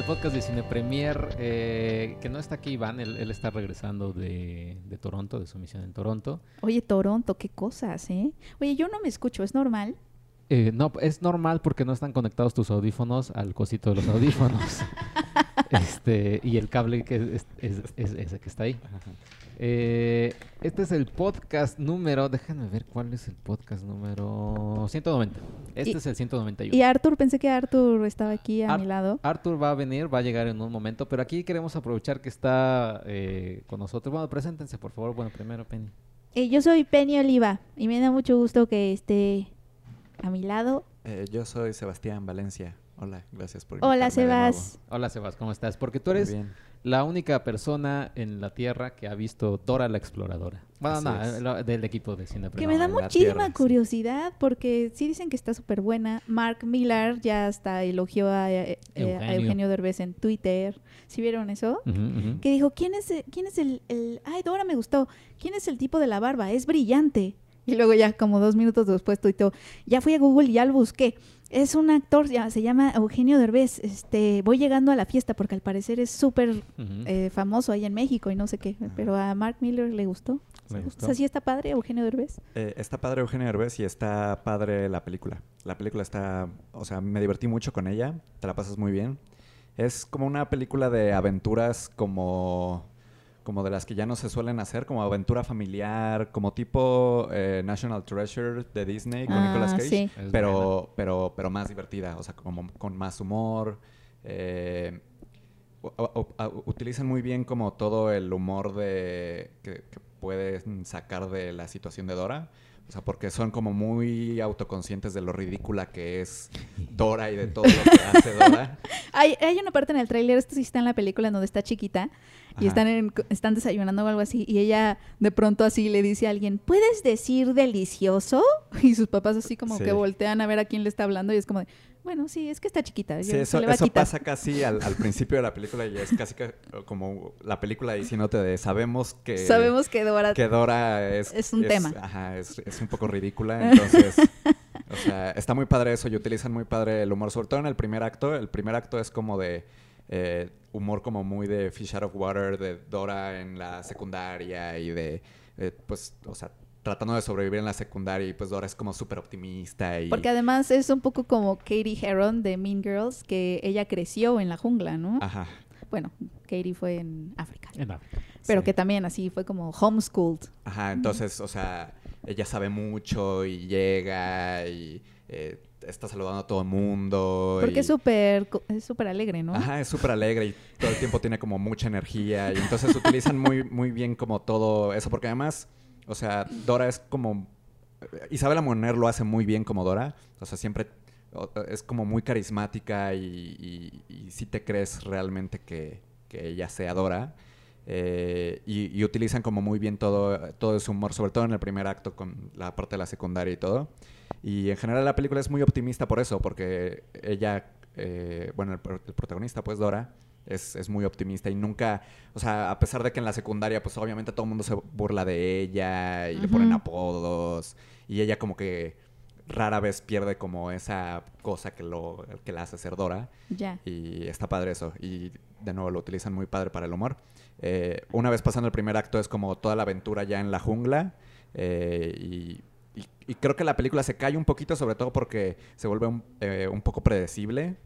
Al podcast de Cine Premier, eh, que no está aquí Iván, él, él está regresando de, de Toronto, de su misión en Toronto. Oye, Toronto, qué cosas, ¿eh? Oye, yo no me escucho, ¿es normal? Eh, no, es normal porque no están conectados tus audífonos al cosito de los audífonos. este, y el cable que es, es- es ese que está ahí. Eh, este es el podcast número, déjenme ver cuál es el podcast número 190. Este Y- es el 191. Y Arthur, pensé que Arthur estaba aquí a Ar- mi lado. Arthur va a venir, va a llegar en un momento, pero aquí queremos aprovechar que está eh, con nosotros. Bueno, preséntense, por favor. Bueno, primero, Penny. Eh, yo soy Penny Oliva y me da mucho gusto que esté a mi lado. Eh, yo soy Sebastián Valencia. Hola, gracias por Hola, invitarme de nuevo. Sebas. Hola, Sebas, ¿cómo estás? Porque tú Muy eres bien. La única persona en la Tierra que ha visto Dora la Exploradora. Bueno, Así no, lo- del equipo de Cine Que me da muchísima tierra, sí. curiosidad porque sí dicen que está súper buena. Mark Millar ya hasta elogió a, eh, eh, a Eugenio. Derbez en Twitter. ¿Sí vieron eso? Que dijo, ¿quién es, el- quién es el, el... Ay, Dora me gustó. ¿Quién es el tipo de la barba? Es brillante. Y luego ya como dos minutos después tuiteó, ya fui a Google y ya lo busqué. Es un actor, ya, se llama Eugenio Derbez. Este, voy llegando a la fiesta porque al parecer es súper eh, famoso ahí en México y no sé qué. Pero a Mark Miller le gustó. Le O gustó. sea, sí está padre Eugenio Derbez. Eh, está padre Eugenio Derbez y está padre la película. La película está, o sea, me divertí mucho con ella. Te la pasas muy bien. Es como una película de aventuras como, como de las que ya no se suelen hacer, como aventura familiar, como tipo eh, National Treasure de Disney con Ah, Nicolas Cage. sí. Pero, pero, pero más divertida, o sea, como con más humor. eh, utilizan muy bien como todo el humor de que, que pueden sacar de la situación de Dora. O sea, porque son como muy autoconscientes de lo ridícula que es Dora y de todo lo que hace Dora. Hay, hay una parte en el tráiler, esto sí está en la película, en donde está chiquita y están, en- están desayunando o algo así y ella de pronto así le dice a alguien, ¿puedes decir delicioso? Y sus papás así como Sí. que voltean a ver a quién le está hablando y es como de, bueno, sí, es que está chiquita. Sí, eso, eso quitar". pasa casi al, al principio de la película y es casi que como la película diciéndote de sabemos que... Sabemos que Dora... que Dora es, Es un tema. Ajá, es, es un poco ridícula, entonces, o sea, está muy padre eso y utilizan muy padre el humor, sobre todo en el primer acto. El primer acto es como de eh, humor como muy de Fish Out of Water, de Dora en la secundaria y de, eh, pues, o sea, tratando de sobrevivir en la secundaria y pues Dora es como súper optimista y... Porque además es un poco como Katie Heron de Mean Girls, que ella creció en la jungla, ¿no? Ajá. Bueno, Katie fue en África. En África. Pero sí. que también así fue como homeschooled. Ajá, entonces, o sea, ella sabe mucho y llega y eh, está saludando a todo el mundo. Porque y- es súper es súper alegre, ¿no? Ajá, es súper alegre y todo el tiempo tiene como mucha energía y entonces utilizan muy, muy bien como todo eso, porque además, o sea, Dora es como... Isabela Moner lo hace muy bien como Dora, o sea, siempre o- es como muy carismática y, y, y sí te crees realmente que, que ella sea Dora. Eh, y, y utilizan como muy bien todo, todo ese humor, sobre todo en el primer acto con la parte de la secundaria y todo. Y en general la película es muy optimista por eso, porque ella, eh, bueno, el, pro- el protagonista, pues Dora, es, es muy optimista y nunca, o sea, a pesar de que en la secundaria, pues obviamente todo el mundo se burla de ella y le ponen apodos y ella como que rara vez pierde como esa cosa que, lo, que la hace ser Dora. Ya. Y está padre eso. Y de nuevo lo utilizan muy padre para el humor. Eh, una vez pasando el primer acto es como toda la aventura ya en la jungla. eh, y, y- y creo que la película se cae un poquito, sobre todo porque se vuelve un, eh, un poco predecible.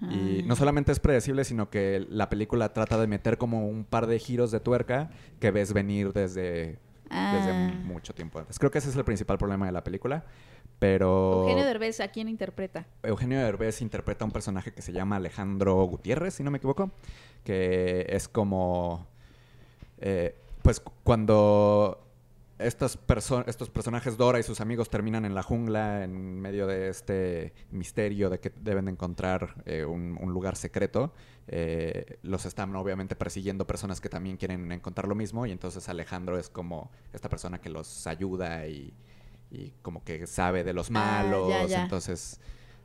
Y Ah. no solamente es predecible, sino que la película trata de meter como un par de giros de tuerca que ves venir desde, desde Ah. mucho tiempo antes. Creo que ese es el principal problema de la película. Pero Eugenio Derbez, ¿a quién interpreta? Eugenio Derbez interpreta a un personaje que se llama Alejandro Gutiérrez, si no me equivoco, que es como, eh, pues cu- cuando estas perso- estos personajes Dora y sus amigos terminan en la jungla en medio de este misterio de que deben de encontrar eh, un, un lugar secreto, eh, los están obviamente persiguiendo personas que también quieren encontrar lo mismo y entonces Alejandro es como esta persona que los ayuda y, y como que sabe de los Ah, malos, ya, ya. entonces,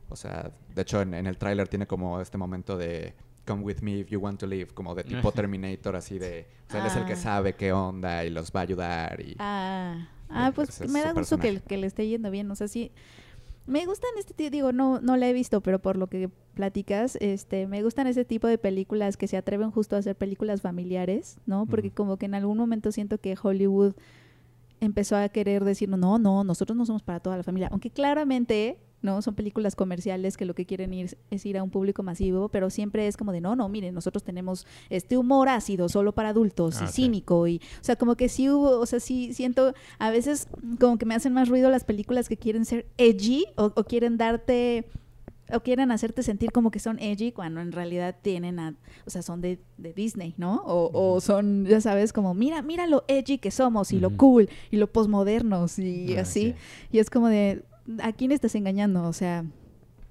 o sea, de hecho en, en el tráiler tiene como este momento de come with me if you want to live, como de tipo Terminator, así de, o sea, él es el que Ah. sabe qué onda y los va a ayudar y... Ah, ah pues ese es me da gusto que, le esté yendo bien. O sea, sí. Me gustan este tipo, digo, no, no la he visto, pero por lo que platicas, este, me gustan ese tipo de películas que se atreven justo a hacer películas familiares, ¿no? Porque como que en algún momento siento que Hollywood empezó a querer decir, no, no, nosotros no somos para toda la familia. Aunque claramente, ¿no? Son películas comerciales que lo que quieren ir es ir a un público masivo, pero siempre es como de, no, no, miren, nosotros tenemos este humor ácido solo para adultos Ah, y sí. cínico y, o sea, como que sí hubo, o sea, sí siento, a veces como que me hacen más ruido las películas que quieren ser edgy o, o quieren darte o quieren hacerte sentir como que son edgy cuando en realidad tienen a, o sea, son de, de Disney, ¿no? O, o son, ya sabes, como, mira, mira lo edgy que somos y lo cool y lo posmodernos y Ah, así. sí. Y es como de, ¿a quién estás engañando? O sea,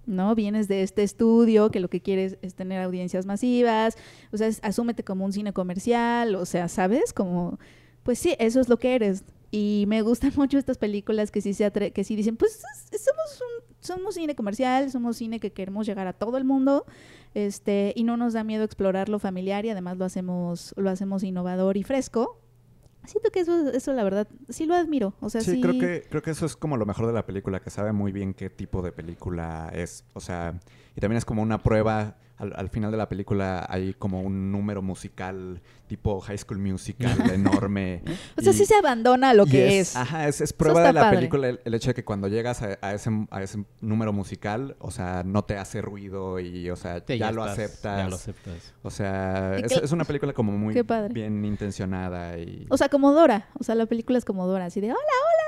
¿no? Vienes de este estudio que lo que quieres es tener audiencias masivas, o sea, asúmete como un cine comercial, o sea, ¿sabes? Como, pues sí, eso es lo que eres. Y me gustan mucho estas películas que sí, se atre- que sí dicen, pues es- somos, un, somos cine comercial, somos cine que queremos llegar a todo el mundo, este, y no nos da miedo explorar lo familiar y además lo hacemos, lo hacemos innovador y fresco. Siento que eso, eso la verdad, sí lo admiro. O sea, sí, Sí, creo que, creo que eso es como lo mejor de la película, que sabe muy bien qué tipo de película es. O sea, y también es como una prueba. Al, al final de la película hay como un número musical tipo High School Musical enorme. O sea, y- sí se abandona a lo y que es. Ajá, es, es prueba de la padre. película el, el hecho de que cuando llegas a, a ese, a ese número musical, o sea, no te hace ruido y, o sea, Sí, ya, lo estás- aceptas. Ya lo aceptas. O sea, Y es, que- es una película como muy bien intencionada y... O sea, como Dora. O sea, la película es como Dora, así de, hola,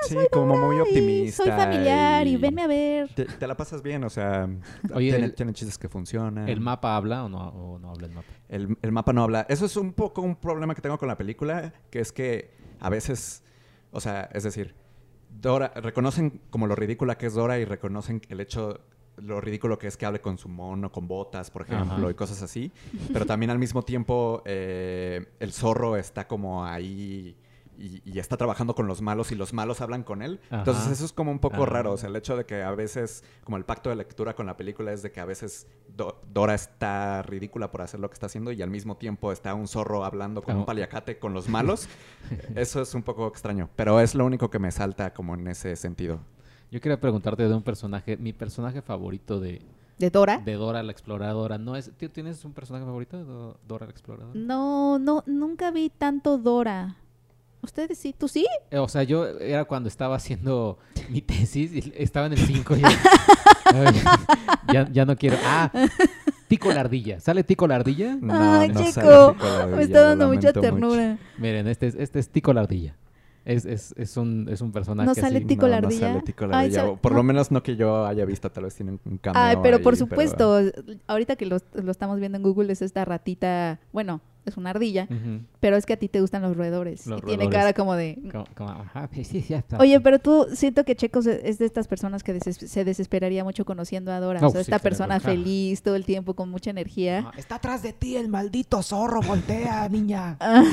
sí, como muy y optimista. soy familiar y, venme a ver. Te, te la pasas bien, o sea, Oye, tiene, el- tiene chistes que funcionan. ¿El mapa habla o no, o no habla el mapa? El, el mapa no habla. Eso es un poco un problema que tengo con la película, que es que a veces, o sea, es decir, Dora, reconocen como lo ridícula que es Dora y reconocen el hecho, lo ridículo que es que hable con su mono, con botas, por ejemplo, Ajá. y cosas así. Pero también al mismo tiempo eh, el zorro está como ahí y, y está trabajando con los malos y los malos hablan con él. Entonces eso es como un poco raro. O sea, el hecho de que a veces, como el pacto de lectura con la película es de que a veces Do- Dora está ridícula por hacer lo que está haciendo y al mismo tiempo está un zorro hablando con un paliacate con los malos. eso es un poco extraño, pero es lo único que me salta como en ese sentido. Yo quería preguntarte de un personaje, mi personaje favorito de, ¿De Dora? de Dora la Exploradora. ¿No es, ¿tú ¿Tienes un personaje favorito de Do- Dora la Exploradora? No, no, nunca vi tanto Dora. ¿Ustedes sí? ¿Tú sí? Eh, O sea, yo era cuando estaba haciendo mi tesis, y estaba en el 5 y ya, ya no quiero. Ah, Tico la ardilla. ¿Sale Tico la ardilla? Ay, no chico, sale Tico la Me está dando mucha mucho. ternura. Miren, este es, este es Tico la ardilla. Es, es, es, un, es un personaje ¿No sale así. Tico la No, no ardilla? sale Tico la Ay, Por no. lo menos no que yo haya visto, tal vez tiene un cambio Ay, pero por supuesto, ahorita que lo, lo estamos viendo en Google es esta ratita, bueno, es una ardilla, pero es que a ti te gustan los roedores. Los y tiene cara como de... Como- como, ajá, sí, sí, ya está. Oye, pero tú siento que Checo es de estas personas que deses- se desesperaría mucho conociendo a Dora. No, o sea, pues sí, esta persona claro. feliz todo el tiempo con mucha energía. Ah, Está atrás de ti el maldito zorro, voltea, niña. Ah,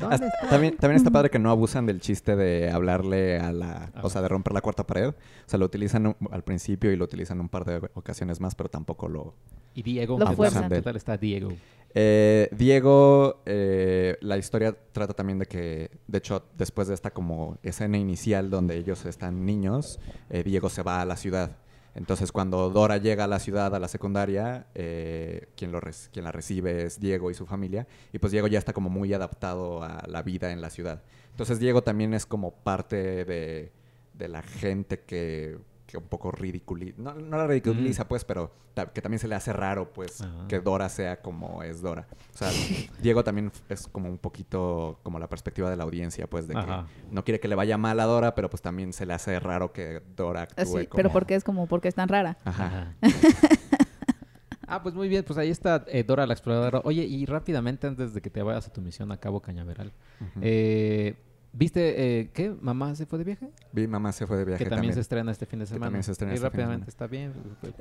¿Dónde Hasta- está? También, también está padre que no abusan del chiste de hablarle a la... O sea, de romper la cuarta pared. O sea, lo utilizan un- al principio y lo utilizan un par de ocasiones más, pero tampoco lo... Y Diego. Lo ¿qué tal- fuerzan. ¿Qué tal está Diego? Eh, Diego, eh, la historia trata también de que, de hecho, después de esta como escena inicial donde ellos están niños, eh, Diego se va a la ciudad. Entonces, cuando Dora llega a la ciudad, a la secundaria, eh, quien, quien la recibe es Diego y su familia. Y pues Diego ya está como muy adaptado a la vida en la ciudad. Entonces, Diego también es como parte de, de la gente que, que un poco ridiculiza. No, no la ridiculiza, pues, pero ta- que también se le hace raro, pues, Ajá. que Dora sea como es Dora. O sea, Diego también es como un poquito como la perspectiva de la audiencia, pues, de que Ajá. no quiere que le vaya mal a Dora, pero pues también se le hace raro que Dora actúe así, como... pero porque es como porque es tan rara. Ajá. Ajá. ah, pues muy bien, pues ahí está eh, Dora la Exploradora. Oye, y rápidamente antes de que te vayas a tu misión a Cabo Cañaveral, eh, ¿viste eh, qué? ¿Mamá se fue de viaje? Vi Mamá se fue de viaje que también, también. se estrena este fin de semana. también se estrena y este fin de rápidamente, semana. ¿está bien?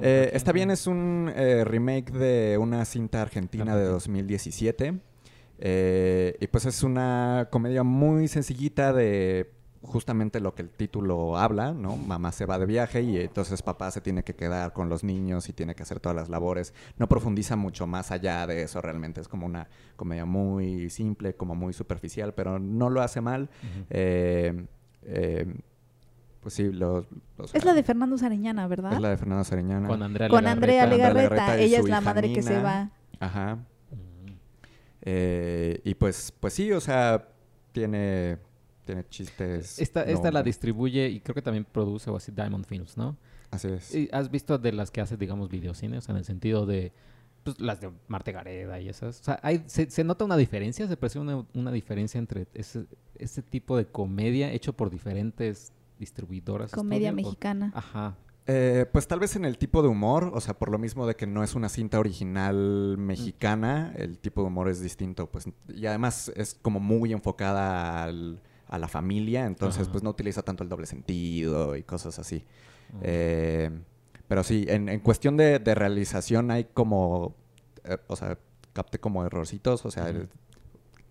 Eh, está bien, es un eh, remake de una cinta argentina de Argentina. 2017. Eh, y pues es una comedia muy sencillita de justamente lo que el título habla, ¿no? Mamá se va de viaje y entonces papá se tiene que quedar con los niños y tiene que hacer todas las labores. No profundiza mucho más allá de eso realmente. Es como una comedia muy simple, como muy superficial, pero no lo hace mal. Eh, eh, pues sí, los... Es la de Fernando Sariñana, ¿verdad? Es la de Fernando Sariñana. Con Andrea Con Legarreta. Andrea Andrea Legarreta. Ella es la madre que se va. Ajá. Mm. Eh, y pues, pues sí, o sea, tiene, tiene chistes. Esta, esta no- la distribuye y creo que también produce o así Diamond Films, ¿no? Así es. ¿Y ¿Has visto de las que hace, digamos, videocine? O sea, en el sentido de pues, las de Marte Gareda y esas. O sea, hay, se, se nota una diferencia, se percibe una, una diferencia entre ese, ese tipo de comedia hecho por diferentes distribuidoras. Comedia estudio, o- mexicana. Ajá. Eh, pues tal vez en el tipo de humor, o sea, por lo mismo de que no es una cinta original mexicana, el tipo de humor es distinto, pues, y además es como muy enfocada al- a la familia, entonces Ajá. pues no utiliza tanto el doble sentido y cosas así. Eh, pero sí, en, en cuestión de, de realización hay como, eh, o sea, capté como errorcitos, o sea,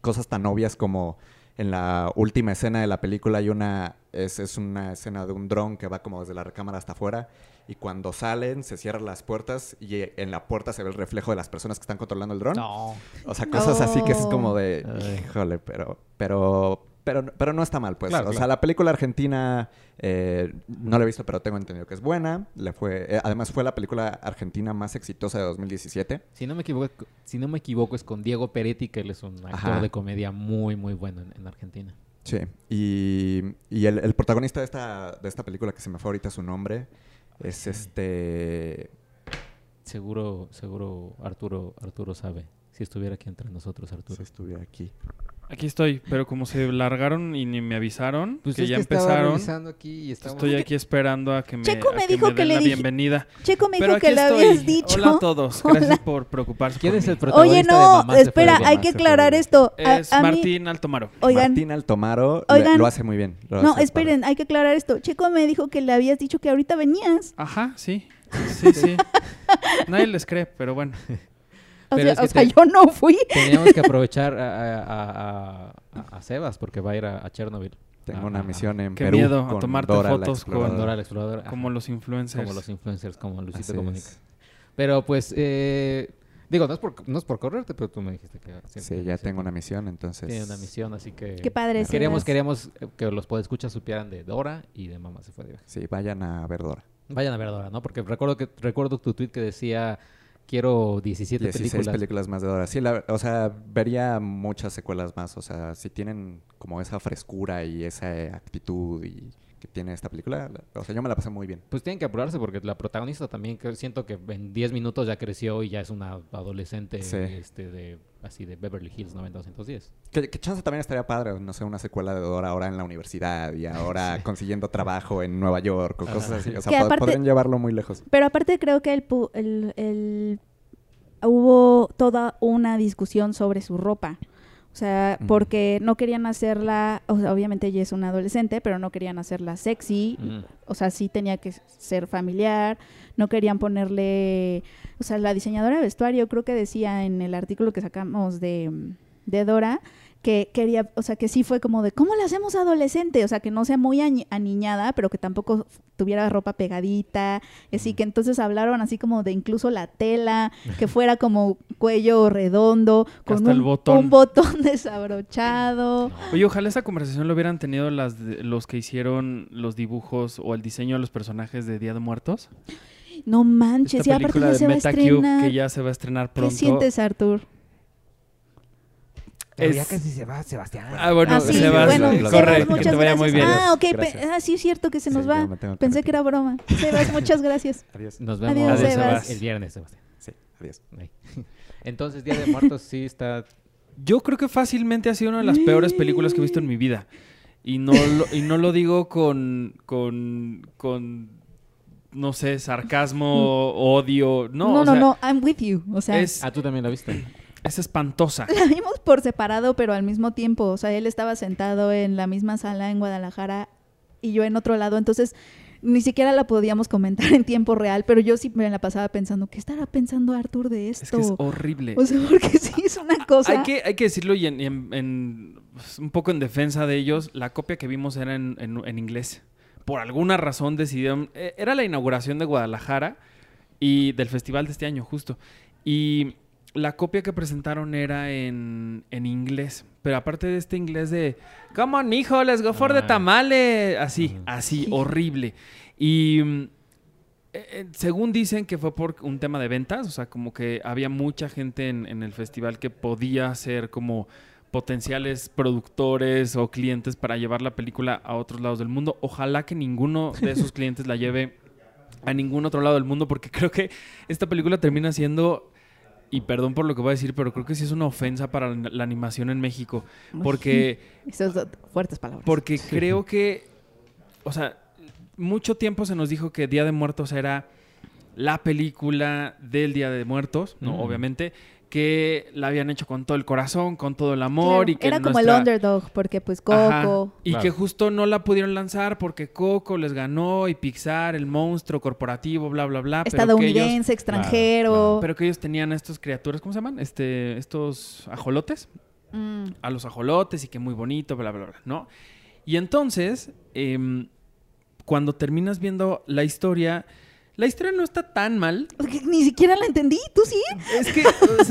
cosas tan obvias como en la última escena de la película hay una, es, es una escena de un dron que va como desde la recámara hasta afuera y cuando salen se cierran las puertas y en la puerta se ve el reflejo de las personas que están controlando el dron. No. O sea, cosas así que es como de, híjole, pero, pero, pero, pero no está mal, pues. Claro, o sea, la película argentina eh, no la he visto, pero tengo entendido que es buena. Le fue, eh, además fue la película argentina más exitosa de 2017. Si no me equivoco, si no me equivoco es con Diego Peretti, que él es un actor Ajá. de comedia muy, muy bueno en, en Argentina. Sí. Y, y el, el protagonista de esta, de esta película, que se me fue ahorita su nombre, es este. Seguro, seguro Arturo, Arturo sabe. Si estuviera aquí entre nosotros, Arturo. Si estuviera aquí. Aquí estoy, pero como se largaron y ni me avisaron Pues que es ya que empezaron, aquí y estoy aquí esperando a que me, Checo a me que dijo me que den le la dije- bienvenida. Checo me dijo que le habías dicho. Hola a todos, Hola. gracias por preocuparse ¿Quién por es mí. el protagonista Oye, de no, Mamá se fue espera, de hay Mamá que aclarar de- esto. Es a Martín Altomaro. Oigan, Martín Altomaro Oigan. lo hace muy bien. lo no, hace esperen, hay que aclarar esto. Checo me dijo que le habías dicho que ahorita venías. Ajá, sí. Sí, sí. Nadie les cree, pero bueno. O Pero sea, es que o sea, te- yo no fui. Teníamos que aprovechar a, a- a- a- a Sebas porque va a ir a, a Chernobyl. Tengo Ah, una misión en Qué Perú. miedo a tomarte Dora fotos con. Dora la exploradora. Como los influencers. como los influencers, como Luisito Así Comunica. es. Pero pues, eh, digo, no es, por, no es por correrte, pero tú me dijiste que... Sí, ya tengo una misión, entonces. Tiene una misión, así que... Qué padre. Queríamos, queríamos que los podescuchas supieran de Dora y de Mamá se fue de viaje. Sí, vayan a ver Dora. Vayan a ver Dora, ¿no? Porque recuerdo que recuerdo tu tweet que decía quiero 17 16 películas. películas. más de Dora. Sí, la- o sea, vería muchas secuelas más. O sea, si tienen como esa frescura y esa actitud y que tiene esta película, la- o sea, yo me la pasé muy bien. Pues tienen que apurarse porque la protagonista también que siento que en 10 minutos ya creció y ya es una adolescente Sí. este de así de Beverly Hills 90210. Que, que chance también estaría padre, no sé, una secuela de Dora ahora en la universidad y ahora consiguiendo trabajo en Nueva York o cosas así. O sea, Que pod- aparte- podrían llevarlo muy lejos. Pero aparte creo que el, pu- el- el- hubo toda una discusión sobre su ropa. O sea, porque no querían hacerla, o sea, obviamente ella es una adolescente, pero no querían hacerla sexy. O sea, sí tenía que ser familiar. No querían ponerle, o sea, la diseñadora de vestuario creo que decía en el artículo que sacamos de, de Dora que quería, o sea, que sí fue como de, ¿cómo la hacemos adolescente? O sea, que no sea muy añi- aniñada, pero que tampoco tuviera ropa pegadita, así que entonces hablaron así como de incluso la tela, que fuera como cuello redondo, con Hasta un, el botón. un botón desabrochado. Oye, ojalá esa conversación lo hubieran tenido las de- los que hicieron los dibujos o el diseño de los personajes de Día de Muertos. No manches, Esta y aparte ya de se va a estrenar. que ya se va a estrenar ¿Qué pronto. sientes, Artur? Pero Es- ya casi se va, Sebastián. Ah, bueno, Ah, sí, Sebas, bueno, eh, Sebas, corre, que te vaya gracias. muy bien. Ah, ok, Gracias. ah, sí es cierto que se nos Sí, va. Pensé que era broma. Sebas, muchas gracias. Adiós. Nos vemos Adiós, Sebas. Sebas. el viernes, Sebastián. Sí, adiós. Entonces, Día de Muertos sí está Yo creo que fácilmente ha sido una de las peores películas que he visto en mi vida. Y no lo, y no lo digo con, con, con, no sé, sarcasmo, odio. No, No, o no, sea, no, I'm with you. O sea, Es, Ah, tú también la viste. Es espantosa. la vimos por separado, pero al mismo tiempo. O sea, él estaba sentado en la misma sala en Guadalajara y yo en otro lado. Entonces, ni siquiera la podíamos comentar en tiempo real, pero yo sí me la pasaba pensando, ¿qué estará pensando Artur de Es esto? que es horrible. O sea, porque sí es una cosa. Hay que, hay que decirlo y en, en- en- pues, un poco en defensa de ellos, la copia que vimos era en, en- en inglés. Por alguna razón decidieron... eh, Era la inauguración de Guadalajara y del festival de este año, justo. Y la copia que presentaron era en, en inglés. Pero aparte de este inglés de, come on, hijo, let's go for the tamales. Así, así, Sí. horrible. Y mm, eh, eh, según dicen que fue por un tema de ventas, o sea, como que había mucha gente en, en el festival que podía ser como potenciales productores o clientes para llevar la película a otros lados del mundo. Ojalá que ninguno de esos clientes la lleve a ningún otro lado del mundo, porque creo que esta película termina siendo, y perdón por lo que voy a decir, pero creo que sí es una ofensa para la, la animación en México, porque, Esas fuertes palabras. porque creo que, o sea, mucho tiempo se nos dijo que Día de Muertos era la película del Día de Muertos, ¿no? Mm. Obviamente, que la habían hecho con todo el corazón, con todo el amor Claro, y que era como el underdog, porque pues Ajá. Coco. Y Claro. que justo no la pudieron lanzar porque Coco les ganó y Pixar, el monstruo corporativo, bla, bla, bla. pero que ellos- estadounidense, extranjero. claro. Pero que ellos tenían estas criaturas, ¿cómo se llaman? Este, estos ajolotes. Mm, A los ajolotes y que muy bonito, bla, bla, bla, ¿no? Y entonces, em, cuando terminas viendo la historia, la historia no está tan mal. ni siquiera la entendí, ¿tú sí? Es que,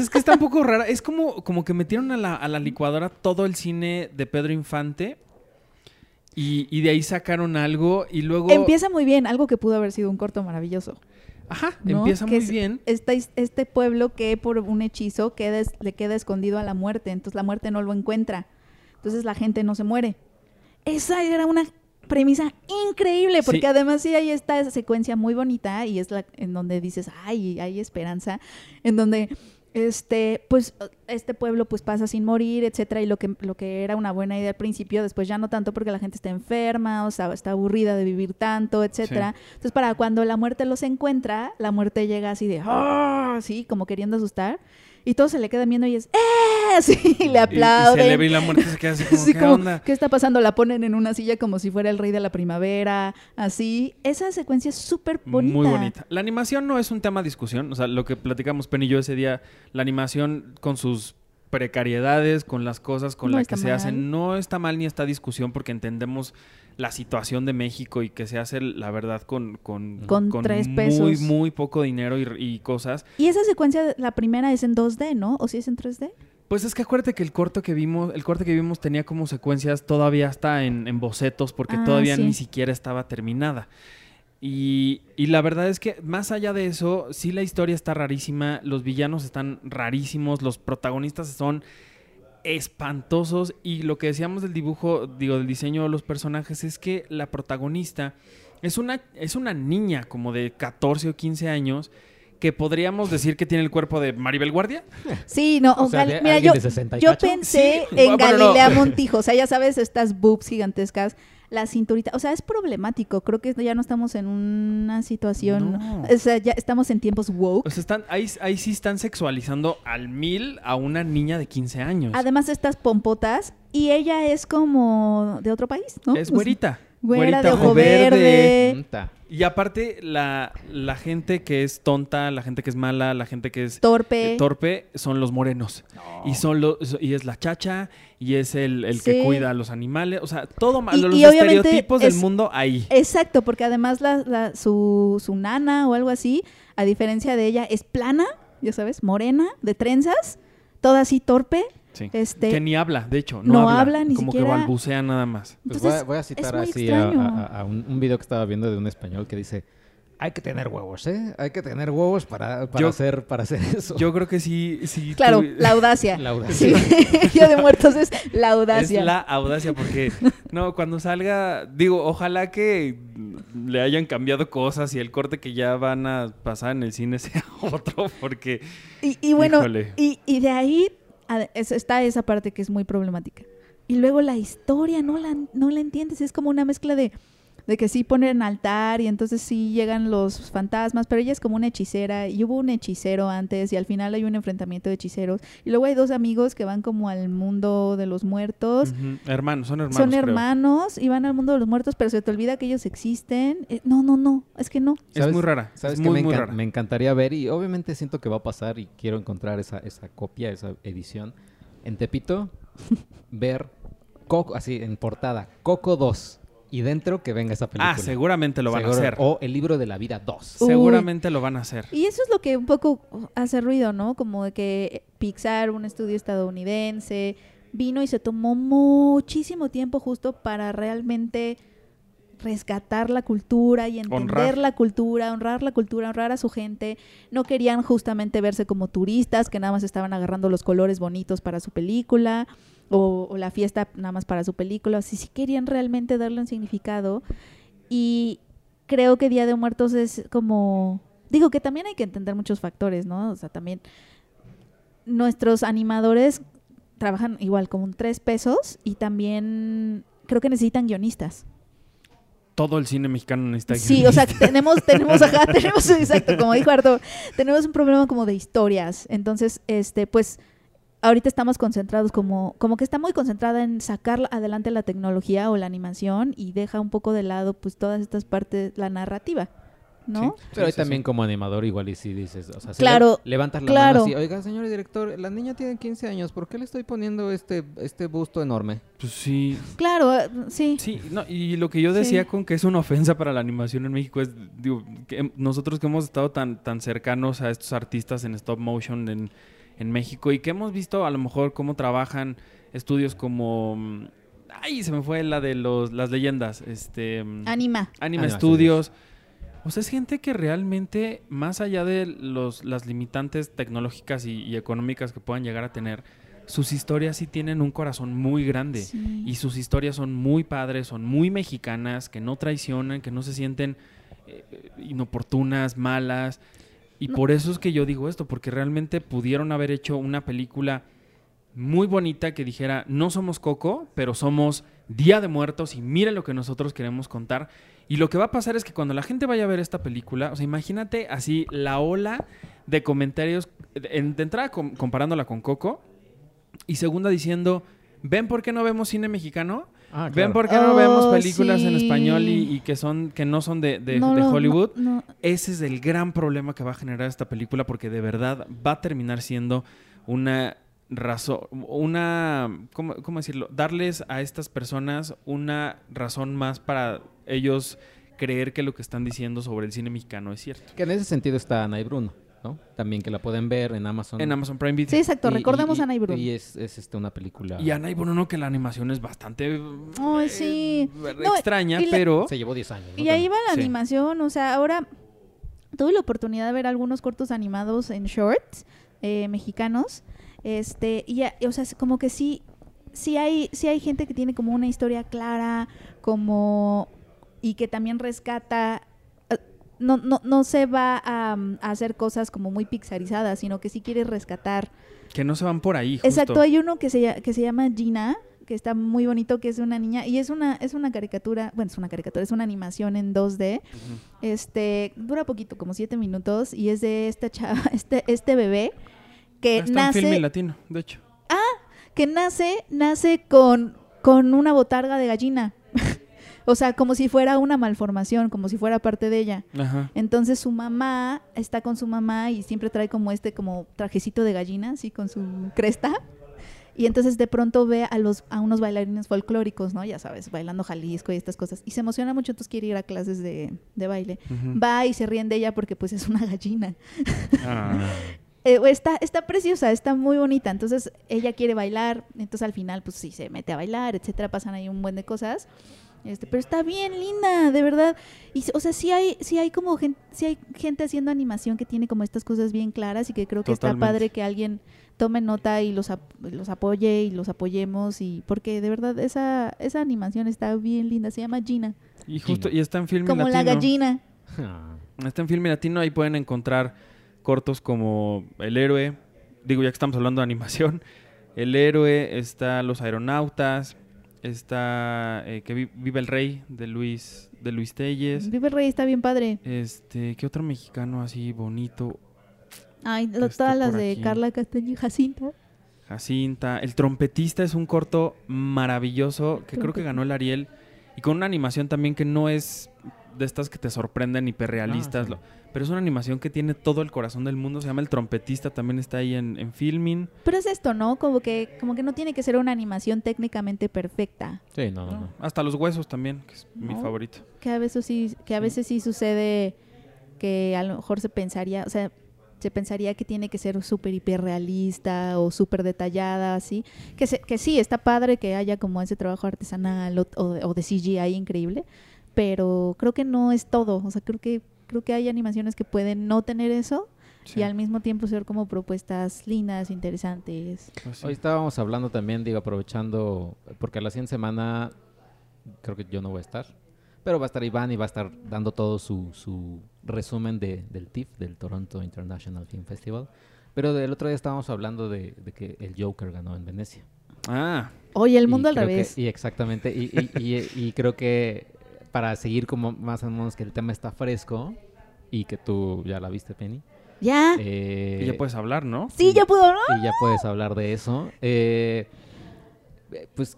es que está un poco rara. Es como, como que metieron a la, a la licuadora todo el cine de Pedro Infante. Y, y de ahí sacaron algo y luego... Empieza muy bien, algo que pudo haber sido un corto maravilloso. Ajá, ¿no? empieza Que muy bien. His- este pueblo que por un hechizo queda le queda escondido a la muerte, entonces la muerte no lo encuentra. Entonces la gente no se muere. Esa era una premisa increíble, porque Sí. además sí hay esta secuencia muy bonita y es la en donde dices, ay, hay esperanza, en donde este, pues este pueblo pues pasa sin morir, etcétera, y lo que lo que era una buena idea al principio, después ya no tanto porque la gente está enferma, o sea, está aburrida de vivir tanto, etcétera. Entonces, para cuando la muerte los encuentra, la muerte llega así de, ¡ah! Sí, como queriendo asustar. Y todos se le quedan viendo y es, ¡eh! Sí, y le Y- Y, aplauden. celebra y la muerte se queda así como, ¿qué como, onda? ¿qué está pasando? La ponen en una silla como si fuera el rey de la primavera, así. Esa secuencia es súper bonita. Muy bonita. La animación no es un tema de discusión. O sea, lo que platicamos Penny y yo ese día, la animación con sus precariedades, con las cosas con No las está que se mal. hacen, no está mal ni está discusión porque entendemos la situación de México y que se hace, la verdad, con, con, Con tres muy, pesos. muy poco dinero y, y cosas. Y esa secuencia, la primera es en 2D, ¿no? ¿O si es en 3D? Pues es que acuérdate que el corto que vimos, el corte que vimos tenía como secuencias todavía hasta en, en bocetos porque Ah, todavía sí. ni siquiera estaba terminada. Y, y la verdad es que más allá de eso, sí la historia está rarísima, los villanos están rarísimos, los protagonistas son espantosos y lo que decíamos del dibujo, digo, del diseño de los personajes es que la protagonista es una, es una niña como de 14 o 15 años que podríamos decir que tiene el cuerpo de Maribel Guardia. Sí, no, O sea, mira, yo, de 60 y yo pensé Sí, en bueno, no. Galilea Montijo, o sea, ya sabes, estas boobs gigantescas, la cinturita, o sea, es problemático, creo que ya no estamos en una situación, No. o sea, ya estamos en tiempos woke. O sea, están, ahí, ahí sí están sexualizando al mil a una niña de 15 años. Además, estas pompotas, y ella es como de otro país, ¿no? es O sea, güerita. Güera de ojo verde. Y aparte, la, la gente que es tonta, la gente que es mala, la gente que es torpe. eh, torpe, son los morenos. Y son los, y es la chacha, y es el, el Sí. que cuida a los animales. O sea, todo mal. Los y estereotipos del es- mundo ahí. Exacto, porque además la, la- su, su nana o algo así, a diferencia de ella, es plana, ya sabes, morena, de trenzas, toda así torpe. Sí. Este, que ni habla, de hecho. No, no habla, habla, ni Como siquiera- que balbucea nada más. Pues Entonces, voy, a, voy a es citar así a, extraño. a- a un, un video que estaba viendo de un español que dice, hay que tener huevos, ¿eh? Hay que tener huevos para, para, Yo- hacer, para hacer eso. Yo creo que sí. sí Claro, la audacia. La audacia. Sí, Día de Muertos es la audacia. Es la audacia porque, no, cuando salga, digo, ojalá que le hayan cambiado cosas y el corte que ya van a pasar en el cine sea otro, porque Y, y bueno, y, y de ahí está esa parte que es muy problemática. Y luego la historia, no la, no la entiendes, es como una mezcla de, de que sí ponen altar y entonces sí llegan los fantasmas, pero ella es como una hechicera y hubo un hechicero antes y al final hay un enfrentamiento de hechiceros. Y luego hay dos amigos que van como al mundo de los muertos. hermanos, son hermanos. Son creo. hermanos y van al mundo de los muertos, pero se te olvida que ellos existen. Eh, no, no, no, es que no. Es muy rara. ¿Sabes muy, me, muy encan- rara. me encantaría ver? Y obviamente siento que va a pasar y quiero encontrar esa, esa copia, esa edición. En Tepito, ver Coco, así en portada, Coco 2. Y dentro que venga esa película. Ah, seguramente lo van Seguro. a hacer. O el libro de la vida 2. Uy. Seguramente lo van a hacer. Y eso es lo que un poco hace ruido, ¿no? Como de que Pixar, un estudio estadounidense, vino y se tomó muchísimo tiempo justo para realmente rescatar la cultura y entender Honrar. la cultura, honrar la cultura, honrar a su gente. No querían justamente verse como turistas que nada más estaban agarrando los colores bonitos para su película o, o la fiesta nada más para su película. Sí, sí querían realmente darle un significado y creo que Día de Muertos es como... Digo que también hay que entender muchos factores, ¿no? O sea, también nuestros animadores trabajan igual como un tres pesos y también creo que necesitan guionistas. Todo el cine mexicano necesita Sí, o sea, tenemos, tenemos, ajá, tenemos, exacto, como dijo Arturo, tenemos un problema como de historias. Entonces, este, pues, ahorita estamos concentrados como, como que está muy concentrada en sacar adelante la tecnología o la animación y deja un poco de lado, pues, todas estas partes, la narrativa, ¿no? Pero ahí sí, también sí. como animador igual y si dices, o sea, si Claro, le- levantas la claro. mano así, oiga, señor director, la niña tiene 15 años, ¿por qué le estoy poniendo este, este busto enorme? Pues sí. Claro, eh, sí. Sí, no, y lo que yo decía Sí. con que es una ofensa para la animación en México es, digo, que hem- nosotros que hemos estado tan, tan cercanos a estos artistas en stop motion en, en México y que hemos visto a lo mejor cómo trabajan estudios como... mm, Ay, se me fue la de los, las leyendas. Este, mm, Anima. Anima Studios. O sea, es gente que realmente, más allá de los, las limitantes tecnológicas y, y económicas que puedan llegar a tener, sus historias sí tienen un corazón muy grande. Sí. Y sus historias son muy padres, son muy mexicanas, que no traicionan, que no se sienten eh, inoportunas, malas. Y No. por eso es que yo digo esto, porque realmente pudieron haber hecho una película muy bonita que dijera, no somos Coco, pero somos Día de Muertos y miren lo que nosotros queremos contar. Y lo que va a pasar es que cuando la gente vaya a ver esta película, o sea, imagínate así la ola de comentarios, en- de entrada com- comparándola con Coco, y segunda diciendo, ¿ven por qué no vemos cine mexicano? Ah, ¿Ven por qué no vemos Oh, películas en español y, y que son que no son de, de- No, de no, no, Hollywood? no. Ese es el gran problema que va a generar esta película porque de verdad va a terminar siendo una razón, una, ¿cómo, cómo decirlo? Darles a estas personas una razón más para ellos creer que lo que están diciendo sobre el cine mexicano es cierto. Que en ese sentido está Ana y Bruno, ¿no? También que la pueden ver en Amazon. En Amazon Prime Video. Sí, exacto. Y- Recordemos y- a Ana y Bruno. Y es, es este, una película... Y Ana y Bruno, que la animación es bastante Ay, eh, sí. No, extraña, la- pero... Se llevó 10 años. ¿no? Y ahí va la Sí. animación, o sea, ahora tuve la oportunidad de ver algunos cortos animados en shorts eh, mexicanos, este, y, ya- o sea, es como que sí, sí hay, sí hay gente que tiene como una historia clara, como y que también rescata. No, no, no se va a, a hacer cosas como muy pixarizadas, sino que sí quiere rescatar Que no se van por ahí, justo. Exacto, hay uno que se, que se llama Gina, que está muy bonito, que es una niña, y es una, es una caricatura, bueno, es una caricatura, es una animación en 2D, Ujú. este, dura poquito, como siete minutos, y es de esta chava, este, este bebé, que Está en Filme nace, Latino, de hecho. que nace, nace con, con una botarga de gallina. O sea, como si fuera una malformación, como si fuera parte de ella. Ajá. Entonces su mamá está con su mamá y siempre trae como este como trajecito de gallina, así con su cresta. Y entonces de pronto ve a los a unos bailarines folclóricos, ¿no? Ya sabes, bailando Jalisco y estas cosas. Y se emociona mucho, entonces quiere ir a clases de, de baile. Va y se ríen de ella porque pues es una gallina. Ah. Eh, está, está preciosa, está muy bonita. Entonces ella quiere bailar, entonces al final pues sí se mete a bailar, etcétera, pasan ahí un buen de cosas. Este, pero está bien linda, de verdad. Y o sea, sí hay sí hay como gente, sí hay gente haciendo animación que tiene como estas cosas bien claras y que creo que está padre que alguien tome nota y los ap- los apoye y los apoyemos y porque de verdad esa esa animación está bien linda, se llama Gina, Y justo, Gina. y está en Filme como Latino. la gallina. Ah. Está en Filme Latino, ahí pueden encontrar cortos como El Héroe, digo ya que estamos hablando de animación, El Héroe, está Los Aeronautas, está eh, Que vi- Vive el Rey de Luis, de Luis Telles, Vive el Rey está bien padre. este, ¿qué otro mexicano así bonito? Ay, Está todas las de aquí. Carla Castaño y Jacinta. Jacinta, El Trompetista es un corto maravilloso que creo que ganó el Ariel y con una animación también que no es de estas que te sorprenden, hiperrealistas. Ah, sí. pero es una animación que tiene todo el corazón del mundo. Se llama El Trompetista, también está ahí en, en Filming. Pero es esto, ¿no? Como que, como que no tiene que ser una animación técnicamente perfecta. Sí, no, no, ¿no? no. Hasta Los Huesos también, que es mi No. favorito. Que a veces sí, que a veces sí sucede que a lo mejor se pensaría, o sea, se pensaría que tiene que ser súper hiperrealista o súper detallada, así. Que, se- que sí, está padre que haya como ese trabajo artesanal o, o- o de CGI increíble, pero creo que no es todo. O sea, creo que, creo que hay animaciones que pueden no tener eso Sí. y al mismo tiempo ser como propuestas lindas, interesantes. Pues sí. Hoy estábamos hablando también, digo, aprovechando, porque la siguiente semana creo que yo no voy a estar, pero va a estar Iván y va a estar dando todo su, su resumen de, del TIFF, del Toronto International Film Festival. Pero del otro día estábamos hablando de, de que el Joker ganó en Venecia. Ah, Ah, Oye, el Y mundo al que- revés. y exactamente, y, y- y- y creo que para seguir como más o menos que el tema está fresco y que tú ya la viste, Penny. ¿Ya? eh, y ya puedes hablar, ¿no? sí, ya puedo, ¿no? y ya puedes hablar de eso. Eh, pues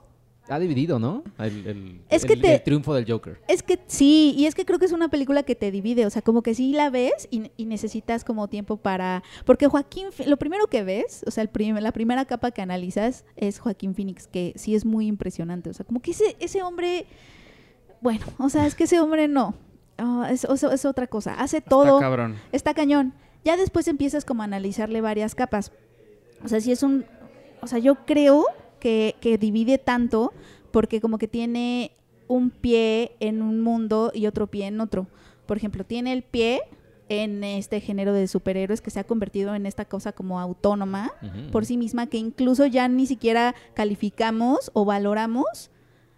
ha dividido, ¿no? El, el- Es que el- te- el triunfo del Joker. Es que sí, y es que creo que es una película que te divide, o sea, como que sí la ves y, y necesitas como tiempo para... Porque Joaquín, lo primero que ves, o sea, el prim- la primera capa que analizas es Joaquín Phoenix, que sí es muy impresionante, o sea, como que ese, ese hombre, bueno, o sea, es que ese hombre no, Ah, es, es- es otra cosa, hace todo, Está cabrón. está cañón. Ya después empiezas como a analizarle varias capas. O sea, si es un... O sea, yo creo que, que divide tanto porque como que tiene un pie en un mundo y otro pie en otro. Por ejemplo, tiene el pie en este género de superhéroes que se ha convertido en esta cosa como autónoma por sí misma que incluso ya ni siquiera calificamos o valoramos.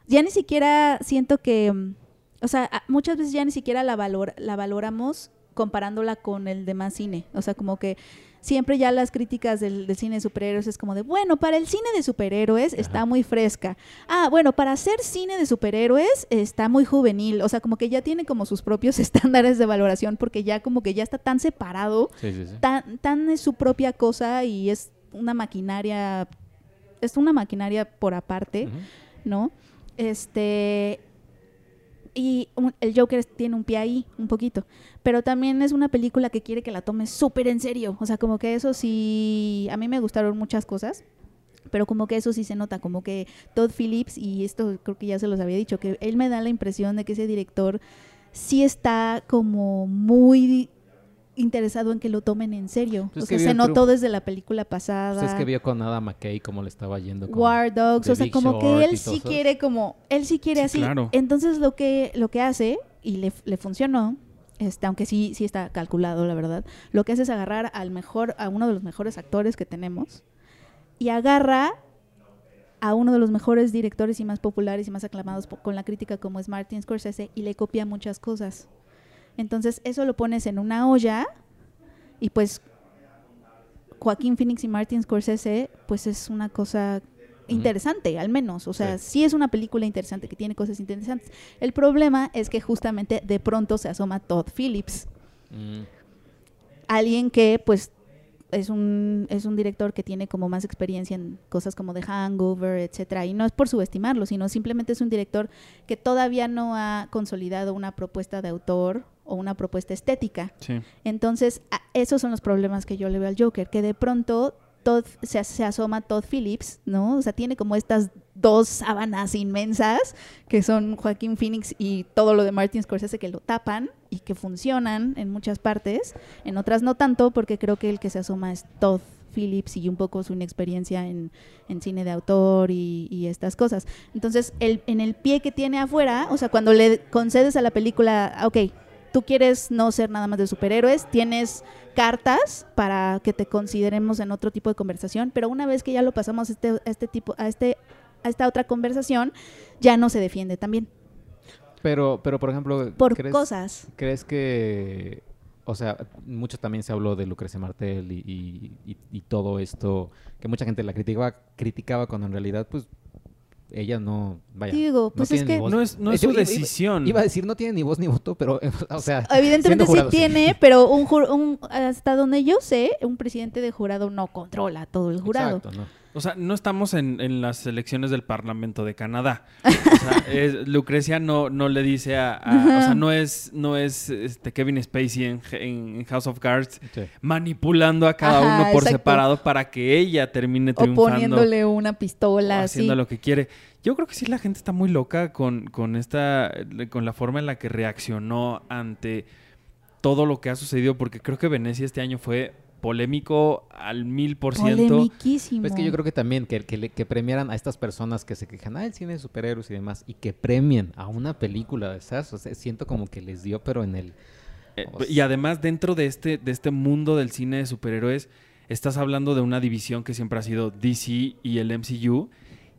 Ya ni siquiera siento que, mm, o sea, muchas veces ya ni siquiera la, valor, la valoramos comparándola con el demás cine. O sea, como que siempre ya las críticas del, del cine de superhéroes es como de, bueno, para el cine de superhéroes está muy fresca. Ah, bueno, para hacer cine de superhéroes está muy juvenil. O sea, como que ya tiene como sus propios estándares de valoración porque ya como que ya está tan separado Sí, sí, sí. tan, tan es su propia cosa y es una maquinaria, es una maquinaria por aparte. ¿no? Este, y el Joker tiene un pie ahí, un poquito, pero también es una película que quiere que la tomes súper en serio, o sea, como que eso sí, a mí me gustaron muchas cosas. Pero como que eso sí se nota, como que Todd Phillips, y esto creo que ya se los había dicho, que él me da la impresión de que ese director sí está como muy interesado en que lo tomen en serio. Pues o sea, se notó desde la película pasada. Pues es que vio con Adam McKay cómo le estaba yendo con War Dogs, The o sea, Big como Short que él sí esos. quiere como, él sí quiere Sí, así. claro. Entonces lo que, lo que hace, y le, le funcionó, este, aunque sí, sí está calculado, la verdad, lo que hace es agarrar al mejor, a uno de los mejores actores que tenemos, y agarra a uno de los mejores directores y más populares y más aclamados con la crítica como es Martin Scorsese y le copia muchas cosas. Entonces eso lo pones en una olla y pues Joaquín Phoenix y Martin Scorsese pues es una cosa interesante, al menos. O sea, sí. es una película interesante que tiene cosas interesantes. El problema es que justamente de pronto se asoma Todd Phillips, Mm, alguien que pues es un, es un director que tiene como más experiencia en cosas como The Hangover, etcétera, y no es por subestimarlo, sino simplemente es un director que todavía no ha consolidado una propuesta de autor o una propuesta estética. Sí. Entonces, esos son los problemas que yo le veo al Joker, que de pronto Todd, se, se asoma Todd Phillips, ¿no? O sea, tiene como estas dos sábanas inmensas que son Joaquín Phoenix y todo lo de Martin Scorsese que lo tapan y que funcionan en muchas partes, en otras no tanto, porque creo que el que se asoma es Todd Phillips y un poco su inexperiencia en, en cine de autor y, y estas cosas. Entonces, el, en el pie que tiene afuera, o sea, cuando le concedes a la película, ah, ok, tú quieres no ser nada más de superhéroes, tienes cartas para que te consideremos en otro tipo de conversación, pero una vez que ya lo pasamos a este, a este tipo, a este, a esta otra conversación, ya no se defiende también. Pero, pero por ejemplo, Por ¿crees, cosas. ¿crees que, o sea, mucho también se habló de Lucrecia Martel y, y- y- y todo esto, que mucha gente la criticaba, criticaba cuando en realidad, pues, ella no, vaya, Digo, pues es que-. No es, no es Yo su iba- decisión. Iba a decir, no tiene ni voz ni voto, pero, o sea, Evidentemente sí tiene, pero un, un- hasta donde yo sé, un presidente de jurado no controla todo el jurado. Exacto, ¿no? O sea, no estamos en, en las elecciones del Parlamento de Canadá. O sea, es- Lucrecia no, no le dice a, a- O sea, no es, no es este Kevin Spacey en, en House of Cards Sí. manipulando a cada Ajá, uno por exacto. separado para que ella termine O triunfando. poniéndole una o pistola haciendo lo que quiere. Yo creo que sí la gente está muy loca con, con esta, con la forma en la que reaccionó ante todo lo que ha sucedido, porque creo que Venecia este año fue polémico al mil por ciento. Pues es que yo creo que también que, que, le- que premiaran a estas personas que se quejan, ah, el cine de superhéroes y demás, y que premien a una película de esas, o sea, siento como que les dio, pero en el... Eh, O y además dentro de este, de este mundo del cine de superhéroes, estás hablando de una división que siempre ha sido DC y el MCU,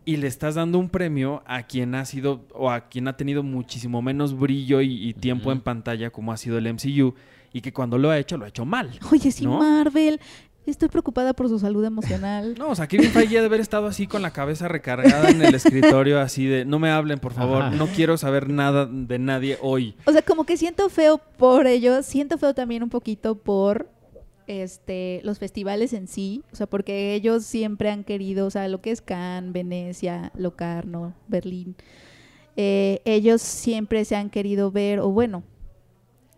y le estás dando un premio a quien ha sido o a quien ha tenido muchísimo menos brillo y, y tiempo en pantalla como ha sido el MCU, y que cuando lo ha hecho, lo ha hecho mal. Oye, sí, ¿no? Marvel. Estoy preocupada por su salud emocional. No, o sea, Kevin Feige ha de haber estado así con la cabeza recargada en el escritorio, así de, no me hablen, por favor, Ajá. no quiero saber nada de nadie hoy. O sea, como que siento feo por ellos, siento feo también un poquito por este los festivales en sí, o sea, porque ellos siempre han querido, o sea, lo que es Cannes, Venecia, Locarno, Berlín, eh, ellos siempre se han querido ver, o bueno,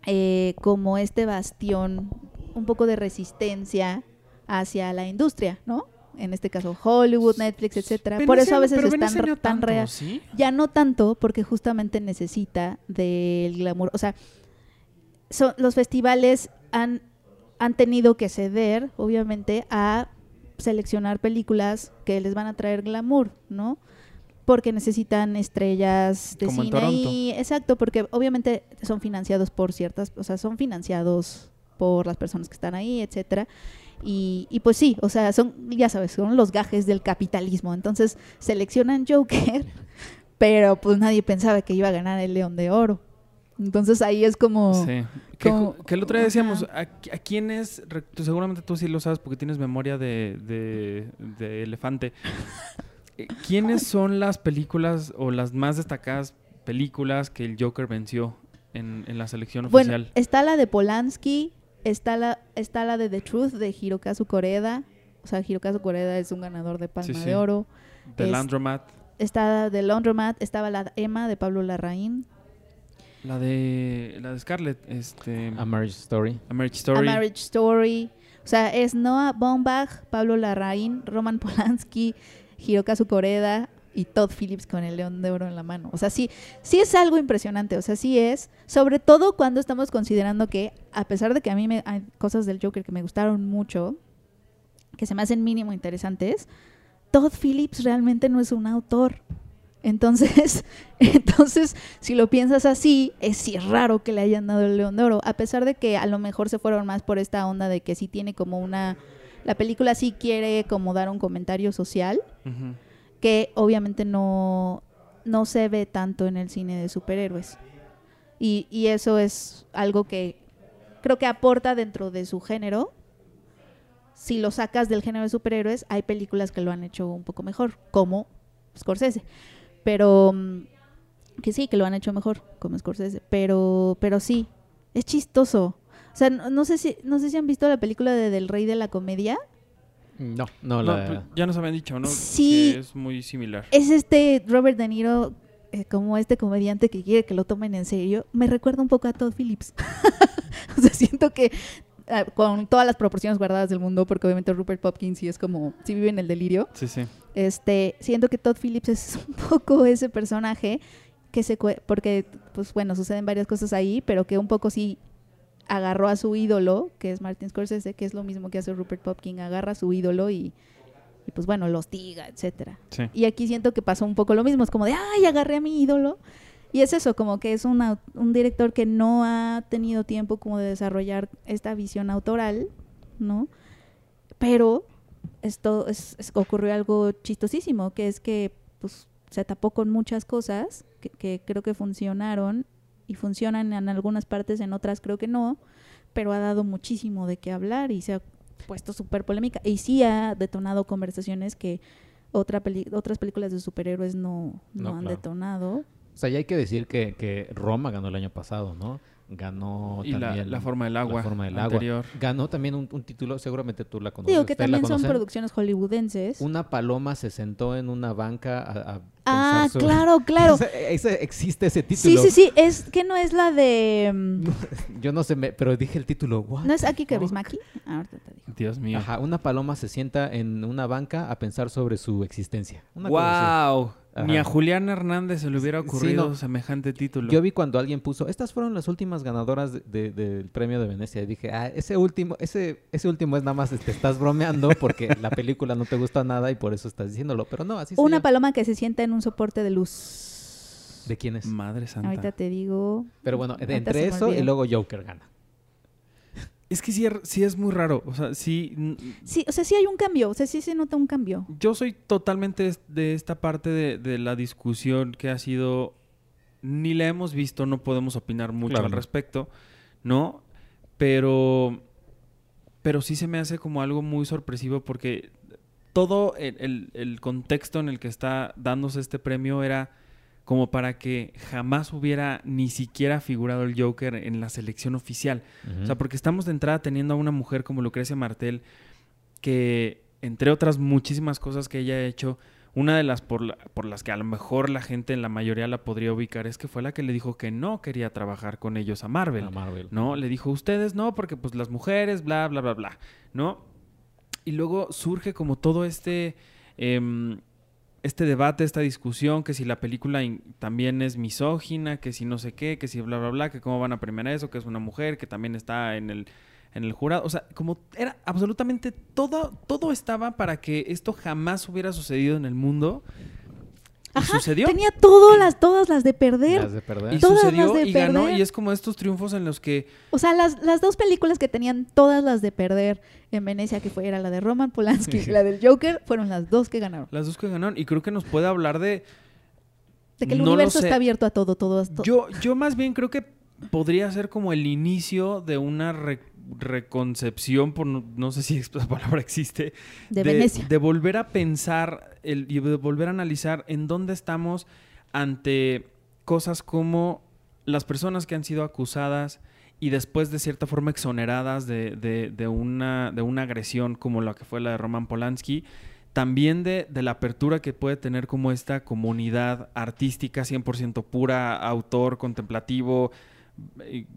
eh, como este bastión, un poco de resistencia hacia la industria, ¿no? En este caso Hollywood, Netflix, etcétera. Por eso a veces están no tan tanto, real. ¿sí? Ya no tanto, porque justamente necesita del glamour. O sea, son- los festivales han, han tenido que ceder, obviamente, a seleccionar películas que les van a traer glamour, ¿no? Porque necesitan estrellas de Como cine y exacto, porque obviamente son financiados por ciertas, o sea, son financiados por las personas que están ahí, etcétera. Y, y pues sí, o sea, son, ya sabes, son los gajes del capitalismo. Entonces seleccionan Joker, pero pues nadie pensaba que iba a ganar el León de Oro. Entonces ahí es como... Sí. Que, como- que el otro día decíamos. ¿a, a quiénes? re- tú seguramente tú sí lo sabes porque tienes memoria de, de- de elefante. Eh, ¿Quiénes son las películas o las más destacadas películas que el Joker venció en, en la selección Bueno, oficial? está la de Polanski, está la, está la de The Truth de Hirokazu Koreda. O sea, Hirokazu Koreda es un ganador de Palma Sí, sí. de Oro. The es- Landromat. Está de Laundromat, estaba la Emma de Pablo Larraín. La de, la de Scarlett, este, A Marriage Story. A Marriage Story. A Marriage Story. O sea, es Noah Baumbach, Pablo Larraín, Roman Polanski, Hirokazu Koreda y Todd Phillips con el León de Oro en la mano. O sea, sí, sí es algo impresionante. O sea, sí es. Sobre todo cuando estamos considerando que, a pesar de que a mí me, hay cosas del Joker que me gustaron mucho, que se me hacen mínimo interesantes, Todd Phillips realmente no es un autor. Entonces, entonces, si lo piensas así, es sí raro que le hayan dado el León de Oro, a pesar de que a lo mejor se fueron más por esta onda de que sí tiene como una, la película sí quiere como dar un comentario social, que obviamente no, no se ve tanto en el cine de superhéroes. Y, y eso es algo que creo que aporta dentro de su género. Si lo sacas del género de superhéroes, hay películas que lo han hecho un poco mejor, como Scorsese. Pero mm, que sí, que lo han hecho mejor, como Scorsese. Pero, pero sí, es chistoso. O sea, no, no sé si, no sé si han visto la película de Del Rey de la Comedia. No, no, No, la... pues, ya nos habían dicho, ¿no? Sí. Que es muy similar. Es este Robert De Niro eh, como este comediante que quiere que lo tomen en serio. Me recuerda un poco a Todd Phillips. o sea, siento que ah, con todas las proporciones guardadas del mundo, porque obviamente Rupert Popkins sí es como, sí vive en el delirio. Sí, sí. Este, siento que Todd Phillips es un poco ese personaje que se porque pues bueno, suceden varias cosas ahí, pero que un poco sí agarró a su ídolo, que es Martin Scorsese, que es lo mismo que hace Rupert Popkin, agarra a su ídolo y, y pues bueno, lo hostiga, etcétera. Sí. Y aquí siento que pasó un poco lo mismo, es como de, ay, agarré a mi ídolo. Y es eso, como que es un, director que no ha tenido tiempo como de desarrollar esta visión autoral, ¿no? Pero esto es, es- ocurrió algo chistosísimo, que es que pues se tapó con muchas cosas que, que creo que funcionaron y funcionan en algunas partes, en otras creo que no, pero ha dado muchísimo de qué hablar y se ha puesto súper polémica y sí ha detonado conversaciones que otra peli- otras películas de superhéroes no, no, No, han claro. detonado. O sea, ya hay que decir que, que Roma ganó el año pasado, ¿no? Ganó Y la, también la forma del agua. La forma del agua. anterior. Ganó también un, un título, seguramente tú la conoces. Digo que ustedes la también son producciones hollywoodenses. Una paloma se sentó en una banca a, a Ah, sobre- claro, claro. Ese- ese- existe ese Sí, título. sí, sí. Es que no es la de. mm, Yo no sé, me- pero dije el título. ¿what ¿No es Aki? Kaurismäki? Ah, ahorita te digo. Dios mío. Ajá, una paloma se sienta en una banca a pensar sobre su existencia. Una cosa Ni a Julián Hernández se le hubiera Sí, ocurrido no. semejante título. Yo vi cuando alguien puso, estas fueron las últimas ganadoras de- de- del premio de Venecia. Y dije, ah, ese último, ese, ese último es nada más, te estás bromeando porque la película no te gusta nada y por eso estás diciéndolo. Pero no, así Una paloma que se sienta en un soporte de luz. ¿De quién es? Madre santa. Ahorita te digo. Pero bueno, entre eso y luego Joker gana. Es que sí, sí es muy raro. O sea, sí. Sí, o sea, sí hay un cambio. O sea, sí se nota un cambio. Yo soy totalmente de esta parte de, de la discusión que ha sido. Ni la hemos visto, no podemos opinar mucho Claro, al respecto, ¿no? Pero. Pero sí se me hace como algo muy sorpresivo porque todo el, el- el contexto en el que está dándose este premio era como para que jamás hubiera ni siquiera figurado el Joker en la selección oficial. O sea, porque estamos de entrada teniendo a una mujer como Lucrecia Martel que, entre otras muchísimas cosas que ella ha hecho, una de las por, la- por las que a lo mejor la gente en la mayoría la podría ubicar es que fue la que le dijo que no quería trabajar con ellos a Marvel. A Marvel. ¿no? Le dijo, ustedes no, porque pues las mujeres, bla, bla, bla, bla, ¿no? Y luego surge como todo este, em, este debate, esta discusión, que si la película también es misógina, que si no sé qué, que si bla, bla, bla, que cómo van a premiar eso, que es una mujer, que también está en el, en el jurado. O sea, como era absolutamente todo, todo estaba para que esto jamás hubiera sucedido en el mundo. Ajá, sucedió. Tenía todas las, todas las de perder. Las de perder. Y Todas sucedió las de y ganó. perder. Y es como estos triunfos en los que O sea, las, las dos películas que tenían todas las de perder en Venecia, que fue era la de Roman Polanski y la del Joker, fueron las dos que ganaron. las dos que ganaron. Y creo que nos puede hablar de De que el No universo está abierto a todo, todo. todo. Yo, yo más bien creo que podría ser como el inicio de una re- reconcepción, por no, no sé si esa palabra existe, de, Venecia. de volver a pensar el, y de volver a analizar en dónde estamos ante cosas como las personas que han sido acusadas y después de cierta forma exoneradas de, de- de una, de una agresión como la que fue la de Roman Polanski, también de, de la apertura que puede tener como esta comunidad artística 100% pura, autor, contemplativo,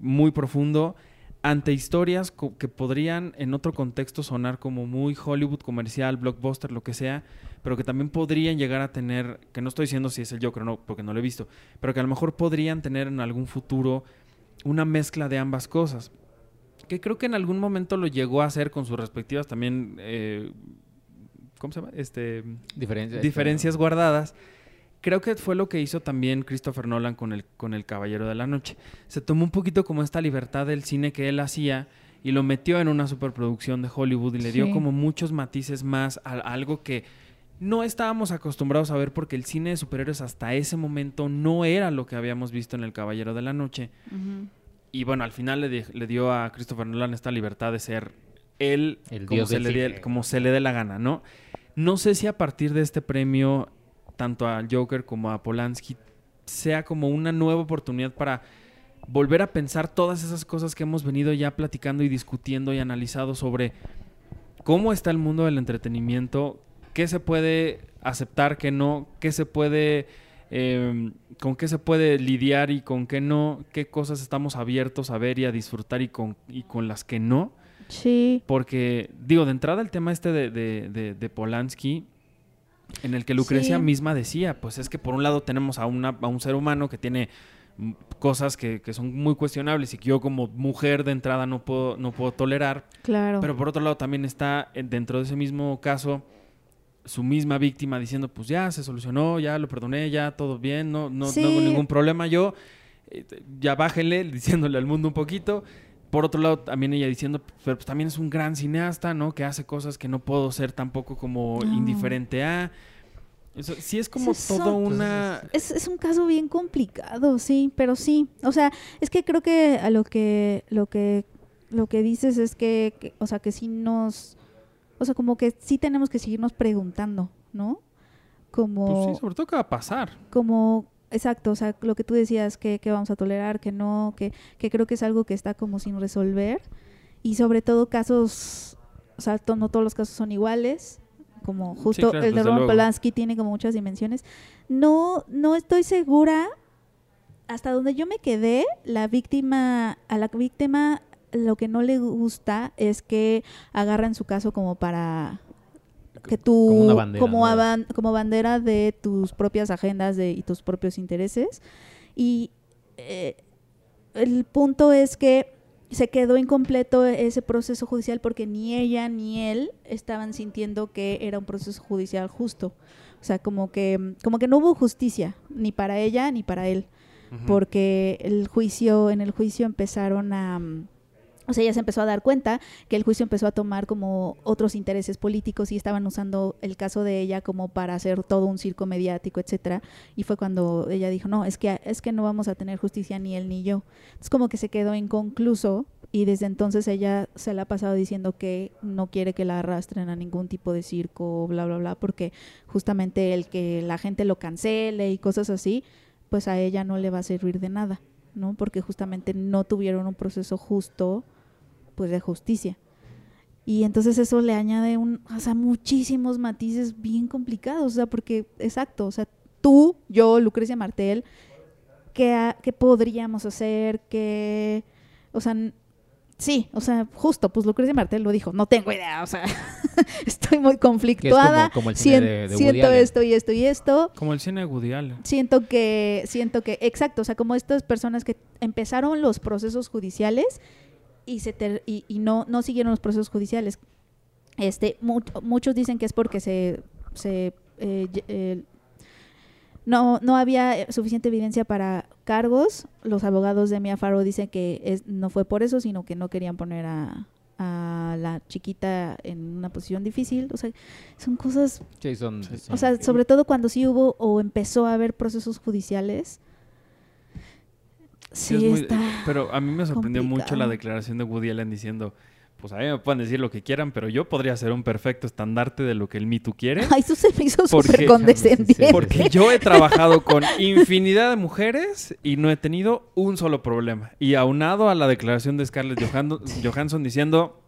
muy profundo, ante historias que podrían en otro contexto sonar como muy Hollywood comercial, blockbuster, lo que sea, pero que también podrían llegar a tener, que no estoy diciendo si es el Joker o no, porque no lo he visto, pero que a lo mejor podrían tener en algún futuro una mezcla de ambas cosas. Que creo que en algún momento lo llegó a hacer con sus respectivas también, eh, ¿cómo se llama? Este, Diferencia- diferencias guardadas. Creo que fue lo que hizo también Christopher Nolan con el, con el Caballero de la Noche. Se tomó un poquito como esta libertad del cine que él hacía y lo metió en una superproducción de Hollywood y le dio como muchos matices más a, a algo que no estábamos acostumbrados a ver porque el cine de superhéroes hasta ese momento no era lo que habíamos visto en El Caballero de la Noche. Y bueno, al final le, di- le dio a Christopher Nolan esta libertad de ser él El como, dios se le como se le dé la gana, ¿no? No sé si a partir de este premio, tanto a Joker como a Polanski, sea como una nueva oportunidad para volver a pensar todas esas cosas que hemos venido ya platicando y discutiendo y analizado sobre cómo está el mundo del entretenimiento, qué se puede aceptar, qué no, qué se puede, eh, con qué se puede lidiar y con qué no, qué cosas estamos abiertos a ver y a disfrutar y con, y con las que no. Sí. Porque, digo, de entrada el tema este de, de, de- de Polanski, en el que Lucrecia Sí. misma decía, pues es que por un lado tenemos a, una, a un ser humano que tiene mm, cosas que, que son muy cuestionables y que yo como mujer de entrada no puedo, no puedo tolerar. Claro. Pero por otro lado también está eh, dentro de ese mismo caso su misma víctima diciendo, pues ya se solucionó, ya lo perdoné, ya todo bien, no, no, tengo ningún problema yo, eh, ya bájenle, diciéndole al mundo un poquito. Por otro lado, también ella diciendo, pero pues también es un gran cineasta, ¿no? Que hace cosas que no puedo ser tampoco como No. indiferente a. Eso, sí es como Es todo una... Es, es un caso bien complicado, sí, pero sí. O sea, es que creo que a lo que, lo que, lo que dices es que, que- o sea, que sí nos, o sea, como que sí tenemos que seguirnos preguntando, ¿no? Como, Pues sí, sobre todo qué va a pasar. como exacto, o sea, lo que tú decías, que, que vamos a tolerar, que no, que, que creo que es algo que está como sin resolver. Y sobre todo casos, o sea, to- no todos los casos son iguales, como justo claro, el de Roman. Polanski tiene como muchas dimensiones. No, no estoy segura, hasta donde yo me quedé, la víctima, a la víctima lo que no le gusta es que agarran su caso como para que tú Como una bandera, como, ¿no? aban- como bandera de tus propias agendas de, y tus propios intereses. Y eh, el punto es que se quedó incompleto ese proceso judicial porque ni ella ni él estaban sintiendo que era un proceso judicial justo. O sea como que como que no hubo justicia ni para ella ni para él porque el juicio, en el juicio empezaron a... O sea, ella se empezó a dar cuenta que el juicio empezó a tomar como otros intereses políticos y estaban usando el caso de ella como para hacer todo un circo mediático, etcétera. Y fue cuando ella dijo, no, es que, es que no vamos a tener justicia ni él ni yo. Es como que se quedó inconcluso y desde entonces ella se la ha pasado diciendo que no quiere que la arrastren a ningún tipo de circo, bla, bla, bla, porque justamente el que la gente lo cancele y cosas así, pues a ella no le va a servir de nada, ¿no? Porque justamente no tuvieron un proceso justo, pues de justicia. Y entonces eso le añade un, o sea, muchísimos matices bien complicados, o sea, porque, exacto, o sea, tú, yo, Lucrecia Martel, ¿qué, qué podríamos hacer? ¿Qué, o sea, sí, o sea, justo, pues Lucrecia Martel lo dijo, no tengo idea, o sea, estoy muy conflictuada, como el cine sien- de- de siento esto y esto y esto, Como el cine de Woody Allen. siento que siento que exacto o sea como estas personas que empezaron los procesos judiciales y se ter- y, y no no siguieron los procesos judiciales este mu- muchos dicen que es porque se se eh, eh, no, no había eh, suficiente evidencia para cargos. Los abogados de Mia Farrow dicen que es, no fue por eso, sino que no querían poner a, a la chiquita en una posición difícil. O sea, son cosas Jason. o sea, sobre todo cuando sí hubo o empezó a haber procesos judiciales. Sí, Sí, es muy- está. Pero a mí me sorprendió mucho la declaración de Woody Allen diciendo, pues a mí me pueden decir lo que quieran, pero yo podría ser un perfecto estandarte de lo que el Me Too quiere. Ay, eso se me hizo Porque- súper condescendiente. Porque yo he trabajado con infinidad de mujeres y no he tenido un solo problema. Y aunado a la declaración de Scarlett Johan- Johansson diciendo,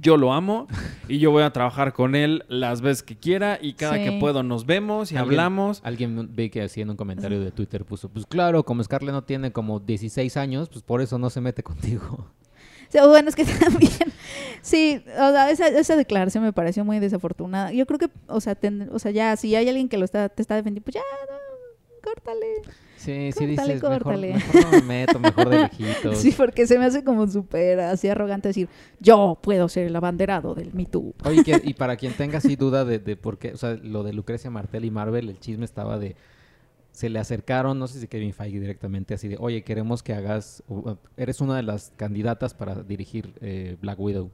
yo lo amo y yo voy a trabajar con él las veces que quiera y cada Sí. que puedo nos vemos y Alguien- hablamos. Alguien ve que así en un comentario de Twitter puso, pues claro, como Scarlett no tiene como 16 años, pues por eso no se mete contigo. Bueno, es que también. Sí, o sea, esa, esa declaración me pareció muy desafortunada. Yo creo que, o sea, ten- o sea ya, si hay alguien que lo está, te está defendiendo, pues ya, no, córtale. Sí, sí Córtale, dices, mejor, córtale. mejor no me meto, mejor de lejitos. Sí, porque se me hace como súper así arrogante decir, yo puedo ser el abanderado del Me Too. Oye, que- y para quien tenga así duda de, de por qué, o sea, lo de Lucrecia Martel y Marvel, el chisme estaba de, se le acercaron, no sé si Kevin Feige directamente, así de, oye, queremos que hagas, eres una de las candidatas para dirigir eh, Black Widow.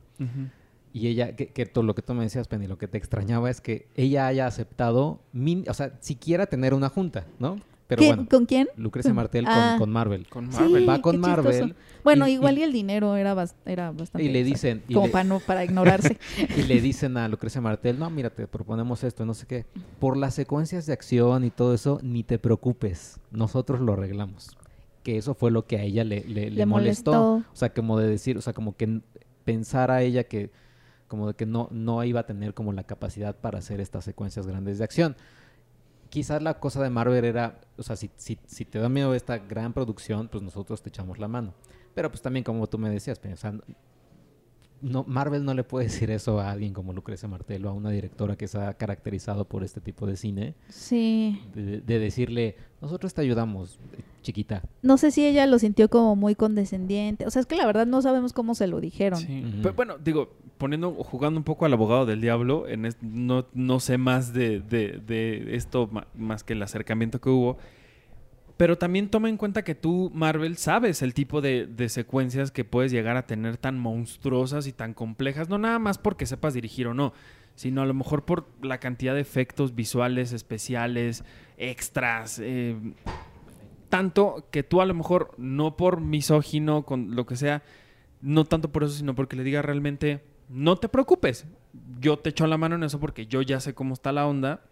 Y ella, que, que todo lo que tú me decías, Penny, lo que te extrañaba es que ella haya aceptado, min- o sea, siquiera tener una junta, ¿no? Pero ¿Quién- bueno, ¿Con quién? Lucrecia Martel con, Ah. con Marvel. Con Sí, Marvel. Va con. Marvel. Bueno, y- igual y- y, el dinero era, bas- era bastante. Y le dicen, y como le- para, no, para ignorarse. y le dicen a Lucrecia Martel, no, mira, te proponemos esto, no sé qué. Por las secuencias de acción y todo eso, ni te preocupes, nosotros lo arreglamos. Que eso fue lo que a ella le, le- le Le molestó. molestó. O sea, como de decir, o sea, como que pensar a ella que como de que no, no iba a tener como la capacidad para hacer estas secuencias grandes de acción. Quizás la cosa de Marvel era, o sea, si, si, si te da miedo esta gran producción, pues nosotros te echamos la mano. Pero pues también como tú me decías, o sea, no, Marvel no le puede decir eso a alguien como Lucrecia Martel o a una directora que se ha caracterizado por este tipo de cine, Sí. de, de decirle, nosotros te ayudamos, chiquita. No sé si ella lo sintió como muy condescendiente. O sea, es que la verdad no sabemos cómo se lo dijeron. Sí. Pero bueno, digo, poniendo, jugando un poco al abogado del diablo, en es- no, no sé más de, de- de esto más que el acercamiento que hubo. Pero también toma en cuenta que tú, Marvel, sabes el tipo de, secuencias que puedes llegar a tener tan monstruosas y tan complejas. No nada más porque sepas dirigir o no, sino a lo mejor por la cantidad de efectos visuales, especiales, extras. eh, tanto que tú a lo mejor, no por misógino, con lo que sea, no tanto por eso, sino porque le diga realmente, no te preocupes, yo te echo la mano en eso porque yo ya sé cómo está la onda.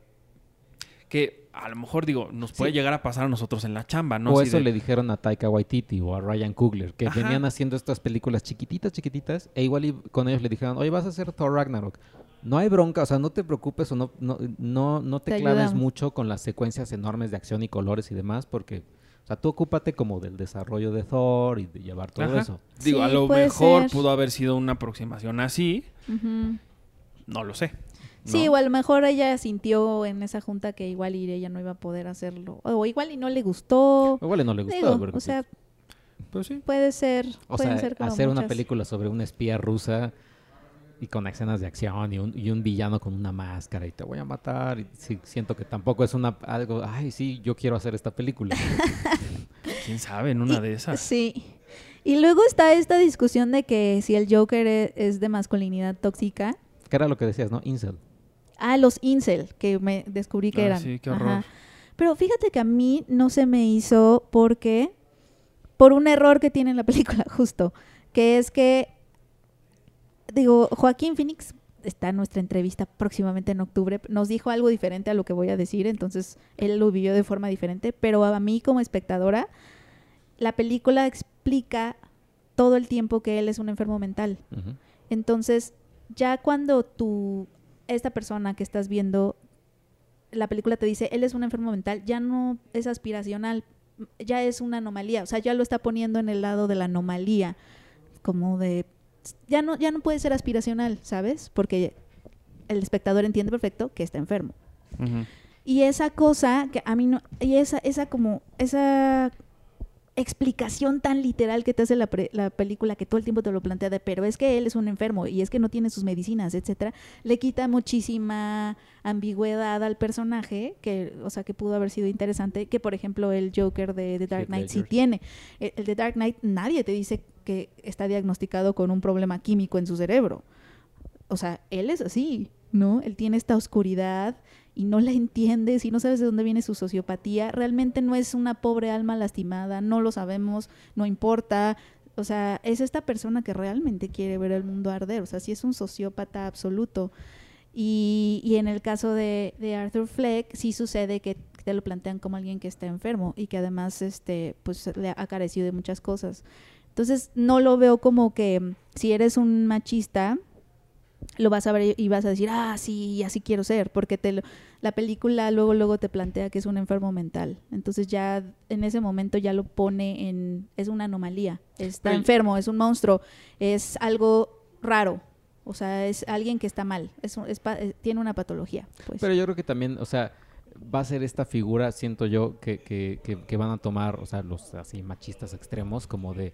Que a lo mejor, digo, nos puede Sí. llegar a pasar a nosotros en la chamba, ¿no? o Así eso de- le dijeron a Taika Waititi o a Ryan Coogler, que Ajá. venían haciendo estas películas chiquititas, chiquititas, e igual y con ellos le dijeron, oye, vas a hacer Thor Ragnarok. No hay bronca, o sea, no te preocupes o no, no, no, no te, Te claves mucho con las secuencias enormes de acción y colores y demás, porque, o sea, tú ocúpate como del desarrollo de Thor y de llevar todo Ajá. eso. Digo, a lo mejor ser. pudo haber sido una aproximación así. No lo sé. Sí, o a lo mejor ella sintió en esa junta que igual y ella no iba a poder hacerlo. O igual y no le gustó. Igual y no le gustó. Digo, porque, o sea, Pues sí. puede ser. o sea, ser como hacer una película sobre una espía rusa y con escenas de acción y un, y un villano con una máscara y te voy a matar. Y sí, siento que tampoco es una algo, ay, sí, yo quiero hacer esta película. ¿Quién sabe? En una Y- de esas. Sí. Y luego está esta discusión de que si el Joker e- es de masculinidad tóxica. que era lo que decías, ¿no? Incel. Ah, los incel, que me descubrí que Ah, eran. sí, qué Ajá. horror. Pero fíjate que a mí no se me hizo porque por un error que tiene la película justo, que es que digo, Joaquín Phoenix está en nuestra entrevista próximamente en octubre, nos dijo algo diferente a lo que voy a decir, entonces él lo vivió de forma diferente, pero a mí como espectadora la película explica todo el tiempo que él es un enfermo mental. Entonces, ya cuando tú, esta persona que estás viendo, la película te dice, él es un enfermo mental, ya no es aspiracional, ya es una anomalía, o sea, ya lo está poniendo en el lado de la anomalía, como de, ya no, ya no puede ser aspiracional, ¿sabes? Porque el espectador entiende perfecto que está enfermo. Y esa cosa que a mí no, y esa, esa como, esa explicación tan literal que te hace la, pre- la película que todo el tiempo te lo plantea de, pero es que él es un enfermo y es que no tiene sus medicinas, etcétera, le quita muchísima ambigüedad al personaje, que, o sea, que pudo haber sido interesante, que por ejemplo el Joker de The Dark Knight sí tiene. El, el de Dark Knight nadie te dice que está diagnosticado con un problema químico en su cerebro. O sea, él es así, ¿no? Él tiene esta oscuridad y no la entiendes y no sabes de dónde viene su sociopatía. Realmente no es una pobre alma lastimada, no lo sabemos, no importa. O sea, es esta persona que realmente quiere ver el mundo arder. O sea, sí es un sociópata absoluto. Y, y en el caso de, de Arthur Fleck, sí sucede que te lo plantean como alguien que está enfermo y que además este, pues, le ha carecido de muchas cosas. Entonces, no lo veo como que si eres un machista, lo vas a ver y vas a decir, ah, sí, así quiero ser, porque te lo- la película luego luego te plantea que es un enfermo mental. Entonces ya en ese momento ya lo pone en es una anomalía, está enfermo, es un monstruo, es algo raro. O sea, es alguien que está mal, es, es eh, tiene una patología. Pues. Pero yo creo que también, o sea, va a ser esta figura, siento yo, que, que, que, que van a tomar, o sea, los así machistas extremos, como de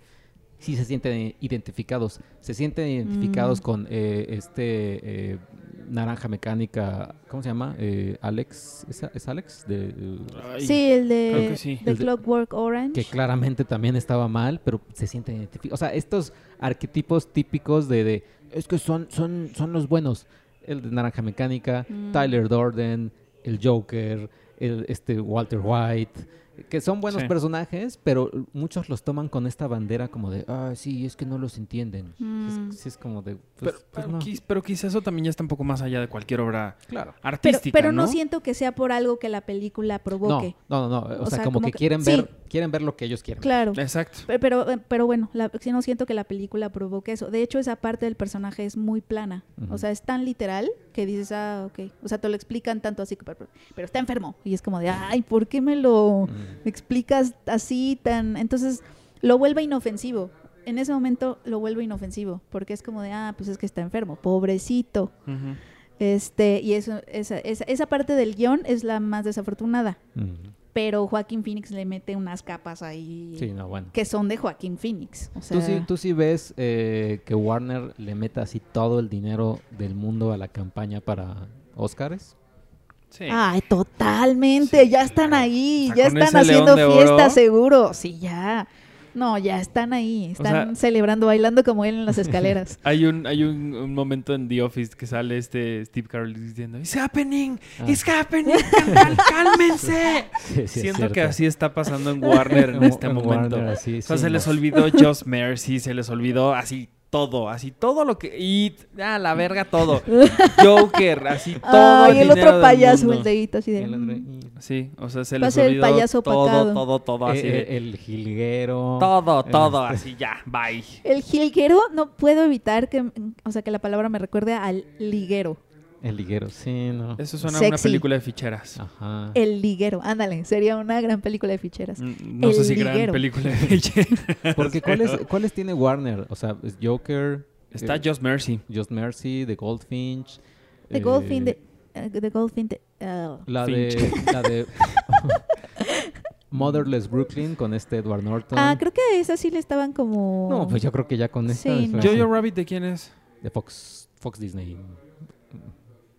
sí se sienten identificados. Se sienten identificados Mm. con eh, este eh, naranja mecánica, ¿cómo se llama? Eh, Alex, ¿es, es Alex? De, eh, Ay, sí, el de, que sí. de El de- Clockwork Orange. que claramente también estaba mal, pero se sienten identificados. O sea, estos arquetipos típicos de, de es que son, son, son los buenos. El de Naranja Mecánica, Mm. Tyler Durden, el Joker, el este Walter White, que son buenos Sí. personajes, pero muchos los toman con esta bandera como de, ah, sí, es que no los entienden. Mm. Es, sí, es como de, pues, Pero, pues pero no. quiz- pero quizás eso también ya está un poco más allá de cualquier obra Claro. Pero, artística, pero no ¿no? siento que sea por algo que la película provoque. no, no, no, O, O sea, sea, como, como que, que- quieren sí. ver, quieren ver lo que ellos quieren. ver. Claro. Exacto. Pe- Pero, eh, pero bueno, la, sí no siento que la película provoque eso. De hecho, esa parte del personaje es muy plana. O sea, es tan literal que dices, ah, ok. O sea, te lo explican tanto así, pero, pero está enfermo. Y es como de, ay, ¿por qué me lo explicas así tan...? Entonces, lo vuelve inofensivo. En ese momento lo vuelve inofensivo. Porque es como de, ah, pues es que está enfermo. Pobrecito. Este, y eso, esa, esa, esa parte del guion es la más desafortunada. Mm. Pero Joaquín Phoenix le mete unas capas ahí Sí, no, bueno. que son de Joaquín Phoenix. O sea, ¿Tú sí, tú sí ves eh, que Warner le meta así todo el dinero del mundo a la campaña para Oscars? Sí. Ay, totalmente, Sí, ya están claro. ahí, O sea, ya están haciendo oro. fiesta seguro. Sí, ya. No, ya están ahí, están sea- celebrando, bailando como él en las escaleras. Hay un, hay un, un momento en The Office que sale este Steve Carell diciendo It's happening, Ah. it's happening, cálmense. Sí, sí, es Siento que así está pasando en Warner en este En momento. Warner, así, o sea, sí, se no. les olvidó Just Mercy, se les olvidó así todo, así todo lo que... Y, ah, la verga, todo. Joker, así todo Ay, el dinero otro payaso, mundo. el dedito así de... El otro- mm. Sí, o sea, se Va a les ser el olvidó payaso todo, opacado. todo, todo, así de- eh, el jilguero. Todo, el todo, este- así ya, bye. El jilguero, no puedo evitar que, o sea, que la palabra me recuerde al liguero. El liguero, sí, no. Eso suena a una película de ficheras. Ajá. El liguero, ándale, sería una gran película de ficheras. Mm, No El sé si gran película de ficheras. Porque ¿cuáles, ¿cuáles tiene Warner? O sea, es Joker. Está eh, Just Mercy. Just Mercy, The Goldfinch. The eh, Goldfin de... eh, The Goldfin de... oh. La Finch. de, la de Motherless Brooklyn con este Edward Norton. Ah, creo que esas sí le estaban como... No, pues yo creo que ya con esta. Sí, es no. Jojo Rabbit, ¿de quién es? De Fox, Fox Disney.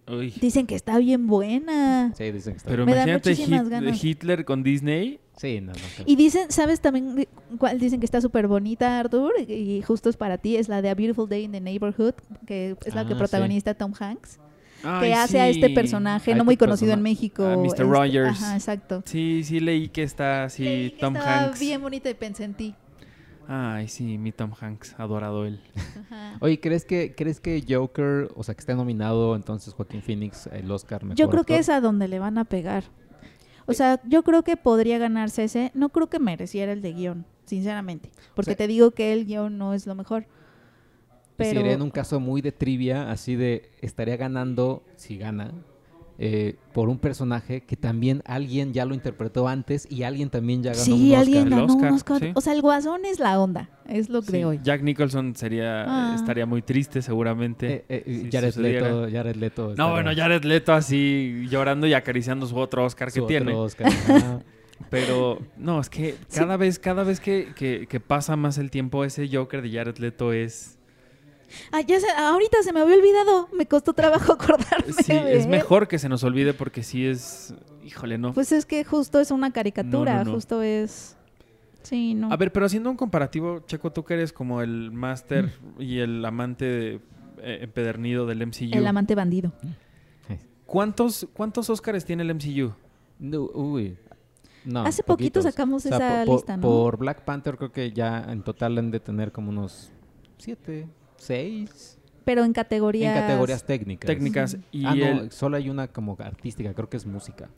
Uy. Dicen que está bien buena. Sí, dicen que está Pero Me da imagínate muchísimas Hit- ganas. Hitler con Disney. Sí, no, no. Y dicen, ¿sabes también cuál dicen que está súper bonita, Arthur? Y justo es para ti, es la de A Beautiful Day in the Neighborhood, que es la que Ah, protagoniza Tom Hanks, que Ay, hace a este personaje A no este muy conocido en México. a Mr. este- Rogers. Ajá, exacto. Sí, sí leí que está así que Tom estaba Hanks. bien bonita y pensé en ti. Ay, sí, mi Tom Hanks, adorado él. Ajá. Oye, ¿crees que, ¿crees que Joker, o sea, que esté nominado entonces Joaquín Phoenix el Oscar mejor Yo creo que es a donde le van a pegar. O sea, yo creo que podría ganarse ese. No creo que mereciera el de guion, sinceramente. Porque sea- te digo que el guion no es lo mejor. Y Pero sería en un caso muy de trivia, así de estaría ganando, si gana, eh, por un personaje que también alguien ya lo interpretó antes y alguien también ya ganó un sí, Oscar. alguien ganó Oscar, un Oscar. sí. O sea, el guasón es la onda. Es lo que Sí, hoy. Jack Nicholson sería, Ah. estaría muy triste seguramente. Eh, eh, si Jared. Leto, Jared Leto. No, bueno, Jared Leto así llorando y acariciando su otro Oscar que otro tiene. Oscar. Pero no, es que cada vez, cada vez que, que- que pasa más el tiempo, ese Joker de Jared Leto es. Ah, ya ahorita se me había olvidado. Me costó trabajo acordarme. Sí, de es él. mejor que se nos olvide porque sí es. Híjole, no. Pues es que justo es una caricatura. No, no, no. Justo es. Sí, no. A ver, pero haciendo un comparativo, Checo, tú que eres como el máster y el amante de- eh, empedernido del MCU. el amante bandido. ¿Cuántos, ¿Cuántos Oscars tiene el MCU? No, uy. No, Hace poquito poquitos. sacamos O sea, esa lista, ¿no? Por Black Panther creo que ya en total han de tener como unos siete, seis Pero en categorías. en categorías técnicas. Técnicas. Y, ah, no, solo hay una como artística, creo que es música.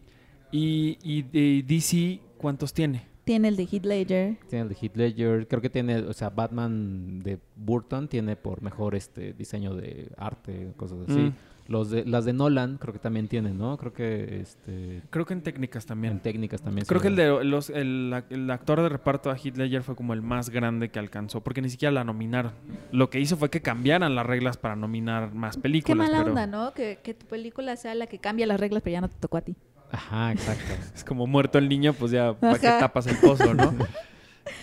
y, y de DC, ¿cuántos tiene? Tiene el de Heath Ledger. Tiene el de Heath Ledger, creo que tiene, o sea, Batman de Burton tiene por mejor este diseño de arte, cosas así. Mm. Los de, las de Nolan creo que también tienen, ¿no? Creo que este Creo que en técnicas también. en técnicas también. Creo que el, de los, el, el actor de reparto a Heath Ledger fue como el más grande que alcanzó, porque ni siquiera la nominaron. Lo que hizo fue que cambiaran las reglas para nominar más películas. Qué mala pero onda, ¿no? Que, que tu película sea la que cambia las reglas, pero ya no te tocó a ti. Ajá, exacto. Es como muerto el niño, pues ya para que Ajá. tapas el pozo, ¿no?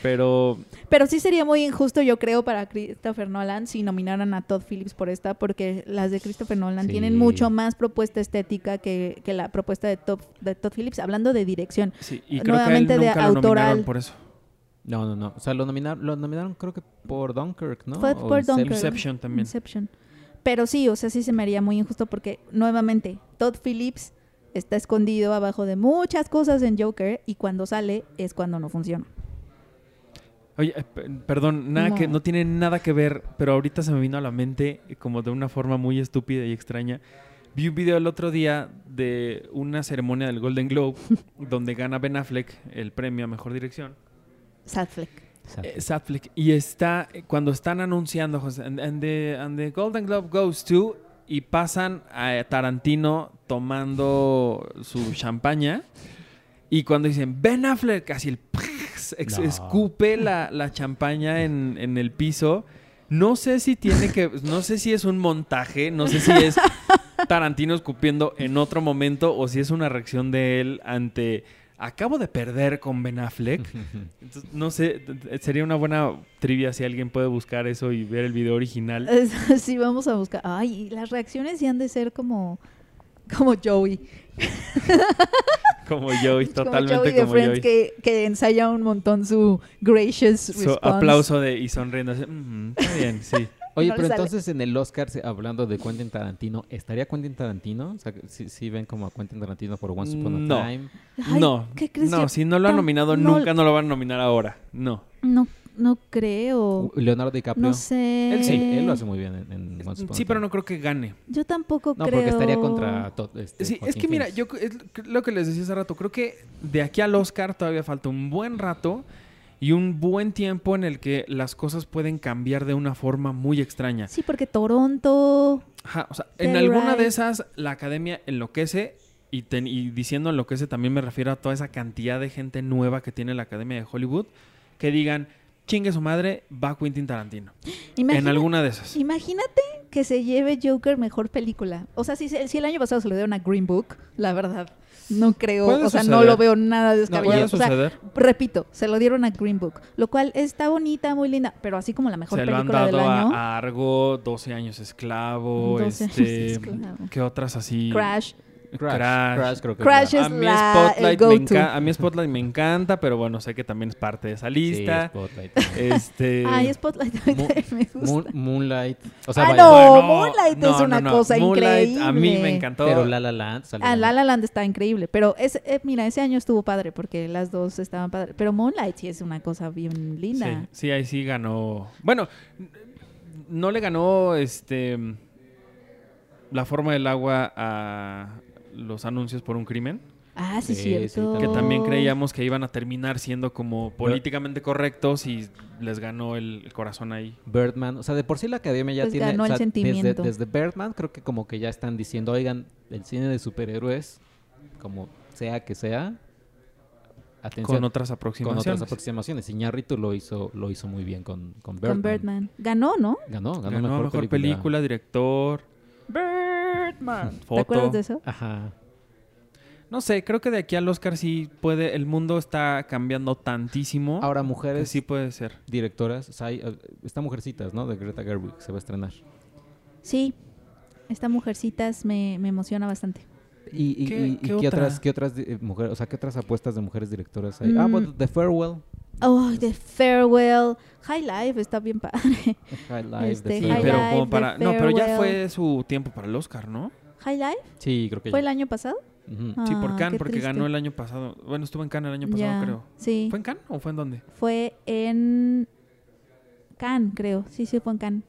Pero Pero sí sería muy injusto, yo creo, para Christopher Nolan si nominaran a Todd Phillips por esta, porque las de Christopher Nolan Sí. tienen mucho más propuesta estética que, que la propuesta de Todd, de Todd Phillips, hablando de dirección. sí, y creo Nuevamente que a de él nunca lo autoral. por eso. No, no, no. O sea, lo nominaron, lo nominaron creo que por Dunkirk, ¿no? Fue O por. Dunkirk. Inception también. Inception. Pero sí, o sea, sí se me haría muy injusto porque, nuevamente, Todd Phillips está escondido abajo de muchas cosas en Joker y cuando sale es cuando no funciona. Oye, eh, pe- perdón, nada No. que no tiene nada que ver, pero ahorita se me vino a la mente eh, como de una forma muy estúpida y extraña. Vi un video el otro día de una ceremonia del Golden Globe donde gana Ben Affleck el premio a mejor dirección. Sad Fleck. Exacto. Eh, Affleck. Y está eh, cuando están anunciando José, and, and the, and the Golden Globe goes to y pasan a Tarantino tomando su champaña y cuando dicen Ben Affleck casi el ex- No. escupe la, la champaña en, en el piso. No sé si tiene que, no sé si es un montaje, no sé si es Tarantino escupiendo en otro momento o si es una reacción de él ante acabo de perder con Ben Affleck. Entonces, no sé, sería una buena trivia si alguien puede buscar eso y ver el video original. sí, vamos a buscar. Ay, las reacciones sí han de ser como, como Joey. Como Joey, como totalmente Joey de como Friends Joey. que, que ensaya un montón su gracious Su response. aplauso de y sonriendo. así, "Mm, está bien, sí. Oye, No pero entonces en el Oscar, hablando de Quentin Tarantino, ¿estaría Quentin Tarantino? O sea, si si ven como a Quentin Tarantino por Once Upon a No. Time. Ay, no, ¿qué crees? no, si no lo han nominado, no- nunca no lo van a nominar ahora. No. No, no creo. Leonardo DiCaprio. No sé. Él Sí, él lo hace muy bien en, en Once Upon a Sí, pero no creo que gane. Yo tampoco No, creo. porque estaría contra to- este, Sí, es que mira, yo es lo que les decía hace rato, creo que de aquí al Oscar todavía falta un buen rato y un buen tiempo en el que las cosas pueden cambiar de una forma muy extraña. Sí, porque Toronto. Ajá, o sea, en alguna de esas la academia enloquece y, ten- y diciendo enloquece también me refiero a toda esa cantidad de gente nueva que tiene la academia de Hollywood que digan, chingue su madre, va Quentin Tarantino. Imagina- En alguna de esas. Imagínate que se lleve Joker mejor película. O sea, si, si el año pasado se le dieron a Green Book, la verdad, no creo. O sea, no lo veo nada descabellado. o sea, repito, se lo dieron a Green Book, lo cual está bonita, muy linda, pero así como la mejor Se lo han película del dado año. a Argo, 12 años esclavo, 12 años este, esclavo. ¿qué otras así? Crash. Crash, Crash. Crash creo que Crash la- es a mí la- Spotlight el me enca- a mí Spotlight me encanta, pero bueno, sé que también es parte de esa Sí, lista. Spotlight. este Ay, Spotlight Mo- me gusta. Moon- Moonlight. O sea, Ah, vaya, no, Bueno, Moonlight es una cosa Moonlight A mí increíble. me encantó. pero La La Land salió Ah. La La Land está increíble, pero es, eh, mira, ese año estuvo padre porque las dos estaban padres. Pero Moonlight sí es una cosa bien linda. Sí, sí, ahí sí ganó. Bueno, no le ganó este la forma del agua a los anuncios por un crimen, Ah, sí, Sí, cierto. sí, que también creíamos que iban a terminar siendo como políticamente correctos y les ganó el, el corazón ahí. Birdman, o sea, de por sí la academia ya Pues tiene. ganó o el sea, sentimiento. Desde, desde Birdman, creo que como que ya están diciendo, oigan, el cine de superhéroes, como sea que sea, atención Con otras con aproximaciones. otras aproximaciones. Iñárritu lo hizo, lo hizo muy bien con, con Birdman. Con Birdman. Ganó, ¿no? Ganó, ganó, Ganó mejor, mejor, película. película. director, Birdman. foto. ¿Te acuerdas de eso? Ajá. No sé, creo que de aquí al Oscar sí puede, el mundo está cambiando tantísimo Ahora, que mujeres sí puede ser. directoras, o sea, hay, eh, está Mujercitas, ¿no? De Greta Gerwig, se va a estrenar. Sí. Esta Mujercitas me, me emociona bastante. ¿Y, y- ¿Qué- y- y qué qué, otra? otras, qué otras eh, mujeres, o sea, qué otras apuestas de mujeres directoras hay? Ah, Mm. bueno, The Farewell, Oh, The Farewell. High Life está bien padre. High Life, Este, Sí, High pero. Life, como para... No, pero ya fue su tiempo para el Oscar, ¿no? High Life Sí, creo que fue ya. el año pasado. Ujú. Sí, por Ah, Cannes, porque triste. ganó el año pasado. Bueno, estuvo en Cannes el año pasado, Ya, creo. Sí. ¿Fue en Cannes o fue en dónde? Fue en Cannes, creo. Sí, sí, fue en Cannes.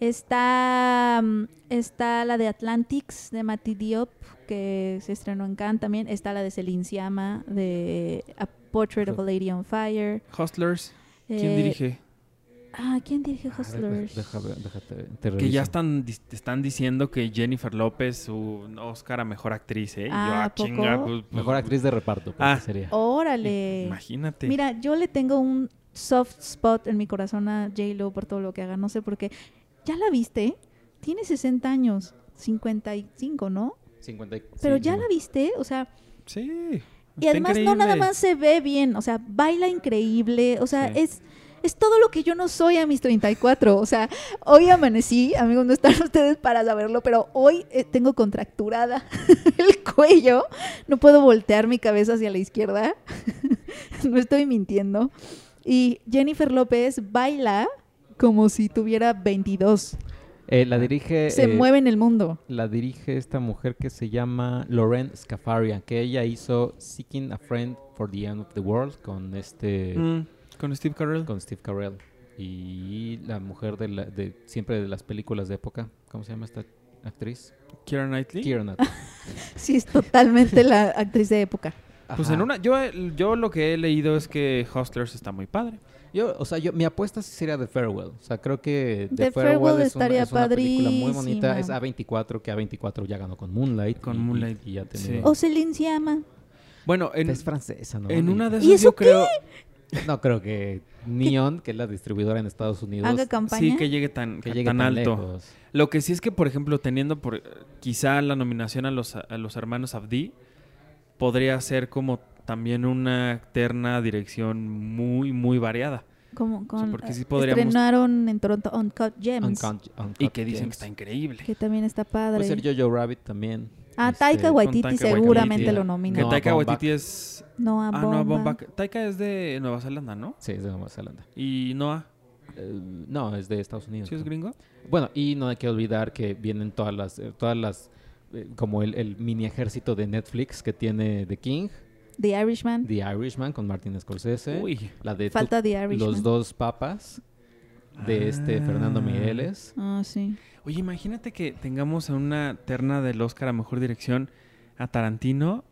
Está, mm, está la de Atlantics de Mati Diop, que se estrenó en Cannes también. Está la de Celine Siama, de A Portrait of a Lady on Fire. Hustlers. ¿Quién Eh, dirige? Ah, ¿quién dirige A ver, Hustlers? deja ver, déjate, te Que ya están, están diciendo que Jennifer López su Oscar a Mejor Actriz, ¿eh? Yo, Ah, ah, ¿a poco? chinga, pues, pues, Mejor actriz de reparto, porque Ah. sería. Órale. Imagínate. Mira, yo le tengo un soft spot en mi corazón a J-Lo por todo lo que haga. No sé por qué. ¿Ya la viste? Tiene 60 años. 55, ¿no? 50 y- Pero sí, ya la viste, o sea, Sí. Y además no nada más se ve bien, o sea, baila increíble, o sea, Sí. es es todo lo que yo no soy a mis 34, o sea, hoy amanecí, amigos, no están ustedes para saberlo, pero hoy eh, tengo contracturada el cuello, no puedo voltear mi cabeza hacia la izquierda, no estoy mintiendo. Y Jennifer López baila como si tuviera 22. Eh, la dirige. Se eh, mueve en el mundo. La dirige esta mujer que se llama Lauren Scafaria, que ella hizo Seeking a Friend for the End of the World con este. Mm, con Steve Carell. con Steve Carell. Y la mujer de, la, de siempre de las películas de época. ¿Cómo se llama esta actriz? Keira Knightley. Keira Knightley. Sí, es totalmente la actriz de época. Pues Ajá. en una, yo, yo lo que he leído es que Hustlers está muy padre. Yo, o sea, yo, mi apuesta sí sería The Farewell. O sea, creo que The, The Farewell, Farewell es, una, estaría es una película muy bonita. Es A24, que A24 ya ganó con Moonlight. Con y- y- Moonlight, Y, ya sí. tiene... O Celine Siama. Bueno, en, es francesa, ¿no? en Y- una de ¿Y esas eso yo creo No creo que Neon, que es la distribuidora en Estados Unidos, Haga campaña. sí que llegue tan, que llegue tan, alto. lejos. Lo que sí es que, por ejemplo, teniendo por quizá la nominación a los, a los hermanos Abdi, podría ser como también una terna dirección muy, muy variada. Como con, porque sí eh, podríamos- estrenaron en Toronto Uncut Gems, Uncut- Uncut Y que dicen Gems. que está increíble. que también está padre. Puede ser Jojo Rabbit también. ah, Este, Taika Waititi Taika seguramente Waititi. lo Que nominó. Noah Taika. Waititi es... Noah Ah, Noah Baumbach. Taika es de Nueva Zelanda, ¿no? Sí, es de Nueva Zelanda. Y Noah, Eh, no, es de Estados Unidos. ¿sí es gringo? Bueno, y no hay que olvidar que vienen todas las, eh, todas las, eh, como el, el mini ejército de Netflix que tiene The King, The Irishman. The Irishman con Martin Scorsese. Uy. La de Falta Tu- The Irishman. Los dos papas de este Fernando Migueles. Ah, sí. Oye, imagínate que tengamos en una terna del Oscar a Mejor Dirección a Tarantino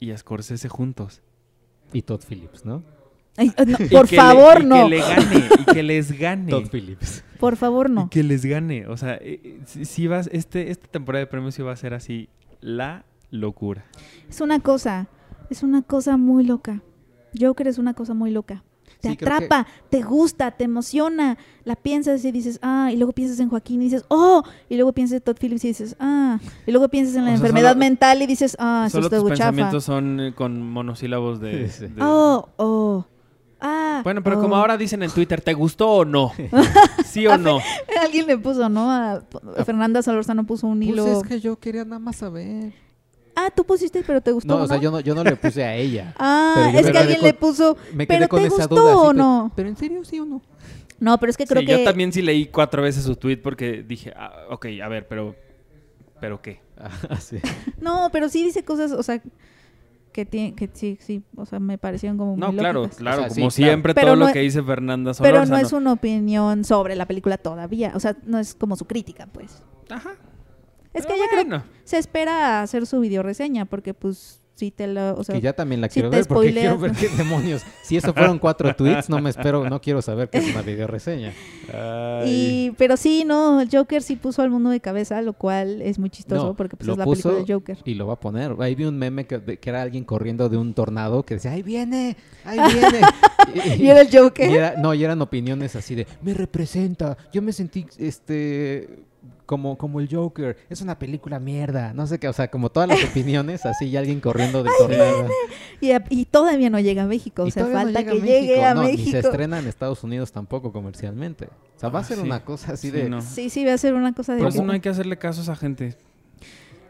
y a Scorsese juntos. Y Todd Phillips, ¿no? Ay, no, Y por le- favor, y no. que le gane, y que les gane. Todd Phillips. Por favor, Y no. que les gane. O sea, eh, eh, si, si vas, este, esta temporada de premios iba a ser así la locura. Es una cosa, es una cosa muy loca. Joker es una cosa muy loca. Te Sí, creo que- atrapa, te gusta, te emociona. La piensas y dices, ah, y luego piensas en Joaquín y dices, oh, y luego piensas en Todd Phillips y dices, ah, y luego piensas en la O sea, enfermedad solo- mental y dices, ah, eso Solo está tus pensamientos son eh, con monosílabos de... Sí, sí. de- Oh, oh, ah. Bueno, pero oh. como ahora dicen en Twitter, ¿te gustó o no? ¿Sí o A no? Alguien le puso, ¿no? A, Fernanda Solorzano puso un hilo. Pues es que yo quería nada más saber. Ah, tú pusiste, pero te gustó. No, o sea, yo no, yo no le puse a ella. Ah, es que alguien con- le puso. Me quedé ¿Pero con te esa gustó duda. así, o pero- no? ¿Pero en serio sí o no? No, pero es que creo Sí, que. yo también sí leí cuatro veces su tweet porque dije, ah, ok, a ver, pero... ¿Pero qué? Ah, sí. No, pero sí dice cosas, o sea, que tiene, que sí, sí, o sea, me parecieron como No, muy claro, lógicas. claro, O sea, como siempre Pero todo no lo que dice Fernanda Pero Solórzano. no es una opinión sobre la película todavía, o sea, no es como su crítica, pues. Ajá. Es que Pero ella creo se espera hacer su video reseña porque pues sí te lo, o sea, que ya también la quiero ver porque quiero ver qué demonios. Si eso fueron cuatro tweets, no me espero, no quiero saber qué es una video reseña. y pero sí, no, el Joker sí puso al mundo de cabeza, lo cual es muy chistoso No, porque pues lo es la puso película del Joker. Y lo va a poner. Ahí vi un meme que, de- que era alguien corriendo de un tornado que decía, ¡ahí viene! ¡ahí viene! ¿Y era el Joker? y era- no, y eran opiniones así de, me representa, yo me sentí, este, como, como el Joker, es una película mierda, no sé qué, o sea, como todas las opiniones, así, y alguien corriendo del tornado. Y, y todavía no llega a México, o sea, no falta llega que México, llegue a no, Ni se México. estrena en Estados Unidos tampoco comercialmente. O sea, va a Ah, ser sí. una cosa así Sí, de... no. Sí, sí, va a ser una cosa de Por eso no hay que hacerle caso a esa gente.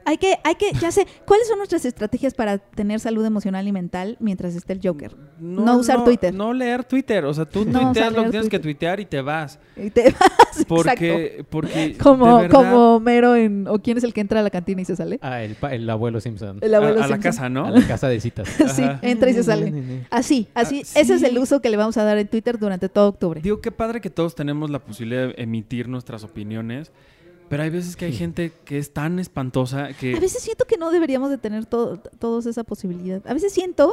Hay que, hay que, ya sé, ¿cuáles son nuestras estrategias para tener salud emocional y mental mientras esté el Joker? No usar Twitter. No leer Twitter. O sea, tú No tuiteas lo que tienes que Twitter. tuitear y te vas. Y te vas, Porque, porque exacto. Como, de verdad, como Mero en, o quién es el que entra a la cantina y se sale. Ah, el, el abuelo Simpson. El abuelo a, a la Simpson. casa, ¿no? A la casa de citas. sí, entra y se sale. Así, así, Ah, ese es el uso que le vamos a dar en Twitter durante todo octubre. Digo, qué padre que todos tenemos la posibilidad de emitir nuestras opiniones. Pero hay veces que hay gente que es tan espantosa que... A veces siento que no deberíamos de tener todo, todos esa posibilidad. A veces siento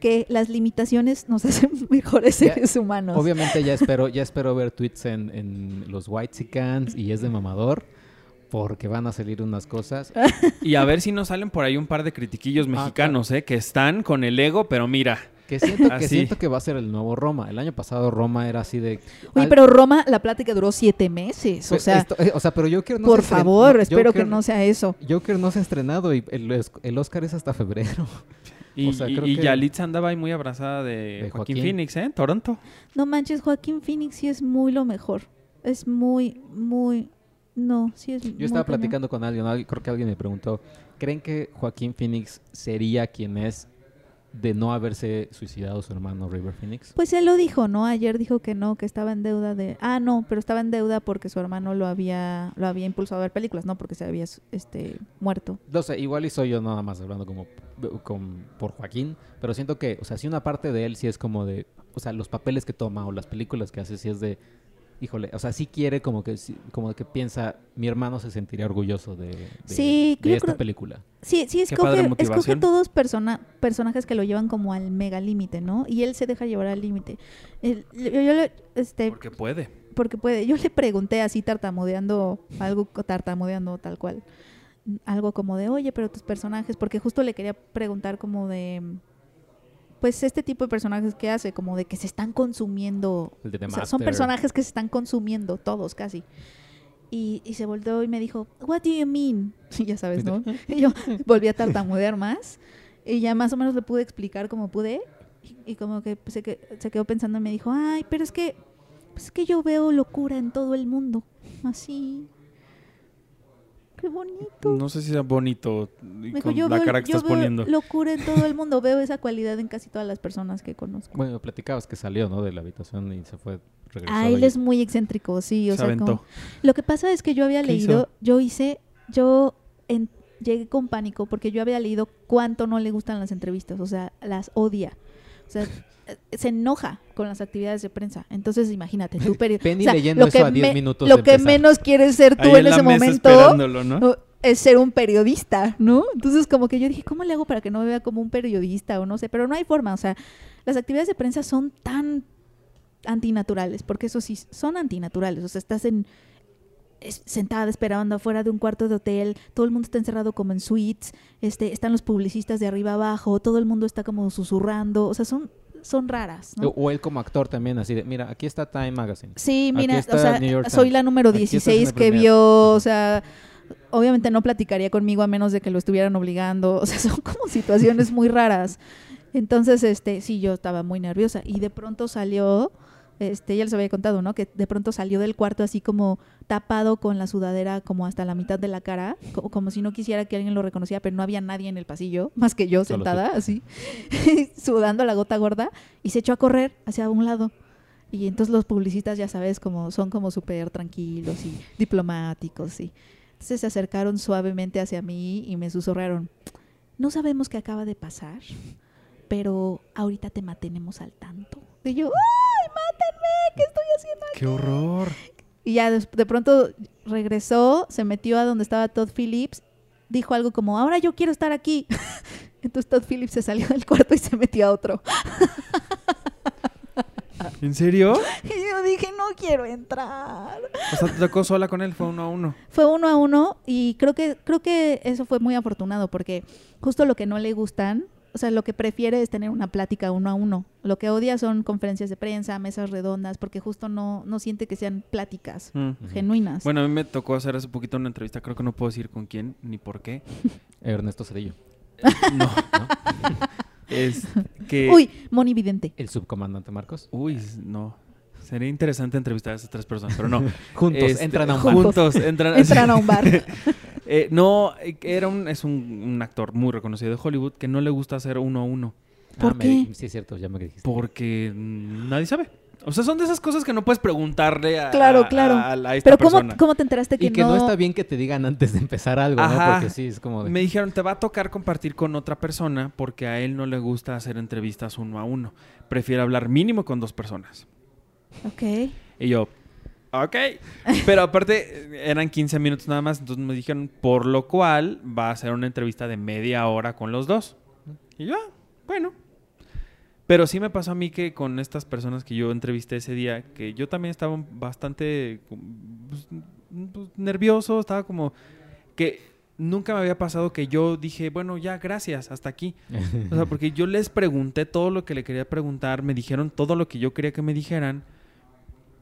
que las limitaciones nos hacen mejores Ya, seres humanos. Obviamente ya espero, ya espero ver tweets en, en los White y es de mamador. Porque van a salir unas cosas. Y a ver si nos salen por ahí un par de critiquillos Ah, mexicanos, ¿eh? Que están con el ego, pero mira. Que siento que, Así. siento que va a ser el nuevo Roma. El año pasado Roma era así de. Oye, al- pero Roma, la plática duró siete meses. O sea, esto- eh, o sea, pero Joker no por se favor, no, espero que no sea eso. Joker no se ha estrenado y el, el Oscar es hasta febrero. Y, O sea, y- creo y que- Yalitza andaba ahí muy abrazada de, De Joaquín, Joaquín. Phoenix, ¿eh? Toronto. No manches, Joaquín Phoenix sí es muy lo mejor. Es muy, muy... No, sí es Yo estaba platicando con alguien, alguien- creo que alguien me preguntó, ¿creen que Joaquín Phoenix sería quien es de no haberse suicidado su hermano River Phoenix? Pues él lo dijo, ¿no? Ayer dijo que no, que estaba en deuda de... Ah, no, pero estaba en deuda porque su hermano lo había lo había impulsado a ver películas, no porque se había este muerto. No sé, igual y soy yo nada más hablando como con- por Joaquín, pero siento que, o sea, si una parte de él sí es como de, o sea, los papeles que toma o las películas que hace sí es de, híjole, o sea, sí quiere como que, sí- como que piensa, mi hermano se sentiría orgulloso de, de- Sí, de yo esta creo- película. Sí, sí, escoge, escoge todos persona, personajes que lo llevan como al mega límite, ¿no? Y él se deja llevar al límite. El- Yo, yo este, Porque puede. porque puede. Yo le pregunté así tartamudeando, algo tartamudeando tal cual, algo como de, oye, pero tus personajes, porque justo le quería preguntar como de, pues este tipo de personajes que hace, como de que se están consumiendo, El de The o sea, son personajes que se están consumiendo, todos casi. Y, y se volteó y me dijo, what do you mean? Y ya sabes, ¿no? Y yo volví a tartamudear más. Y ya más o menos le pude explicar como pude. Y, y como que pues, se, que- se quedó pensando y me dijo, ay, pero es que, pues es que yo veo locura en todo el mundo. Así. Qué bonito. No sé si sea bonito dijo, con yo la veo, cara que yo estás veo poniendo. locura en todo el mundo. Veo esa cualidad en casi todas las personas que conozco. Bueno, platicabas que salió, ¿no? De la habitación y se fue, regresó. Ah, él es muy excéntrico, sí. O Se sea, aventó. como- Lo que pasa es que yo había ¿Qué leído, hizo? yo hice, yo en- llegué con pánico porque yo había leído cuánto no le gustan las entrevistas, o sea, las odia. O sea, se enoja con las actividades de prensa. Entonces, imagínate, tú Penny o sea, leyendo lo eso que a 10 me- minutos Lo de que menos quieres ser tú Ahí en la ese mesa momento esperándolo, ¿no? ¿no? es ser un periodista, ¿no? Entonces, como que yo dije, ¿cómo le hago para que no me vea como un periodista o no sé? Pero no hay forma, o sea, las actividades de prensa son tan antinaturales, porque eso sí, son antinaturales, o sea, estás en sentada esperando afuera de un cuarto de hotel, todo el mundo está encerrado como en suites, este, están los publicistas de arriba abajo, todo el mundo está como susurrando, o sea, son, son raras, ¿no? O, él como actor también, así de, mira, aquí está Time Magazine. Sí, mira, o sea, soy la número Aquí estás en 16 el que vio, o sea, obviamente no platicaría conmigo a menos de que lo estuvieran obligando, o sea, son como situaciones muy raras. Entonces, este, sí, yo estaba muy nerviosa y de pronto salió, este, ya les había contado, ¿no? Que de pronto salió del cuarto así como tapado con la sudadera como hasta la mitad de la cara, co- como, si no quisiera que alguien lo reconociera, pero no había nadie en el pasillo, más que yo sentada así, sudando la gota gorda, y se echó a correr hacia un lado. Y entonces los publicistas, ya sabes, como son como súper tranquilos y diplomáticos. Y entonces se acercaron suavemente hacia mí y me susurraron, no sabemos qué acaba de pasar, pero ahorita te mantenemos al tanto. Y yo, ¡ay, mátenme! ¿Qué estoy haciendo aquí? ¡Qué horror! Y ya des- de, pronto regresó, se metió a donde estaba Todd Phillips, dijo algo como, ahora yo quiero estar aquí. Entonces Todd Phillips se salió del cuarto y se metió a otro. ¿En serio? Y yo dije, no quiero entrar. O sea, te tocó sola con él, fue uno a uno. Fue uno a uno y creo que, creo que eso fue muy afortunado porque justo lo que no le gustan, o sea, lo que prefiere es tener una plática uno a uno. Lo que odia son conferencias de prensa, mesas redondas, porque justo no, no siente que sean pláticas Mm. genuinas. Bueno, a mí me tocó hacer hace poquito una entrevista, creo que no puedo decir con quién ni por qué. Ernesto Cedillo, No, es que... Uy, Moni Vidente. el subcomandante Marcos. Uy, no. Sería interesante entrevistar a esas tres personas, pero no. Juntos, Este, entran a un bar. Juntos, entran, Entran a un bar. Eh, no, era un, es un, un actor muy reconocido de Hollywood que no le gusta hacer uno a uno. ¿Por Ah, me- qué? sí, es cierto, ya me dijiste. Porque nadie sabe. O sea, son de esas cosas que no puedes preguntarle a, Claro, claro. a- a esta Pero ¿cómo, persona. ¿cómo te enteraste que, y que no... está bien que te digan antes de empezar algo, Ajá. ¿no? Porque sí, es como de... Me dijeron, te va a tocar compartir con otra persona porque a él no le gusta hacer entrevistas uno a uno. Prefiere hablar mínimo con dos personas. Ok. Y yo, ok. Pero aparte, eran 15 minutos nada más. Entonces me dijeron, por lo cual va a ser una entrevista de media hora con los dos. Y yo, ah, bueno. Pero sí me pasó a mí que con estas personas que yo entrevisté ese día, que yo también estaba bastante pues, pues, nervioso, estaba como que nunca me había pasado que yo dije, bueno, ya, gracias, hasta aquí. O sea, porque yo les pregunté todo lo que le quería preguntar, me dijeron todo lo que yo quería que me dijeran.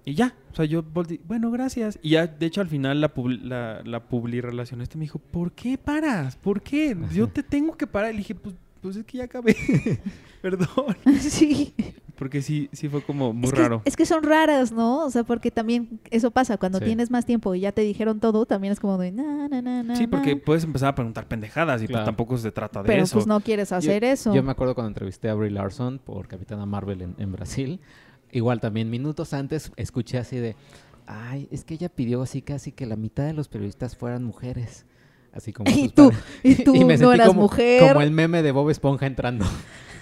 Y ya, o sea, yo volteé, bueno, gracias. Y ya, de hecho, al final la, publi- la, la publi relacionista me dijo, ¿por qué paras? ¿Por qué? Yo te tengo que parar. Y le dije, pues, pues es que ya acabé. Perdón. sí. Porque sí, sí fue como muy es que, raro. Es que son raras, ¿no? O sea, porque también eso pasa. Cuando Sí. tienes más tiempo y ya te dijeron todo, también es como de na, na, na, na, Sí, porque na. puedes empezar a preguntar pendejadas y pues tampoco se trata de Pero eso. pues no quieres hacer eso. Yo me acuerdo cuando entrevisté a Brie Larson por Capitana Marvel en, en Brasil. Igual también minutos antes escuché así de, ay, es que ella pidió así casi que la mitad de los periodistas fueran mujeres. Así como Y tú, y tú me no sentí eras como, mujer. Como el meme de Bob Esponja entrando.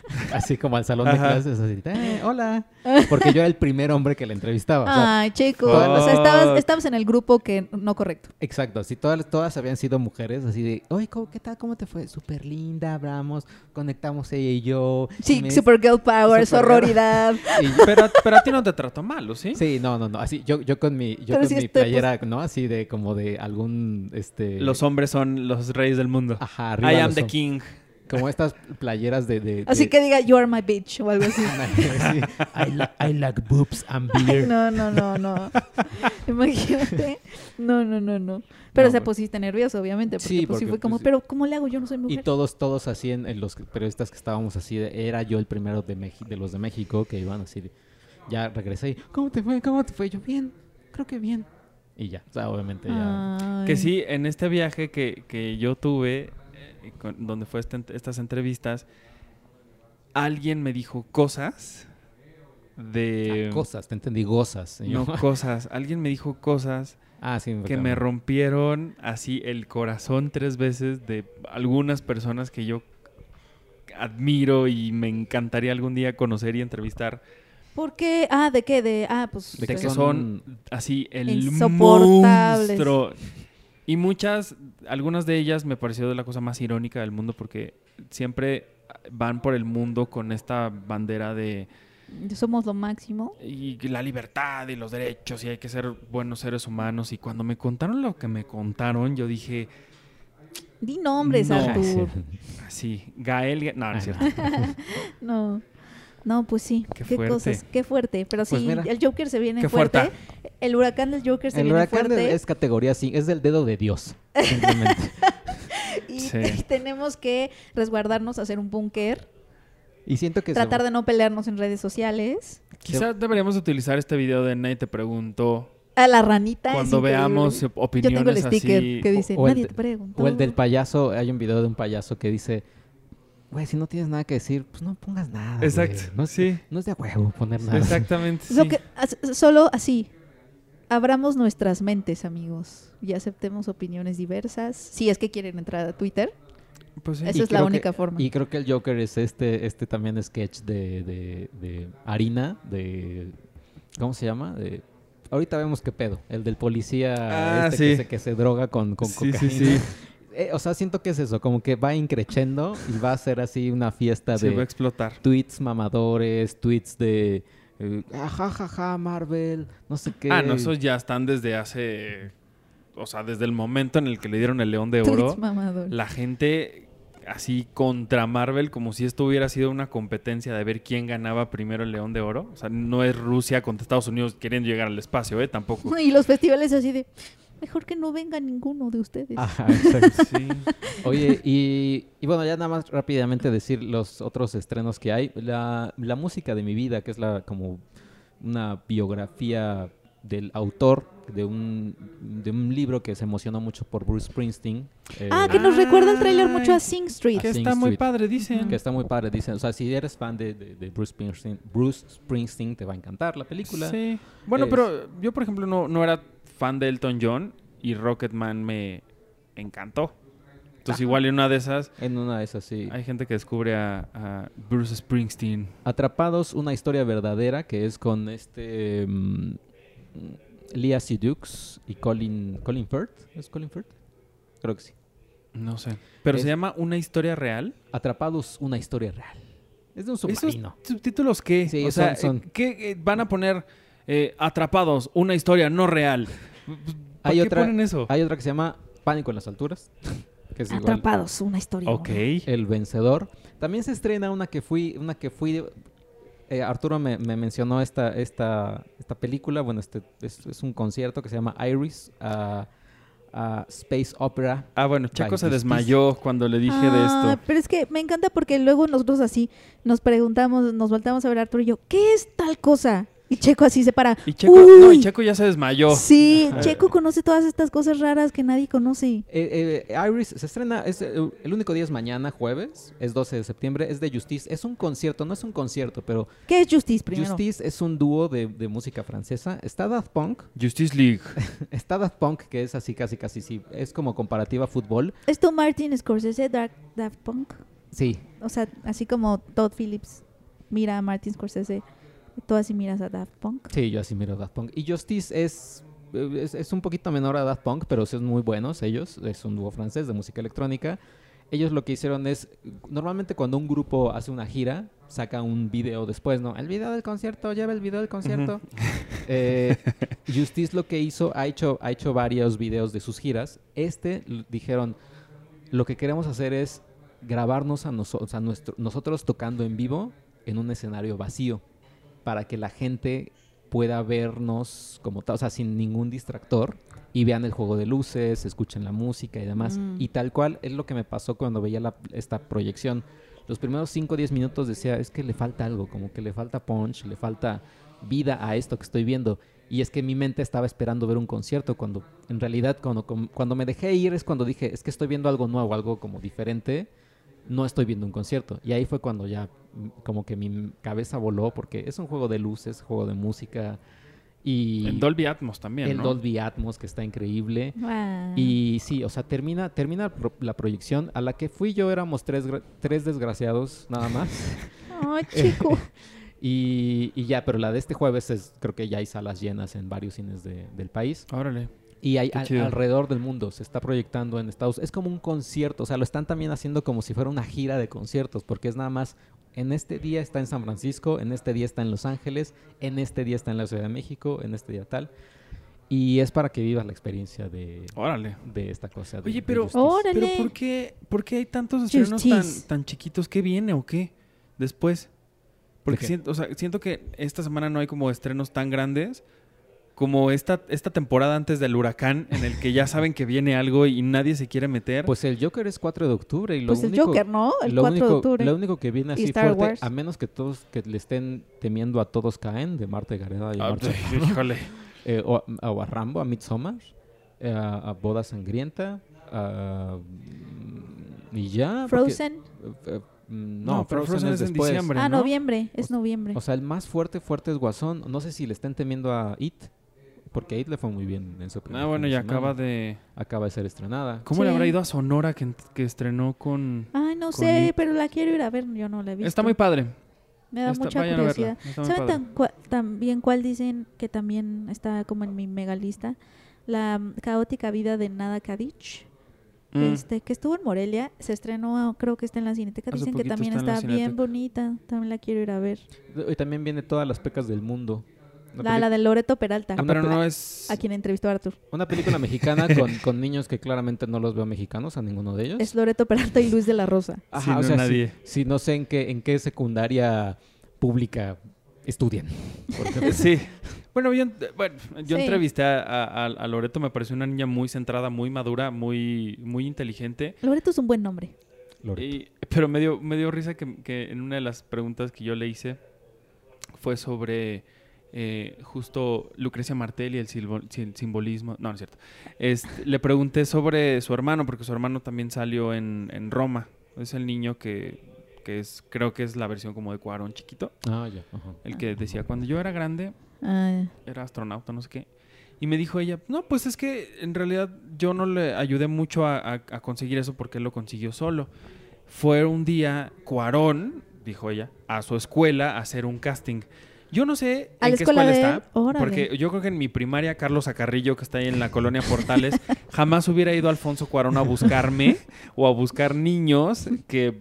así como al salón de clases, así, "Eh, hola. Porque yo era el primer hombre que la entrevistaba. o sea, Ay, chico. O sea, estabas, estabas en el grupo que no correcto. Exacto, así todas, todas habían sido mujeres, así de, oye, ¿cómo, ¿qué tal? ¿Cómo te fue? Súper linda, hablamos, conectamos ella y yo. y Sí, me- Supergirl Power, sororidad. y- Pero, pero a ti no te trató mal, ¿o sí? Sí, no, no, no. Así, yo, yo con mi, yo con sí mi pues- playera, ¿no? Así de como de algún este. Los hombres son los reyes del mundo. Ajá, arriba I am the king. Como estas playeras de. de- Así de- que diga, you are my bitch o algo así. Sí. I, li- I like boobs and Ay, beer. no, no, no, no. Imagínate. No, no, no, no. Pero No, se bueno. pusiste nervioso, obviamente. Porque, Sí, pues, porque, fue como, pues, pero ¿cómo le hago? Yo no soy Y mujer. todos, todos así en, en los periodistas que estábamos así, era yo el primero de, Meji- de los de México que iban así. ya regresé y, ¿cómo te fue? ¿Cómo te fue? Yo, bien, creo que bien. Y ya, o sea, obviamente ya. Ay. Que sí, en este viaje que, que yo tuve, con- donde fue este- estas entrevistas, alguien me dijo cosas de... Ah, cosas, te entendí, gozas. No, cosas. Alguien me dijo cosas ah, sí, que me rompieron así el corazón tres veces de algunas personas que yo admiro y me encantaría algún día conocer y entrevistar. ¿Por qué? Ah, ¿de qué? De, ah, pues... De que que pues, son así el monstruo. Y muchas, algunas de ellas me pareció la cosa más irónica del mundo porque siempre van por el mundo con esta bandera de Somos lo máximo. y la libertad y los derechos y hay que ser buenos seres humanos. Y cuando me contaron lo que me contaron, yo dije, Di nombres, No. Artur. así, Gael, Ga- no, no es cierto. No. No, pues sí. Qué Qué, cosas. Qué fuerte. Pero Pues sí, mira. el Joker se viene Qué fuerte. fuerte. El huracán del Joker se El viene huracán fuerte. es categoría 5, es del dedo de Dios, simplemente. Y Sí. tenemos que resguardarnos, hacer un búnker, y siento que se- tratar de no pelearnos en redes sociales. Quizás deberíamos utilizar este video de Nadie te preguntó A la ranita. cuando veamos Yo opiniones tengo el sticker así. que dice, o el nadie te preguntó. O el del payaso, hay un video de un payaso que dice, güey, si no tienes nada que decir, pues no pongas nada. güey. Exacto, No es, sí. no es de huevo poner nada. Exactamente. Lo sí. que- as- solo así. Abramos nuestras mentes, amigos, y aceptemos opiniones diversas. Si es que quieren entrar a Twitter, Pues sí. Esa Y es la única que- forma. Y creo que el Joker es este, este también sketch de, de, de harina, de... ¿Cómo se llama? De, ahorita vemos qué pedo. El del policía Ah, este sí. que, se, que se droga con, con Sí, sí, cocaína. Eh, o sea, siento que es eso, como que va increchendo y va a ser así una fiesta Se va a de explotar. tweets mamadores, tweets de... eh, "Ah, ja, ja, ja, Marvel, no sé qué. Ah, no, esos ya están desde hace. O sea, desde el momento en el que le dieron el León de Oro. tweets. La gente así contra Marvel, como si esto hubiera sido una competencia de ver quién ganaba primero el León de Oro. O sea, no es Rusia contra Estados Unidos queriendo llegar al espacio, ¿eh? Tampoco. Y los festivales así de, mejor que no venga ninguno de ustedes. Ajá, exacto. Sí. Oye, y, y bueno, ya nada más rápidamente decir los otros estrenos que hay. La, la música de mi vida, que es la como una biografía del autor de un, de un libro que se emocionó mucho por Bruce Springsteen. eh, ah, que nos recuerda el tráiler mucho a. Sing Street. Que Sing está muy padre, dicen. que está muy padre, dicen. O sea, si eres fan de, de- de Bruce, Springsteen, Bruce Springsteen, te va a encantar la película. Sí. Bueno, Es- pero yo, por ejemplo, no, no era fan de Elton John y Rocketman me encantó. Entonces, igual en una de esas, En una de esas, sí. hay gente que descubre a, a Bruce Springsteen. Atrapados, una historia verdadera que es con este mm, Leah Sedux y Colin, Colin Firth. ¿Es Colin Firth? Creo que sí. No sé. Pero Es- se llama Una historia real. Atrapados, una historia real. Es de un ¿Esos submarino. subtítulos qué? Sí, o sea, son- son- ¿qué eh, van a poner eh, Atrapados, una historia no real? ¿Para Hay qué otra- ponen eso? Hay otra que se llama Pánico en las alturas. Que es igual Atrapados, una historia. Ok. El vencedor. También se estrena una que fui, una que fui. eh, Arturo me, me mencionó esta, esta, esta película. Bueno, este es, es un concierto que se llama Iris, a a Space Opera. Ah, bueno, Checo By se desmayó cuando le dije de Ah, esto. Pero es que me encanta porque luego nosotros así nos preguntamos, nos volteamos a ver a Arturo y yo, ¿qué es tal cosa? Y Checo así se para. Y Checo, no, y Uy. Checo ya se desmayó. Sí, Checo conoce todas estas cosas raras que nadie conoce. Eh, eh, Iris se estrena, es, eh, el único día es mañana, jueves, es 12 de septiembre, es de Justice. Es un concierto, no es un concierto, pero ¿Qué es Justice primero? Justice es un dúo de, de música francesa. Está Daft Punk, Justice League. está Daft Punk, que es así, casi, casi, sí, es como comparativa a fútbol. ¿Esto Martin Scorsese, Dark, Daft Punk? Sí, O sea, así como Todd Phillips mira a Martin Scorsese, tú así miras a Daft Punk. Sí, yo así miro Daft Punk. Y Justice es, eh, es, es un poquito menor a Daft Punk, pero son muy buenos ellos. Es un dúo francés de música electrónica. Ellos lo que hicieron es, normalmente cuando un grupo hace una gira, saca un video después, ¿no? El video del concierto, lleva el video del concierto. Eh, Justice lo que hizo, ha hecho, ha hecho varios videos de sus giras. Este dijeron, lo que queremos hacer es grabarnos a, noso- o sea, nuestro- nosotros tocando en vivo en un escenario vacío para que la gente pueda vernos como tal, o sea, sin ningún distractor y vean el juego de luces, escuchen la música y demás. Mm. Y tal cual es lo que me pasó cuando veía la- esta proyección. Los primeros 5 o 10 minutos decía, es que le falta algo, como que le falta punch, le falta vida a esto que estoy viendo. Y es que mi mente estaba esperando ver un concierto cuando en realidad cuando, cuando me dejé ir es cuando dije, es que estoy viendo algo nuevo, algo como diferente. No estoy viendo un concierto. Y ahí fue cuando ya mm, como que mi cabeza voló porque es un juego de luces, juego de música y En Dolby Atmos también, el ¿no? Dolby Atmos que está increíble. Y sí, o sea, termina, termina pro- la proyección. A la que fui yo éramos tres, tres desgraciados nada más. Ay, chico. y, y ya, pero la de este jueves es, creo que ya hay salas llenas en varios cines de- del país. Órale. Y hay al- alrededor del mundo, se está proyectando en Estados Es como un concierto, o sea, lo están también haciendo como si fuera una gira de conciertos, porque es nada más, en este día está en San Francisco, en este día está en Los Ángeles, en este día está en la Ciudad de México, en este día tal. Y es para que vivas la experiencia de, Órale. de esta cosa. de- Oye, pero-. Órale. Pero ¿por qué, por qué hay tantos estrenos tan, chiquitos? ¿Qué viene o qué? Después. Porque qué? siento, o sea, siento que esta semana no hay como estrenos tan grandes como esta, esta temporada antes del huracán en el que ya saben que viene algo y nadie se quiere meter. Pues el Joker es 4 de octubre y lo Pues el. Joker, ¿no? El lo 4 de único- octubre. Lo único que viene así Star fuerte, Wars. a menos que todos que le estén temiendo a todos caen, de Marta Gareda y a Ah, híjole. eh, o, a, o a Rambo, a Midsommar, eh, a, a Boda Sangrienta, a, y ya. Frozen. eh, No, no, pero Frozen, Frozen es es en después. diciembre. Ah, ¿no? noviembre. Es noviembre. O sea, el más fuerte, fuerte es Guasón. No sé si le estén temiendo a It, porque a It le fue muy bien en su primer Ah, bueno, semana. acaba de... Acaba de ser estrenada. ¿Cómo le habrá ido a Sonora que, que estrenó con... Ay, no con sé, It. pero la quiero ir a ver. Yo no la he visto. Está muy padre. Me da Está- mucha curiosidad. ¿Saben tan cua- también cuál dicen que también está como en mi mega lista? La mm, caótica vida de Nada Kadich. Mm. Este, que estuvo en Morelia, se estrenó, creo que está en la Cineteca. Hace Dicen que también está está bien Cineteca. bonita. También la quiero ir a ver. Y también viene todas las pecas del mundo. La, la de Loreto Peralta, Ah, una pero pe- no es... a quien entrevistó Arthur. una película mexicana con, con niños que claramente no los veo mexicanos a ninguno de ellos. Es Loreto Peralta y Luis de la Rosa. Ajá, Sí, o no, sea, nadie. Si, si no sé en qué, en qué secundaria pública estudian. Porque- Sí. Bueno, yo, bueno, yo Sí. entrevisté a, a- a Loreto, me pareció una niña muy centrada, muy madura, muy, muy inteligente. Loreto es un buen nombre. Loreto. Y- pero me dio, me dio risa que, que en una de las preguntas que yo le hice fue sobre eh, justo Lucrecia Martel y el, simbolismo. No, no es cierto. Este, le pregunté sobre su hermano, porque su hermano también salió en, en Roma. Es el niño que, que es, creo que es la versión como de Cuarón chiquito. Ah, ya. ajá. El que decía, cuando yo era grande, Ah, era astronauta, no sé qué. Y me dijo ella, no, pues es que en realidad yo no le ayudé mucho a, a- a conseguir eso porque él lo consiguió solo. Fue un día Cuarón, dijo ella, a su escuela a hacer un casting. Yo no sé ¿A en la qué escuela escuela de él? está, Órale. porque yo creo que en mi primaria, Carlos Acarrillo, que está ahí en la colonia Portales, jamás hubiera ido Alfonso Cuarón a buscarme o a buscar niños que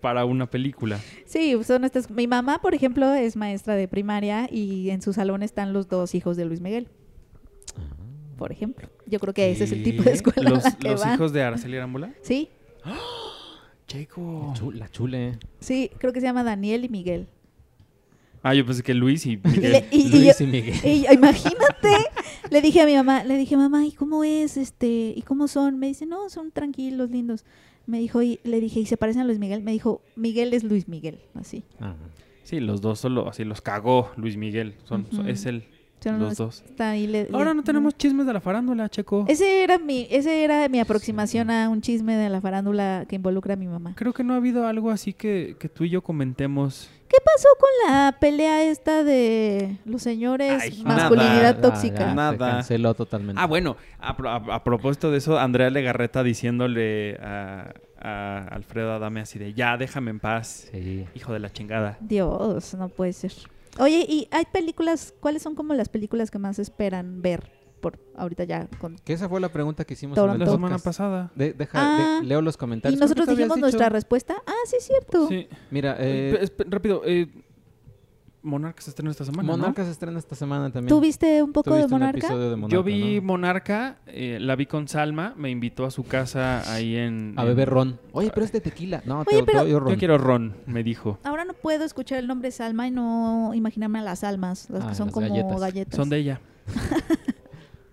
para una película. Sí, son estas. Mi mamá, por ejemplo, es maestra de primaria y en su salón están los dos hijos de Luis Miguel. Por ejemplo, yo creo que ese es el tipo de escuela ¿Los, a la que los van. hijos de Araceli Arámbula? Sí, Checo. Chu- la chule. sí, creo que se llama Daniel y Miguel. Ah, yo pensé que Luis y Y, Miguel. le- y- y Luis yo- y Miguel. y- imagínate, le dije a mi mamá, le dije, mamá, ¿y cómo es este? ¿Y cómo son? Me dice, no, son tranquilos, lindos. Me dijo, y le dije, ¿y se parecen a Luis Miguel? Me dijo, Miguel es Luis Miguel, así. Ah. Sí, los dos solo, así los cagó Luis Miguel. Son, es él, Son los dos. está ahí, le- Ahora le- no tenemos chismes de la farándula, Checo. Ese era mi, ese era mi aproximación a un chisme de la farándula que involucra a mi mamá. Creo que no ha habido algo así que, que tú y yo comentemos. ¿Qué pasó con la pelea esta de los señores Ay, masculinidad nada. tóxica? ya, Nada. Se canceló totalmente. Ah, bueno, a, pro- a- a propósito de eso, Andrea Legarreta diciéndole a, a Alfredo Adame así de, ya, déjame en paz, Sí. hijo de la chingada. Dios, no puede ser. Oye, ¿y hay películas, cuáles son como las películas que más esperan ver? Por ahorita ya con... Que esa fue la pregunta que hicimos Toronto. La semana pasada. De- deja, Ah, de- leo los Y comentarios. nosotros que tú dijimos nuestra respuesta. Ah, sí, es cierto. Sí. Mira, Eh, eh, rápido, eh, Monarca se estrena esta semana, ¿no? Monarca se estrena esta semana también. ¿Tú viste un ¿Tú poco de viste Monarca? episodio de Monarca, Yo vi ¿no? Monarca, eh, la vi con Salma, me invitó a su casa ahí en... A en- beber ron. Oye, pero es de tequila. No, Oye, te, pero- te doy ron. Yo quiero ron, me dijo. Ahora no puedo escuchar el nombre Salma y no imaginarme a las almas, las Ah, que son las como galletas. galletas. Son de ella.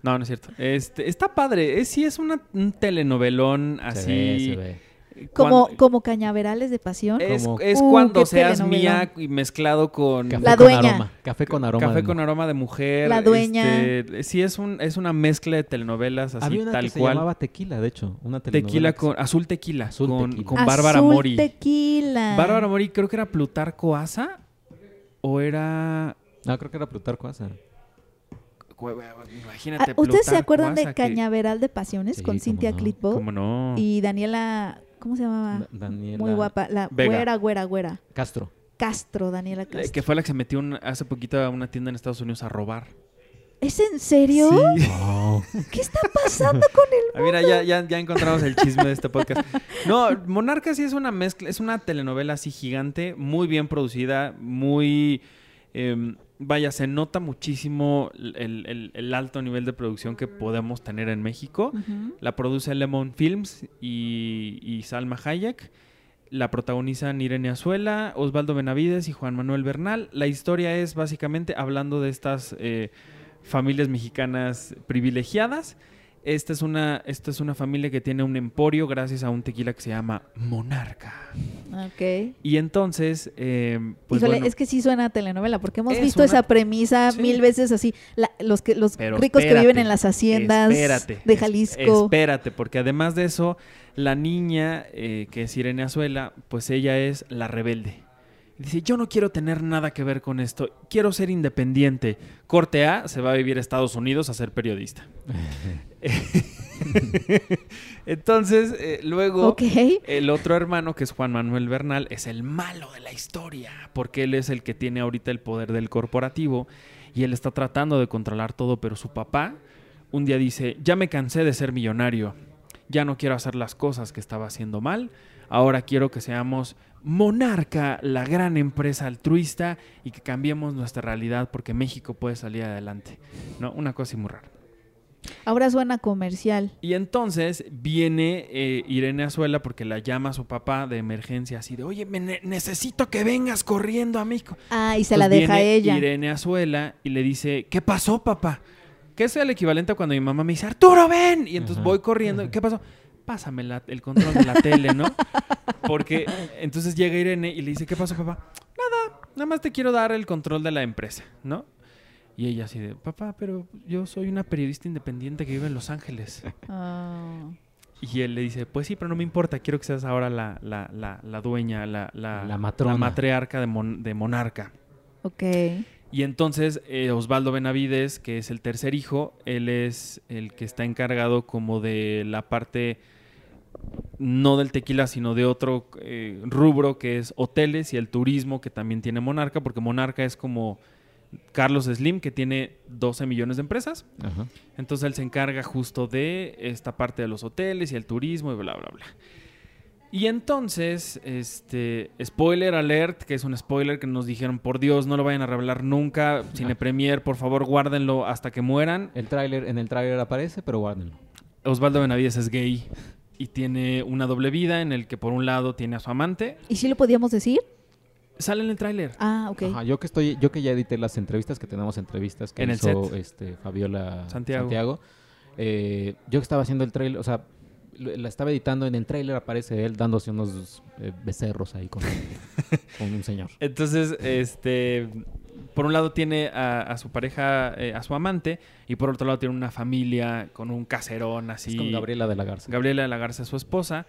no, no es cierto. Este, está padre. Es, sí, es una, un telenovelón Se así. ve, se ve. Como, como cañaverales de pasión. es, Uh, cuando seas mía y mezclado con Café La con dueña. aroma. Café con aroma. café de con mujer. aroma de mujer. La dueña. este, sí, es, un, es una mezcla de telenovelas así Había una tal que se cual. llamaba Tequila, de hecho. Una telenovela Tequila se- con azul tequila Azul con, Tequila. con Bárbara Azul Mori. tequila. Bárbara Mori creo que era Plutarco Asa o era No, creo que era Plutarco Asa. Imagínate Ah, ¿Ustedes se acuerdan de que- Cañaveral de Pasiones Sí, con Cintia no. Clitbo? ¿Cómo no? Y Daniela, ¿cómo se llamaba? Da- Daniela Muy guapa. La Vega. güera, güera, güera. Castro. Castro, Daniela Eh, Castro. que fue la que se metió un- hace poquito a una tienda en Estados Unidos a robar. ¿Es en serio? Sí. ¿Qué está pasando con el Ah, mira, ya, ya, ya encontramos el chisme de este podcast. No, Monarca sí es una mezcla, es una telenovela así gigante, muy bien producida, muy... em, vaya, se nota muchísimo el, el- el alto nivel de producción que podemos tener en México. La produce Lemon Films y, y Salma Hayek. La protagonizan Irene Azuela, Osvaldo Benavides y Juan Manuel Bernal. La historia es básicamente hablando de estas eh, familias mexicanas privilegiadas. Esta es, una, esta es una familia que tiene un emporio gracias a un tequila que se llama Monarca. Ok. Y entonces, eh, pues Híjole, bueno, es que sí suena a telenovela, porque hemos Es visto una- esa premisa Sí. mil veces así. La- los que, los Pero ricos que viven en las haciendas espérate, de Jalisco. Espérate, porque además de eso, la niña, eh, que es Irene Azuela, pues ella es la rebelde. Dice, yo no quiero tener nada que ver con esto, quiero ser independiente. Corte A, se va a vivir a Estados Unidos a ser periodista. Entonces, eh, luego... El otro hermano, que es Juan Manuel Bernal, es el malo de la historia, porque él es el que tiene ahorita el poder del corporativo y él está tratando de controlar todo, pero su papá un día dice, ya me cansé de ser millonario, ya no quiero hacer las cosas que estaba haciendo mal, ahora quiero que seamos Monarca, la gran empresa altruista, y que cambiemos nuestra realidad porque México puede salir adelante. ¿No? Una cosa muy rara. Ahora suena comercial. Y entonces viene eh, Irene Azuela porque la llama a su papá de emergencia así de, oye, me ne- necesito que vengas corriendo a México. Ah, y se Entonces la deja viene ella. Irene Azuela y le dice, ¿qué pasó, papá? Que es el equivalente a cuando mi mamá me dice, Arturo, ven. Y entonces Ajá. voy corriendo. ¿Qué pasó? Pásame la- el control de la tele, ¿no? Porque entonces llega Irene y le dice, ¿qué pasó, papá? Nada, nada más te quiero dar el control de la empresa, ¿no? Y ella así de, papá, pero yo soy una periodista independiente que vive en Los Ángeles. Ah. Y él le dice, pues sí, pero no me importa, quiero que seas ahora la, la, la, la dueña, la, la, La matrona. matriarca de, Mon- de Monarca. ok. Y entonces eh, Osvaldo Benavides, que es el tercer hijo, él es el que está encargado como de la parte, no del tequila, sino de otro eh, rubro que es hoteles y el turismo que también tiene Monarca, porque Monarca es como Carlos Slim, que tiene 12 millones de empresas. Ajá. Entonces él se encarga justo de esta parte de los hoteles y el turismo y bla, bla, bla. Y entonces, este, spoiler alert, que es un spoiler que nos dijeron, por Dios, no lo vayan a revelar nunca, Cine Premier, por favor, guárdenlo hasta que mueran. El tráiler, en el tráiler aparece, pero guárdenlo. Osvaldo Benavides es gay y tiene una doble vida en el que por un lado tiene a su amante. ¿Y sí lo podíamos decir? Sale en el tráiler. Ah, ok. Ajá, yo que estoy, yo que ya edité las entrevistas, que tenemos entrevistas que En el hizo set. este Fabiola Santiago. Santiago, eh, yo que estaba haciendo el trailer, o sea, la estaba editando en el trailer, aparece él dándose unos eh, becerros ahí con, con un señor. Entonces, este, por un lado tiene a, a su pareja, eh, a su amante, y por otro lado tiene una familia con un caserón así. Es con Gabriela de la Garza. Gabriela de la Garza, su esposa.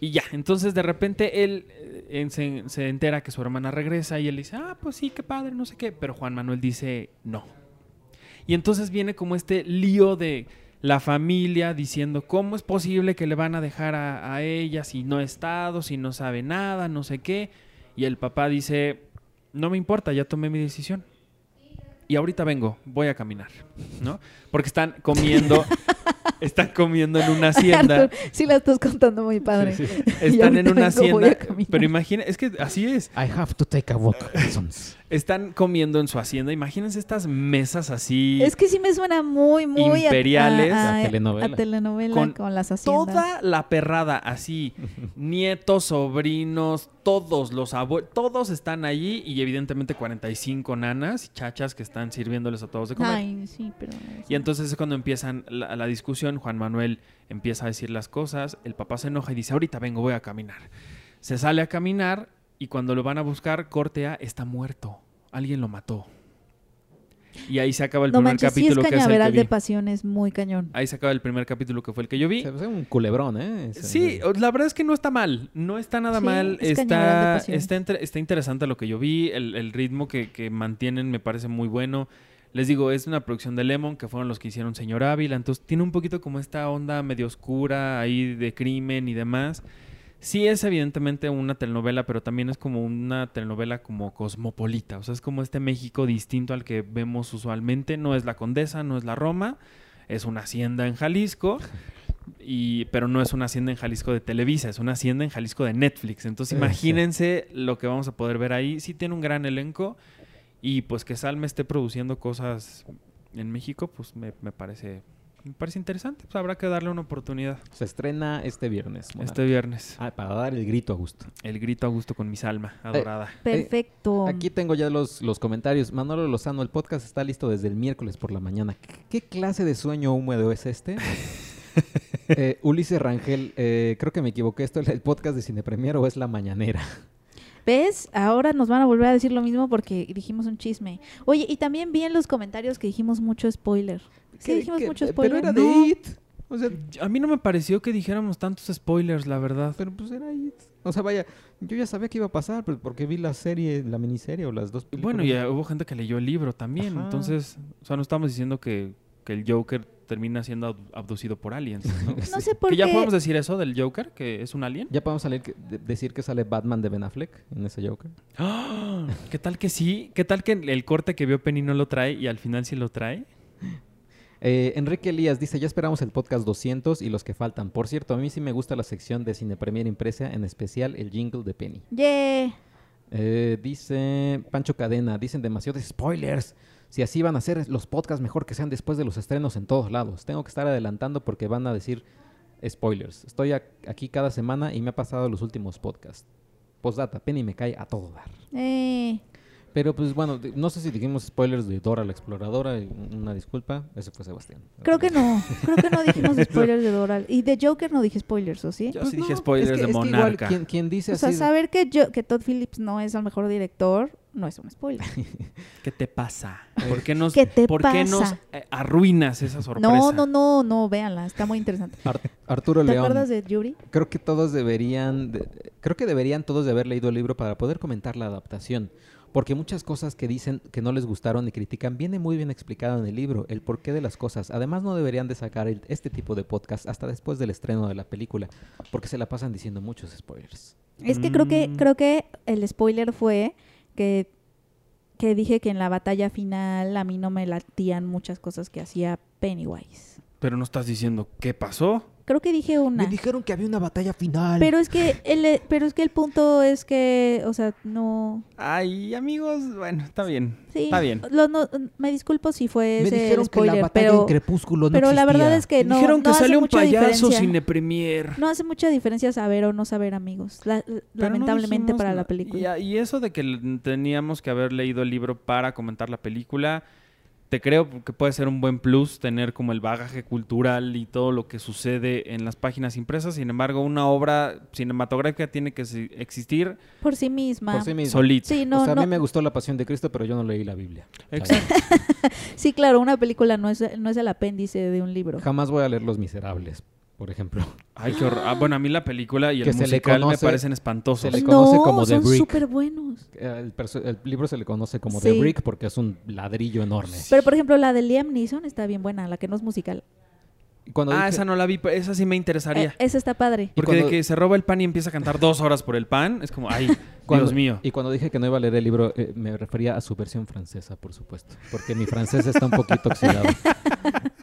Y ya, entonces de repente él eh, se entera que su hermana regresa y él dice, ah, pues sí, qué padre, no sé qué. Pero Juan Manuel dice, no. Y entonces viene como este lío de la familia diciendo, ¿cómo es posible que le van a dejar a, a ella si no ha estado, si no sabe nada, no sé qué? Y el papá dice, no me importa, ya tomé mi decisión. Y ahorita vengo, voy a caminar, ¿no? Porque están comiendo, están comiendo en una hacienda. Arthur, sí la estás contando muy padre. Están en una hacienda. Pero imagina, es que así es. I have to take a walk. Están comiendo en su hacienda. Imagínense estas mesas así. Es que sí me suena muy, muy a- Imperiales. a, A telenovela. a telenovela con, Con las haciendas. Toda la perrada, así. Nietos, sobrinos, todos los abuelos, todos están allí y evidentemente 45 nanas y chachas que están sirviéndoles a todos de comer. Ay, sí, pero... Y entonces es cuando empiezan la, la discusión. Juan Manuel empieza a decir las cosas. El papá se enoja y dice: Ahorita vengo, voy a caminar. Se sale a caminar y cuando lo van a buscar, corte a está muerto. Alguien lo mató. Y ahí se acaba el no primer manches, sí es capítulo que es el cañaveral que de vi. pasiones muy cañón. Ahí se acaba el primer capítulo que fue el que yo vi. Se ve un culebrón, ¿eh? Ese- Sí, la verdad es que no está mal. No está nada Sí, mal. es de Está, está, está interesante lo que yo vi. El, el ritmo que, que mantienen me parece muy bueno. Les digo, es una producción de Lemon, que fueron los que hicieron Señor Ávila. Entonces tiene un poquito como esta onda medio oscura ahí de crimen y demás. Sí es evidentemente una telenovela, pero también es como una telenovela como cosmopolita. O sea, es como este México distinto al que vemos usualmente. No es la Condesa, no es la Roma. Es una hacienda en Jalisco. Y, pero no es una hacienda en Jalisco de Televisa, es una hacienda en Jalisco de Netflix. Entonces imagínense lo que vamos a poder ver ahí. Sí tiene un gran elenco y pues que Salme esté produciendo cosas en México, pues me, me parece me parece interesante. Pues habrá que darle una oportunidad Se estrena este viernes. Monarca. este viernes. Ah, para dar el grito a gusto. El grito a gusto con mi Salma, adorada. Perfecto. Aquí tengo ya los, los comentarios. Manolo Lozano, el podcast está listo desde el miércoles por la mañana. ¿Qué, qué clase de sueño húmedo es este? Eh, Ulises Rangel, eh, creo que me equivoqué. ¿Esto es el podcast de Cine Premier o es la mañanera? ¿Ves? Ahora nos van a volver a decir lo mismo porque dijimos un chisme. Oye, y también vi en los comentarios que dijimos mucho spoiler. Sí, ¿Qué- dijimos qué- mucho Pero spoiler. era No. de It. O sea, A mí no me pareció que dijéramos tantos spoilers, la verdad. pero pues era It. O sea, vaya, yo ya sabía que iba a pasar, pues porque vi la serie, la miniserie o las dos películas. Bueno, y eh, hubo gente que leyó el libro también. Ajá. Entonces, o sea, no estamos diciendo que, que el Joker termina siendo ab- abducido por aliens. ¿no? No sé por que qué. ya podemos decir eso del Joker, que es un alien. Ya podemos salir que- de- decir que sale Batman de Ben Affleck en ese Joker. ¡Ah! ¿Qué tal que sí? ¿Qué tal que el corte que vio Penny no lo trae y al final sí lo trae? Eh, Enrique Elías dice, ya esperamos el podcast 200 y los que faltan. Por cierto, a mí sí me gusta la sección de Cine Premier Impresa, en especial el jingle de Penny. Yeah. Eh, dice Pancho Cadena, dicen demasiados spoilers. Si así van a ser los podcasts, mejor que sean después de los estrenos en todos lados. Tengo que estar adelantando porque van a decir spoilers. Estoy aquí cada semana y me ha pasado los últimos podcasts. Postdata, Penny me cae a todo dar. Eh, Pero pues bueno, no sé si dijimos spoilers de Dora la Exploradora, una disculpa, ese fue Sebastián. creo que no. Creo que no dijimos spoilers de Doral. Y de Joker no dije spoilers, ¿o sí? Yo Pues sí dije no, spoilers es que- de es que igual, Monarca. quien dice O sea, así... saber que, yo, que Todd Phillips no es el mejor director no es un spoiler. ¿Qué te pasa? ¿Por qué nos, ¿Qué te ¿por qué nos eh, arruinas esa sorpresa? No, no, no, no, véanla, está muy interesante. Ar- Arturo ¿Te León. acuerdas de Yuri? Creo que todos deberían, de- creo que deberían todos de haber leído el libro para poder comentar la adaptación, porque muchas cosas que dicen que no les gustaron y critican viene muy bien explicado en el libro, el porqué de las cosas. Además no deberían de sacar el- este tipo de podcast hasta después del estreno de la película, porque se la pasan diciendo muchos spoilers. Es que creo que Mm. creo que el spoiler fue que que dije que en la batalla final a mí no me latían muchas cosas que hacía Pennywise. Pero no estás diciendo qué pasó. Creo que dije una. Me dijeron que había una batalla final. Pero es que el pero es que el punto es que, o sea, no Ay, amigos, bueno, está bien. sí, Está bien. lo- no- me disculpo si fue Me ese dijeron spoiler, que la batalla pero en Crepúsculo no pero la verdad es que no Dijeron no que hace salió un mucha payaso diferencia. cine premier. No hace mucha diferencia saber o no saber, amigos. La- no lamentablemente para la película. Y, y eso de que teníamos que haber leído el libro para comentar la película, te creo que puede ser un buen plus tener como el bagaje cultural y todo lo que sucede en las páginas impresas. Sin embargo, una obra cinematográfica tiene que existir Por sí misma. Por sí mismo. solita. Sí, no, o sea, a mí me gustó La Pasión de Cristo, pero yo no leí la Biblia. Exacto. Sí, claro, una película no es, no es el apéndice de un libro. Jamás voy a leer Los Miserables, por ejemplo. Ay, qué horror. Ah, bueno, a mí la película y el Que musical me parecen espantosos. se le conoce no, como The son Brick. súper buenos. Eh, El, libro se le conoce como Sí. The Brick porque es un ladrillo enorme. Pero, por ejemplo, la de Liam Neeson está bien buena, la que no es musical. Cuando Ah, dije- esa no la vi, pero esa sí me interesaría. Eh, esa está padre. Porque cuando- de que se roba el pan y empieza a cantar dos horas por el pan, es como, ay, Cuando- Dios mío. Y cuando dije que no iba a leer el libro, eh, me refería a su versión francesa, por supuesto, porque mi francés está un poquito oxidado.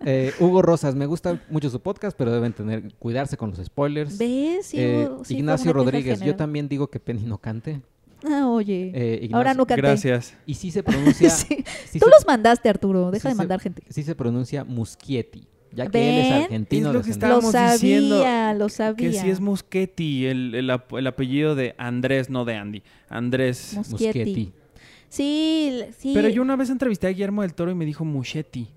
Eh, Hugo Rosas, me gusta mucho su podcast, pero deben tener cuidarse con los spoilers. ¿Ves? Sí, Eh, sí Ignacio Rodríguez, yo también digo que Penny no cante. Ah, oye. Eh, Ignacio- Ahora no canté. Gracias. Y sí se pronuncia... Sí. sí Tú se- los mandaste, Arturo. Deja sí de se- mandar gente. Sí se pronuncia Muschietti, ya que él es argentino. Es lo que estábamos Lo sabía, diciendo lo sabía. Que si es Muschetti, el, el ap- el apellido de Andrés, no de Andy. Andrés. Mus- Muschietti. Muschietti. Sí, sí. Pero yo una vez entrevisté a Guillermo del Toro y me dijo Muschetti.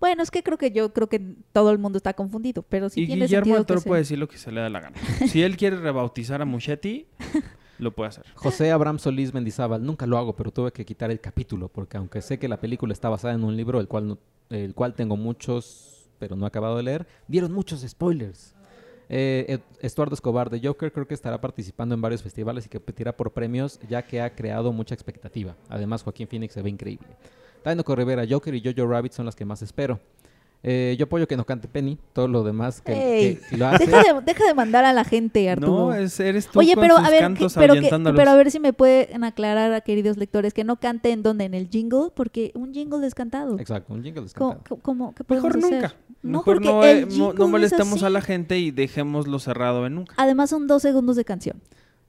Bueno, es que creo que yo creo que todo el mundo está confundido, pero sí y tiene Guillermo sentido del Toro puede decir lo que se le da la gana. si él quiere rebautizar a Muschetti, lo puede hacer. José Abraham Solís Mendizábal, nunca lo hago, pero tuve que quitar el capítulo, porque aunque sé que la película está basada en un libro, el cual, no- el cual tengo muchos, pero no he acabado de leer, dieron muchos spoilers. Eh, Estuardo Escobar de Joker creo que estará participando en varios festivales y que competirá por premios, ya que ha creado mucha expectativa. Además, Joaquín Phoenix se ve increíble. Taino Rivera, Joker y Jojo Rabbit son las que más espero. Eh, yo apoyo que no cante Penny, todo lo demás que, Ey, que lo hace. Deja de, deja de mandar a la gente, Arturo. No, es, eres tú Oye, con pero a ver, cantos que- pero, que- ahuyentándolos. pero a ver si me pueden aclarar, queridos lectores, que no cante en donde, en el jingle, porque un jingle descantado. Exacto, un jingle descantado. ¿Cómo, qué Mejor hacer? nunca. No, Mejor porque no, el eh, jingle no molestemos a la gente y dejémoslo cerrado en nunca. Además son dos segundos de canción.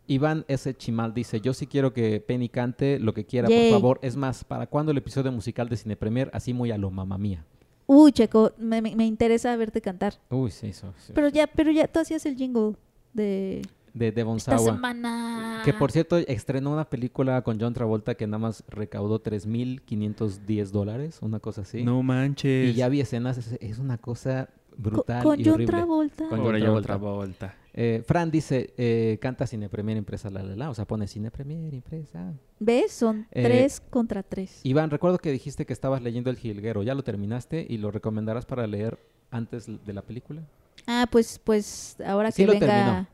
Iván S. Chimal dice, yo sí quiero que Penny cante lo que quiera, Yay. por favor. Es más, ¿para cuándo el episodio musical de Cine Premier? Así muy a lo mamá mía. Uy, Checo, me, me- me interesa verte cantar. Uy, sí, eso. sí. Pero ya, pero ya tú hacías el jingle de De Devon esta Sawa. semana. Que por cierto, estrenó una película con John Travolta que nada más recaudó 3.510 dólares, una cosa así. No manches. Y ya vi escenas, es, es una cosa Co- brutal con y John horrible. Travolta. Con John Travolta. Eh, Fran dice, eh, canta Cine Premier Impresa, la, la, la. O sea, pone Cine Premier Impresa. ¿Ves? Son Eh, tres contra tres. Iván, recuerdo que dijiste que estabas leyendo El Jilguero. ¿Ya lo terminaste y lo recomendarás para leer antes de la película? Ah, pues, pues ahora Sí que lo venga. terminó.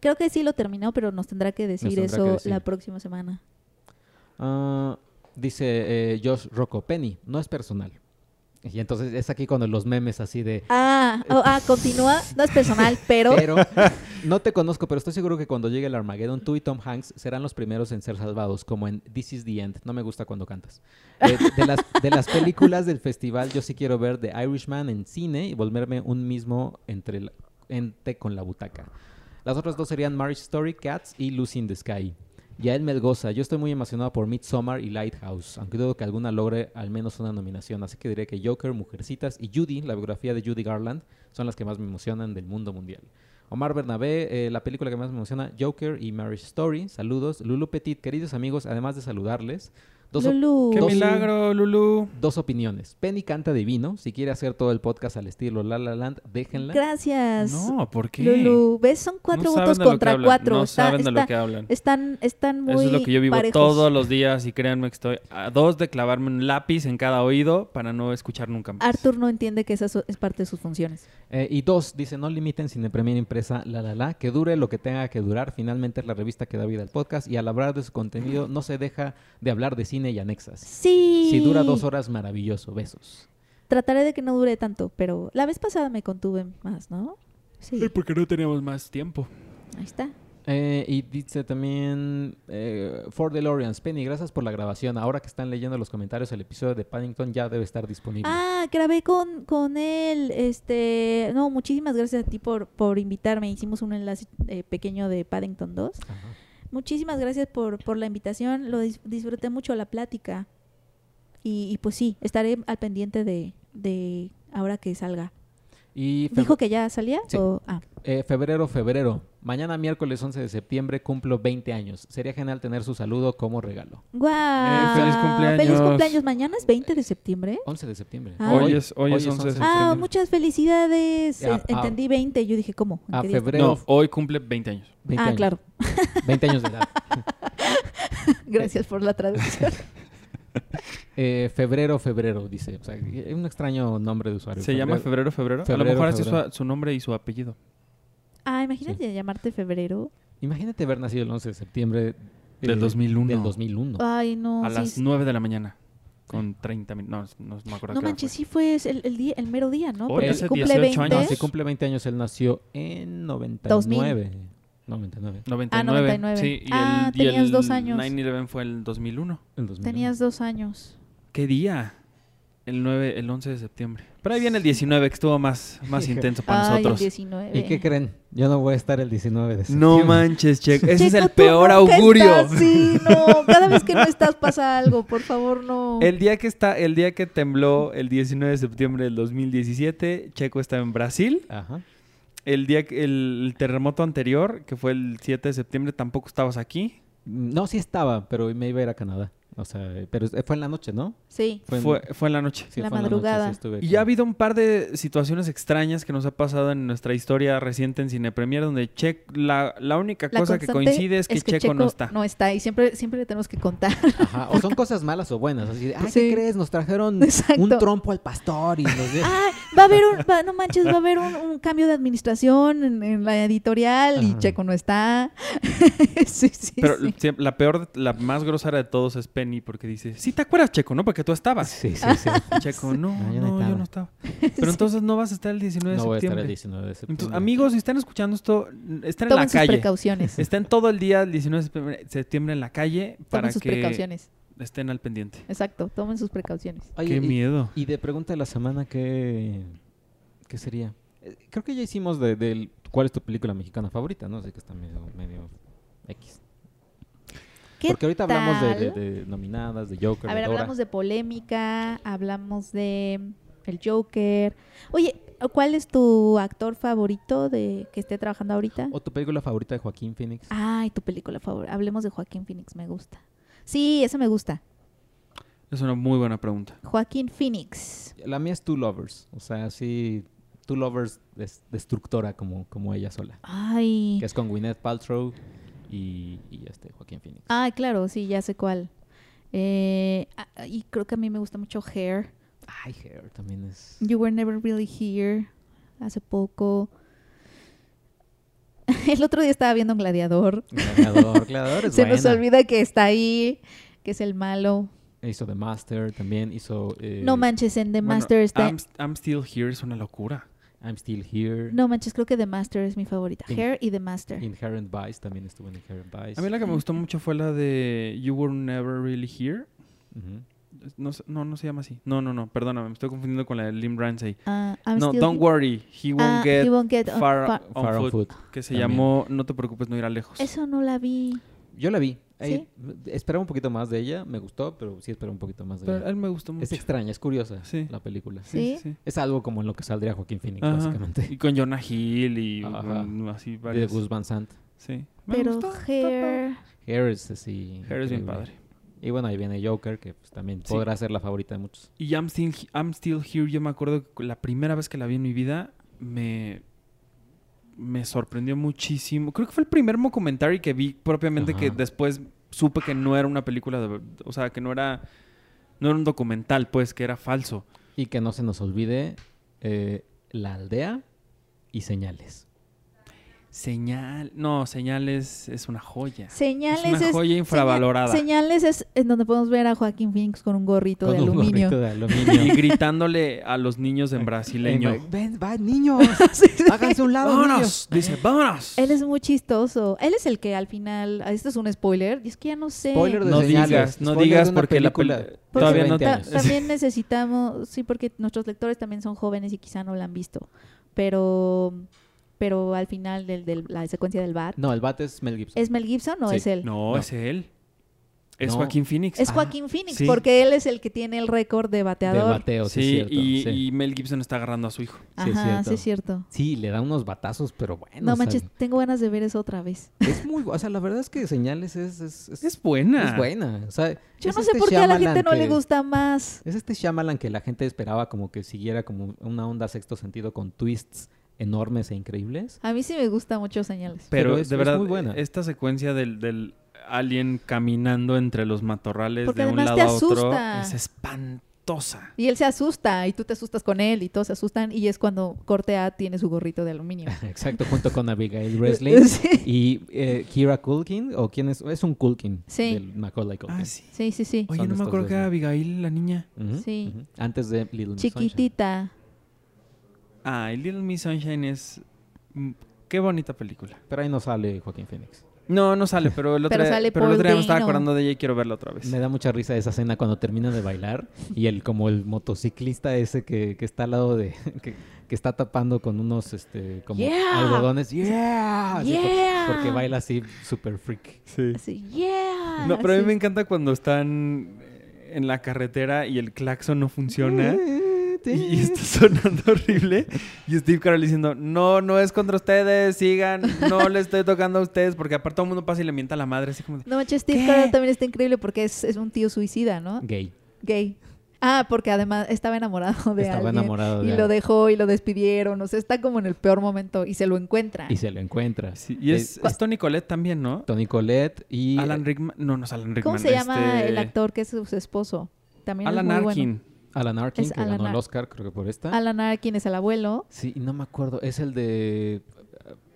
Creo que sí lo terminó, pero nos tendrá que decir tendrá eso que decir. la próxima semana. Ah, dice Josh Rocco, Penny, no es personal. Y entonces es aquí cuando los memes así de... Ah, oh, ah, continúa. No es personal, pero. Pero no te conozco, pero estoy seguro que cuando llegue el Armageddon, tú y Tom Hanks serán los primeros en ser salvados, como en This is the End. No me gusta cuando cantas. Eh, de, las, de las películas del festival, yo sí quiero ver The Irishman en cine y volverme un mismo entre la- ente con la butaca. Las otras dos serían Marriage Story, Cats y Lucy in the Sky. Yael Melgoza, yo estoy muy emocionado por Midsommar y Lighthouse, aunque dudo que alguna logre al menos una nominación, así que diré que Joker, Mujercitas y Judy, la biografía de Judy Garland, son las que más me emocionan del mundo mundial. Omar Bernabé, eh, la película que más me emociona, Joker y Marriage Story, saludos. Lulu Petit, queridos amigos, además de saludarles, dos, Lulu. ¡Qué Dos- milagro, Lulu! dos opiniones. Penny canta divino, si quiere hacer todo el podcast al estilo La La Land, déjenla. Gracias. No, ¿por qué? Lulu. ¿Ves? Son cuatro no votos contra cuatro. No Está- saben de lo está- que hablan. Están, están muy. Eso es lo que yo vivo parejos. todos los días y créanme que estoy a dos de clavarme un lápiz en cada oído para no escuchar nunca más. Arthur no entiende que esa es parte de sus funciones. Eh, y dos, dice, no limiten Cine Premier Impresa La La La, que dure lo que tenga que durar. Finalmente es la revista que da vida al podcast y al hablar de su contenido no se deja de hablar de cine y anexas. Sí. Si dura dos horas, maravilloso. Besos. Trataré de que no dure tanto, pero la vez pasada me contuve más, ¿no? Sí. Sí, porque no teníamos más tiempo. Ahí está. Eh, y dice también eh, For DeLoreans, Penny, gracias por la grabación. Ahora que están leyendo los comentarios, el episodio de Paddington ya debe estar disponible. Ah, grabé con, con él. Este, no, muchísimas gracias a ti por, por invitarme. Hicimos un enlace eh, pequeño de Paddington 2. Ajá. Muchísimas gracias por, por la invitación. Lo dis- disfruté mucho la plática. Y, y pues sí, estaré al pendiente de, de ahora que salga. Y ¿Dijo que ya salía? Sí. o- ah. eh, febrero, febrero. Mañana miércoles 11 de septiembre cumplo 20 años. Sería genial tener su saludo como regalo. ¡Guau! feliz cumpleaños. ¡Feliz cumpleaños! ¿Mañana es 20 de septiembre. 11 de septiembre. Ah. Hoy es- hoy es 11 de Ah, septiembre. muchas felicidades. Ah. Entendí 20. Yo dije, ¿cómo? ¿En A qué febrero, No, hoy cumple 20 años. 20 Ah, años. claro. 20 años de edad. Gracias por la traducción. Eh, febrero, febrero, dice. O sea, es un extraño nombre de usuario. ¿Se llama febrero, febrero? a lo Febrero, mejor así es febrero. su, su nombre y su apellido. Ah, imagínate llamarte febrero. Imagínate haber nacido el 11 de septiembre Del 2001. Del 2001. Ay, no. a sí, las sí. 9 de la mañana. Con 30 minutos. No, no, me acuerdo No manches, fue. sí fue el, el día, el mero día, ¿no? Hoy Porque hace cumple 18 20. No, años. si cumple 20 años, él nació en 99. 99. 99. Ah, 99. Sí, y Ah, el, y tenías el dos años. 9-11 fue el 2001. En 2001. Tenías dos años. ¿Qué día? El 9, el 11 de septiembre. Pero ahí viene el 19, que estuvo más, más intenso para Ay, el nosotros. 19. ¿Y qué creen? Yo no voy a estar el 19 de No septiembre. manches, Checo. Ese es el peor augurio. estás, sí, no. Cada vez que no estás pasa algo, por favor, no. El día que está, el día que tembló el 19 de septiembre del 2017, Checo estaba en Brasil. Ajá. El día que el, el terremoto anterior, que fue el 7 de septiembre, tampoco estabas aquí. No, sí estaba, pero me iba a ir a Canadá. O sea, pero fue en la noche, ¿no? Sí. en- Fue, fue en la noche. sí, La fue en madrugada. noche, sí estuve Y ya ha habido un par de situaciones extrañas que nos ha pasado en nuestra historia reciente en Cine Premier, donde che la, la única La cosa que coincide es que, Checo, no está. No está y siempre, siempre le tenemos que contar. Ajá, o son cosas malas o buenas. Así de, ay, Sí. ¿qué crees? Nos trajeron Exacto. un trompo al pastor y nos. Ah, va a haber un, va- no manches, va a haber un, un cambio de administración en, en la editorial y. Checo no está. sí, sí, Pero la peor, la más grosera de todos es Penny, porque dice, sí, ¿te acuerdas, Checo? ¿No? Porque tú estabas. Sí, sí, sí. Checo, no, No, yo no, no yo estaba. no estaba. Pero entonces no vas a estar el 19 de No voy a estar septiembre. el 19 de septiembre. Entonces, amigos, si están escuchando esto, estén en Tomen la sus calle. precauciones. Estén todo el día el 19 de septiembre- en la calle para Tomen sus que precauciones. estén al pendiente. Exacto, tomen sus precauciones. Oye, Qué y- miedo. Y de pregunta de la semana, ¿qué, qué sería? Eh, Creo que ya hicimos de, del cuál es tu película mexicana favorita, ¿no? Sé que está medio, medio X. ¿Qué Porque ahorita hablamos de, de- tal? de nominadas, de Joker, A de ver, Dora. hablamos de polémica, hablamos de el Joker. Oye, ¿cuál es tu actor favorito de que esté trabajando ahorita? ¿O tu película favorita de Joaquín Phoenix? Ay, tu película favorita. Hablemos de Joaquín Phoenix, me gusta. Sí, esa me gusta. Es una muy buena pregunta. Joaquín Phoenix. La mía es Two Lovers. O sea, sí, Two Lovers des- destructora como, como ella sola. Ay. Que es con Gwyneth Paltrow y, y este Joaquín Phoenix. Ah, claro, sí, ya sé cuál. Eh, ah, y creo que a mí me gusta mucho Hair. Ay, Hair también es... You Were Never Really Here. Hace poco. El otro día estaba viendo un gladiador. Gladiador, Gladiador es Se nos olvida que está ahí, que es el malo. Hizo The Master también, hizo... eh, No manches, en The Bueno, Master está... I'm, I'm Still Here es una locura. I'm Still Here. No manches, creo que The Master es mi favorita. In- Hair y The Master. Inherent Vice también estuvo en Inherent Vice. A mí la que me gustó mucho fue la de You Were Never Really Here. No, se- no, no se llama así. No, no, no, perdóname, me estoy confundiendo con la de Lim Ramsey. Ah, I'm No, Don't Worry, He Won't Ah, Get He Won't Get on- Far, far- on Far on Foot, Foot. que se también. llamó No te preocupes, no irá lejos. Eso no la vi. Yo la vi. ¿Sí? Eh, esperaba un poquito más de ella, me gustó, pero sí esperaba un poquito más de Pero a ella. él me gustó mucho. Es extraña, es curiosa Sí. la película. Sí. Es algo como en lo que saldría Joaquín Phoenix, Ajá. básicamente. Y con Jonah Hill y así De varios. Gus Van Sant. Sí. Me Pero gustó, Hair... Hair es así. Hair es bien padre. Y bueno, ahí viene Joker, que pues, también Sí. podrá ser la favorita de muchos. Y I'm Still, I'm Still Here, yo me acuerdo que la primera vez que la vi en mi vida me, me sorprendió muchísimo. Creo que fue el primer documentary que vi propiamente que después supe que no era una película, de, o sea, que no era, no era un documental, pues, que era falso. Y que no se nos olvide eh, La Aldea y Señales. Señal, no, Señales es una joya. Señales Es una joya infravalorada. seña- señales es en donde podemos ver a Joaquín Phoenix con un gorrito de Con un aluminio. gorrito de Y aluminio. gritándole a los niños en brasileño. Ven, va, niños. Háganse un lado, niños. ¡Vámonos! Dice, ¡vámonos! Él es muy chistoso. Él es el que al final, esto es un spoiler, y es que ya no sé. Spoiler de No Señales. digas, no Spoiler digas de porque la película de todavía no 20 ta- también necesitamos, sí, porque nuestros lectores también son jóvenes y quizá no la han visto, pero pero al final de del, la secuencia del bat, No, el bate es Mel Gibson. ¿es Mel Gibson o Sí. es él? No, No. es él. Es No. Joaquín Phoenix. Es Ah, Joaquín Phoenix, sí. porque él es el que tiene el récord de de bateador. bateo, sí, sí, es cierto. y, sí. y Mel Gibson está agarrando a su hijo. Sí, es Ajá, cierto. sí es cierto. Sí, le da unos batazos, pero bueno. No manches, tengo ganas de ver eso otra vez. Es muy, o sea, la verdad es que Señales es, es, es, Es buena. es buena. O sea, Yo es no sé este por qué a la gente no le gusta más. Es este Shyamalan que la gente esperaba como que siguiera como una onda sexto sentido con twists enormes e increíbles. A mí sí me gusta mucho señales. Pero, Pero es- de es verdad, muy buena. esta secuencia del, del alien caminando entre los matorrales Porque de un lado te a otro asusta. es espantosa. Y él se asusta y tú te asustas con él y todos se asustan y es cuando Corte A tiene su gorrito de aluminio. Exacto, junto con Abigail Breslin Sí. y eh, Kira Culkin, o quién es, es un Culkin Sí. del Macaulay Culkin. Ah, sí. Sí, sí, sí. Oye, Son no me acuerdo que era. Abigail, la niña. Sí. Antes de Little Miss Sunshine. Ah, y Little Miss Sunshine es... mm, Qué bonita película. Pero ahí no sale Joaquín Phoenix. No, no sale, pero el otro, Pero día- sale pero el Paul otro día me estaba acordando de ella y quiero verla otra vez. Me da mucha risa esa escena cuando terminan de bailar y el como el motociclista ese que, que está al lado de que, que está tapando con unos este como Yeah. algodones. Yeah. Así, por- Yeah. porque baila así super freak. Sí. Así, yeah. No, pero a mí me encanta cuando están en la carretera y el claxon no funciona. Y, y está sonando horrible. Y Steve Carell diciendo, no, no es contra ustedes, sigan, no le estoy tocando a ustedes, porque aparte todo el mundo pasa y le mienta a la madre, así como de, No manches, Steve ¿Qué? Carell también está increíble porque es, es un tío suicida, ¿no? Gay. Gay. Ah, porque además estaba enamorado de Estaba alguien. enamorado de Y lo dejó y lo despidieron. O sea, está como en el peor momento y se lo encuentra. Y se lo encuentra. Sí, y es, Eh, es Tony Collette también, ¿no? Tony Collette y Alan Rickman, no, no es Alan Rickman. ¿Cómo se llama este, el actor que es su esposo? También Alan es muy Arkin. bueno. Alan Arkin, Es que Alan ganó el Ar- Oscar, creo que por esta. Alan Arkin es el abuelo. Sí, no me acuerdo. Es el de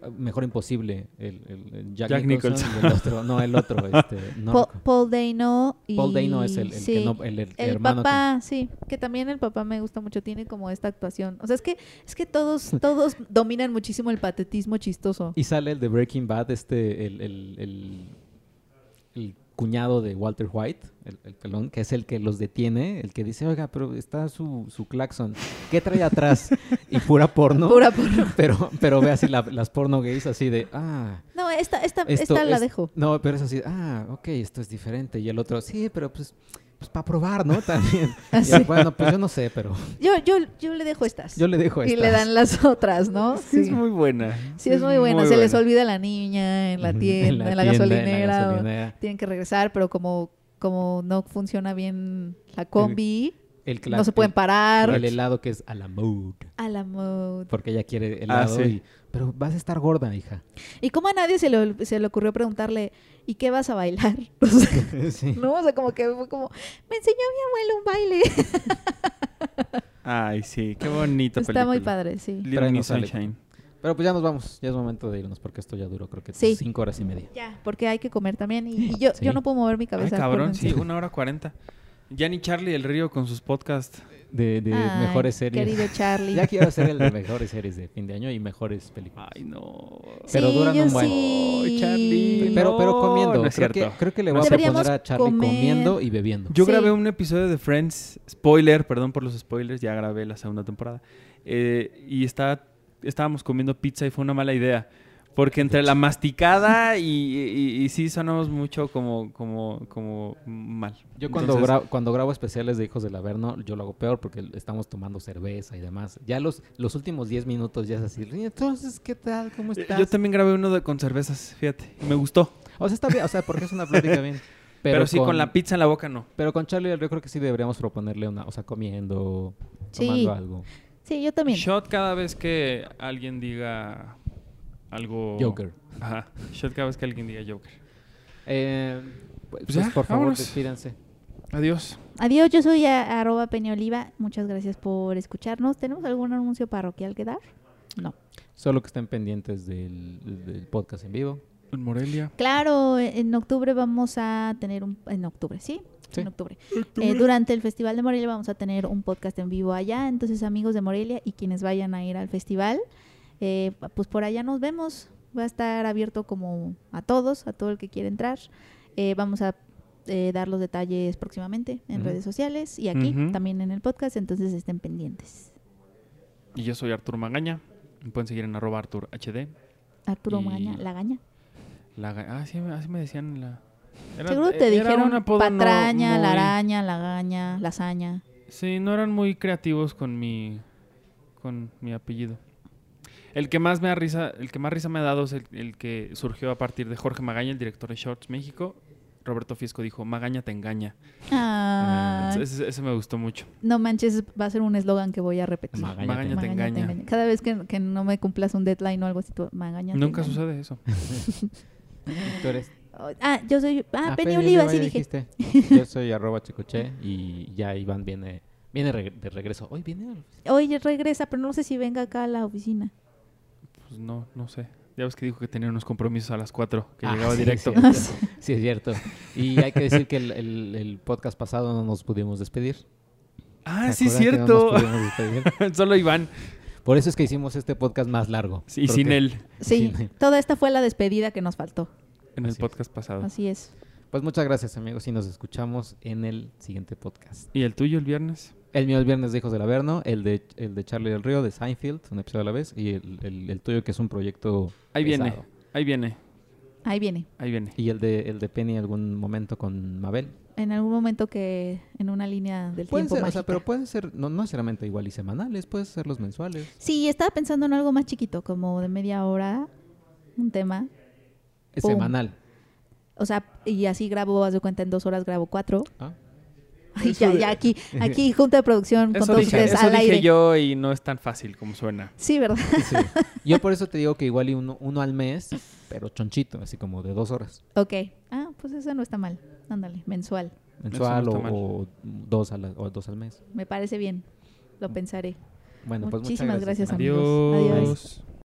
eh, Mejor Imposible. El, el- el Jack, Jack Nicholson. Nicholson. el otro. No, el otro. Este, no Paul, Dano. Y... Paul Dano es el, el sí. que no, el, el El hermano. que- papá, sí, que también el papá me gusta mucho, tiene como esta actuación. O sea, es que es que todos todos dominan muchísimo el patetismo chistoso. Y sale el de Breaking Bad, este, el, el, el, el cuñado de Walter White, el, el pelón, que es el que los detiene, el que dice, oiga, pero está su, su claxon, ¿qué trae atrás? Y pura porno. Pura porno. Pero, pero ve así la- las porno gays así de, ah, No, esta esta esto esta la es- dejo. No, pero es así, ah, ok, esto es diferente. Y el otro, sí, pero pues, pues para probar, ¿no? También. Y Así. él, bueno, pues yo no sé, pero Yo yo yo le dejo estas. yo le dejo y estas. le dan las otras, ¿no? Sí, es muy buena. Sí, es muy buena. Se les olvida la niña en la tienda, en la, tienda, gasolinera. Tienen que regresar, pero como, como no funciona bien la combi, El no se pueden parar. El helado que es a la mood. A la mode. Porque ella quiere Ah, helado sí. y... Pero vas a estar gorda, hija. Y como a nadie se le, se le ocurrió preguntarle, ¿y qué vas a bailar? O sea, sí. no, o sea, como que fue como, me enseñó mi abuelo un baile. Ay, sí, qué bonita Está película. muy padre, sí. Little. Sunshine. Pero pues ya nos vamos. Ya es momento de irnos porque esto ya duró creo que Sí. cinco horas y media. Ya, porque hay que comer también. Y, y yo, Sí. yo no puedo mover mi Ay, cabeza. cabrón, sí, una hora cuarenta. Ya ni Charlie el Río con sus podcasts. De, de Ay, mejores series. Querido Charlie. Ya quiero hacer el de mejores series de fin de año y mejores películas. Ay, no. pero Sí, duran yo un buen- sí. Ay, Charlie. Pero, pero comiendo. no es creo, que, cierto. creo que le voy a proponer a Charlie comer. comiendo y bebiendo. Yo Sí. grabé un episodio de Friends, spoiler, perdón por los spoilers, ya grabé la segunda temporada. eh, y está, estábamos comiendo pizza y fue una mala idea. Porque entre la masticada y, y- y sí sonamos mucho como, como, como mal. Yo cuando, Entonces, gra- cuando grabo especiales de Hijos del Averno, yo lo hago peor porque estamos tomando cerveza y demás. Ya los, los últimos 10 minutos ya es así. "Y Entonces, ¿qué tal? ¿Cómo eh, estás? Yo también grabé uno de, con cervezas, fíjate. y Me gustó. O sea, está bien, o sea, porque es una plática bien. Pero, sí, con... la pizza en la boca no. Pero con Charlie yo creo que sí deberíamos proponerle una, o sea, comiendo, Sí. tomando algo. Sí, yo también. Shot cada vez que alguien diga algo... Joker. Ajá. Shot cada vez que alguien diga Joker. Eh, pues, Pues ya, por favor, vámonos. despídense. Adiós. Adiós, yo soy a- arroba Peñoliva. Muchas gracias por escucharnos. ¿Tenemos algún anuncio parroquial que dar? No. Solo que estén pendientes del, del podcast en vivo. En Morelia. Claro, en octubre vamos a tener un... En octubre, ¿sí? Sí. En octubre. Eh, durante el Festival de Morelia vamos a tener un podcast en vivo allá. Entonces, amigos de Morelia y quienes vayan a ir al festival, eh, pues por allá nos vemos. Va a estar abierto como a todos, a todo el que quiera entrar. Eh, vamos a eh, dar los detalles próximamente en redes sociales y aquí también en el podcast. Entonces, estén pendientes. Y yo soy Arturo Magaña. Me pueden seguir en arroba Artur HD. Arturo Y- Magaña, la gaña. La ah, sí, así me decían la... era- Seguro te era dijeron no patraña, muy- la araña, la gaña, lasaña. Sí, no eran muy creativos con mi con mi apellido. El que más me da risa, el que más risa me ha dado es el, el que surgió a partir de Jorge Magaña, el director de Shorts México. Roberto Fiesco dijo, Magaña te engaña. Ah, Ese, ese me gustó mucho. no manches, va a ser un eslogan que voy a repetir. Magaña, Magaña te Magaña engaña. Cada vez que, que no me cumplas un deadline o algo así, tú, Magaña te Nunca sucede eso. Tú eres... Ah, yo soy... Ah, Penny Penny Oliva, sí dije. dijiste. Yo soy arroba chicoche y ya Iván viene, viene de regreso. Hoy viene. Hoy regresa, pero no sé si venga acá a la oficina. Pues no, no sé. Ya ves que dijo que tenía unos compromisos a las 4, que Ah, llegaba sí, directo. Sí, es cierto. Sí, es cierto. Y hay que decir que el, el- el podcast pasado no nos pudimos despedir. Ah, ¿Se sí, no cierto. nos pudimos despedir? Solo Iván. Por eso es que hicimos este podcast más largo. Sí, y sin él. Sí, toda esta fue la despedida que nos faltó. en el Así es. podcast pasado. Así es. Pues muchas gracias, amigos, y nos escuchamos en el siguiente podcast. ¿Y el tuyo el viernes? El mío el viernes de Hijos del Averno, el de, el de Charlie del Río, de Seinfeld, un episodio a la vez, y el, el- el tuyo que es un proyecto Ahí viene, ahí viene, Ahí viene. ahí viene. Y el de, el de Penny algún momento con Mabel. En algún momento que en una línea del Pueden tiempo ser, o sea, pero pueden ser, no, no necesariamente igual y semanales, pueden ser los mensuales. Sí, estaba pensando en algo más chiquito, como de media hora, un tema. Es Pum. semanal. O sea, y así grabo, haz de cuenta, en dos horas grabo cuatro. ¿ah? Ya, ya aquí, aquí junta de producción con Eso todos dije, ustedes eso al dije aire. yo y no es tan fácil como suena. Sí, ¿verdad? Sí. Yo por eso te digo que igual y uno, uno al mes, pero chonchito, así como de dos horas. Ok. Ah, pues eso no está mal. Ándale, mensual. Mensual no o, dos, a la- o dos al mes. Me parece bien. Lo pensaré. Bueno, pues muchas Muchísimas gracias, amigos. amigos. Adiós. Adiós.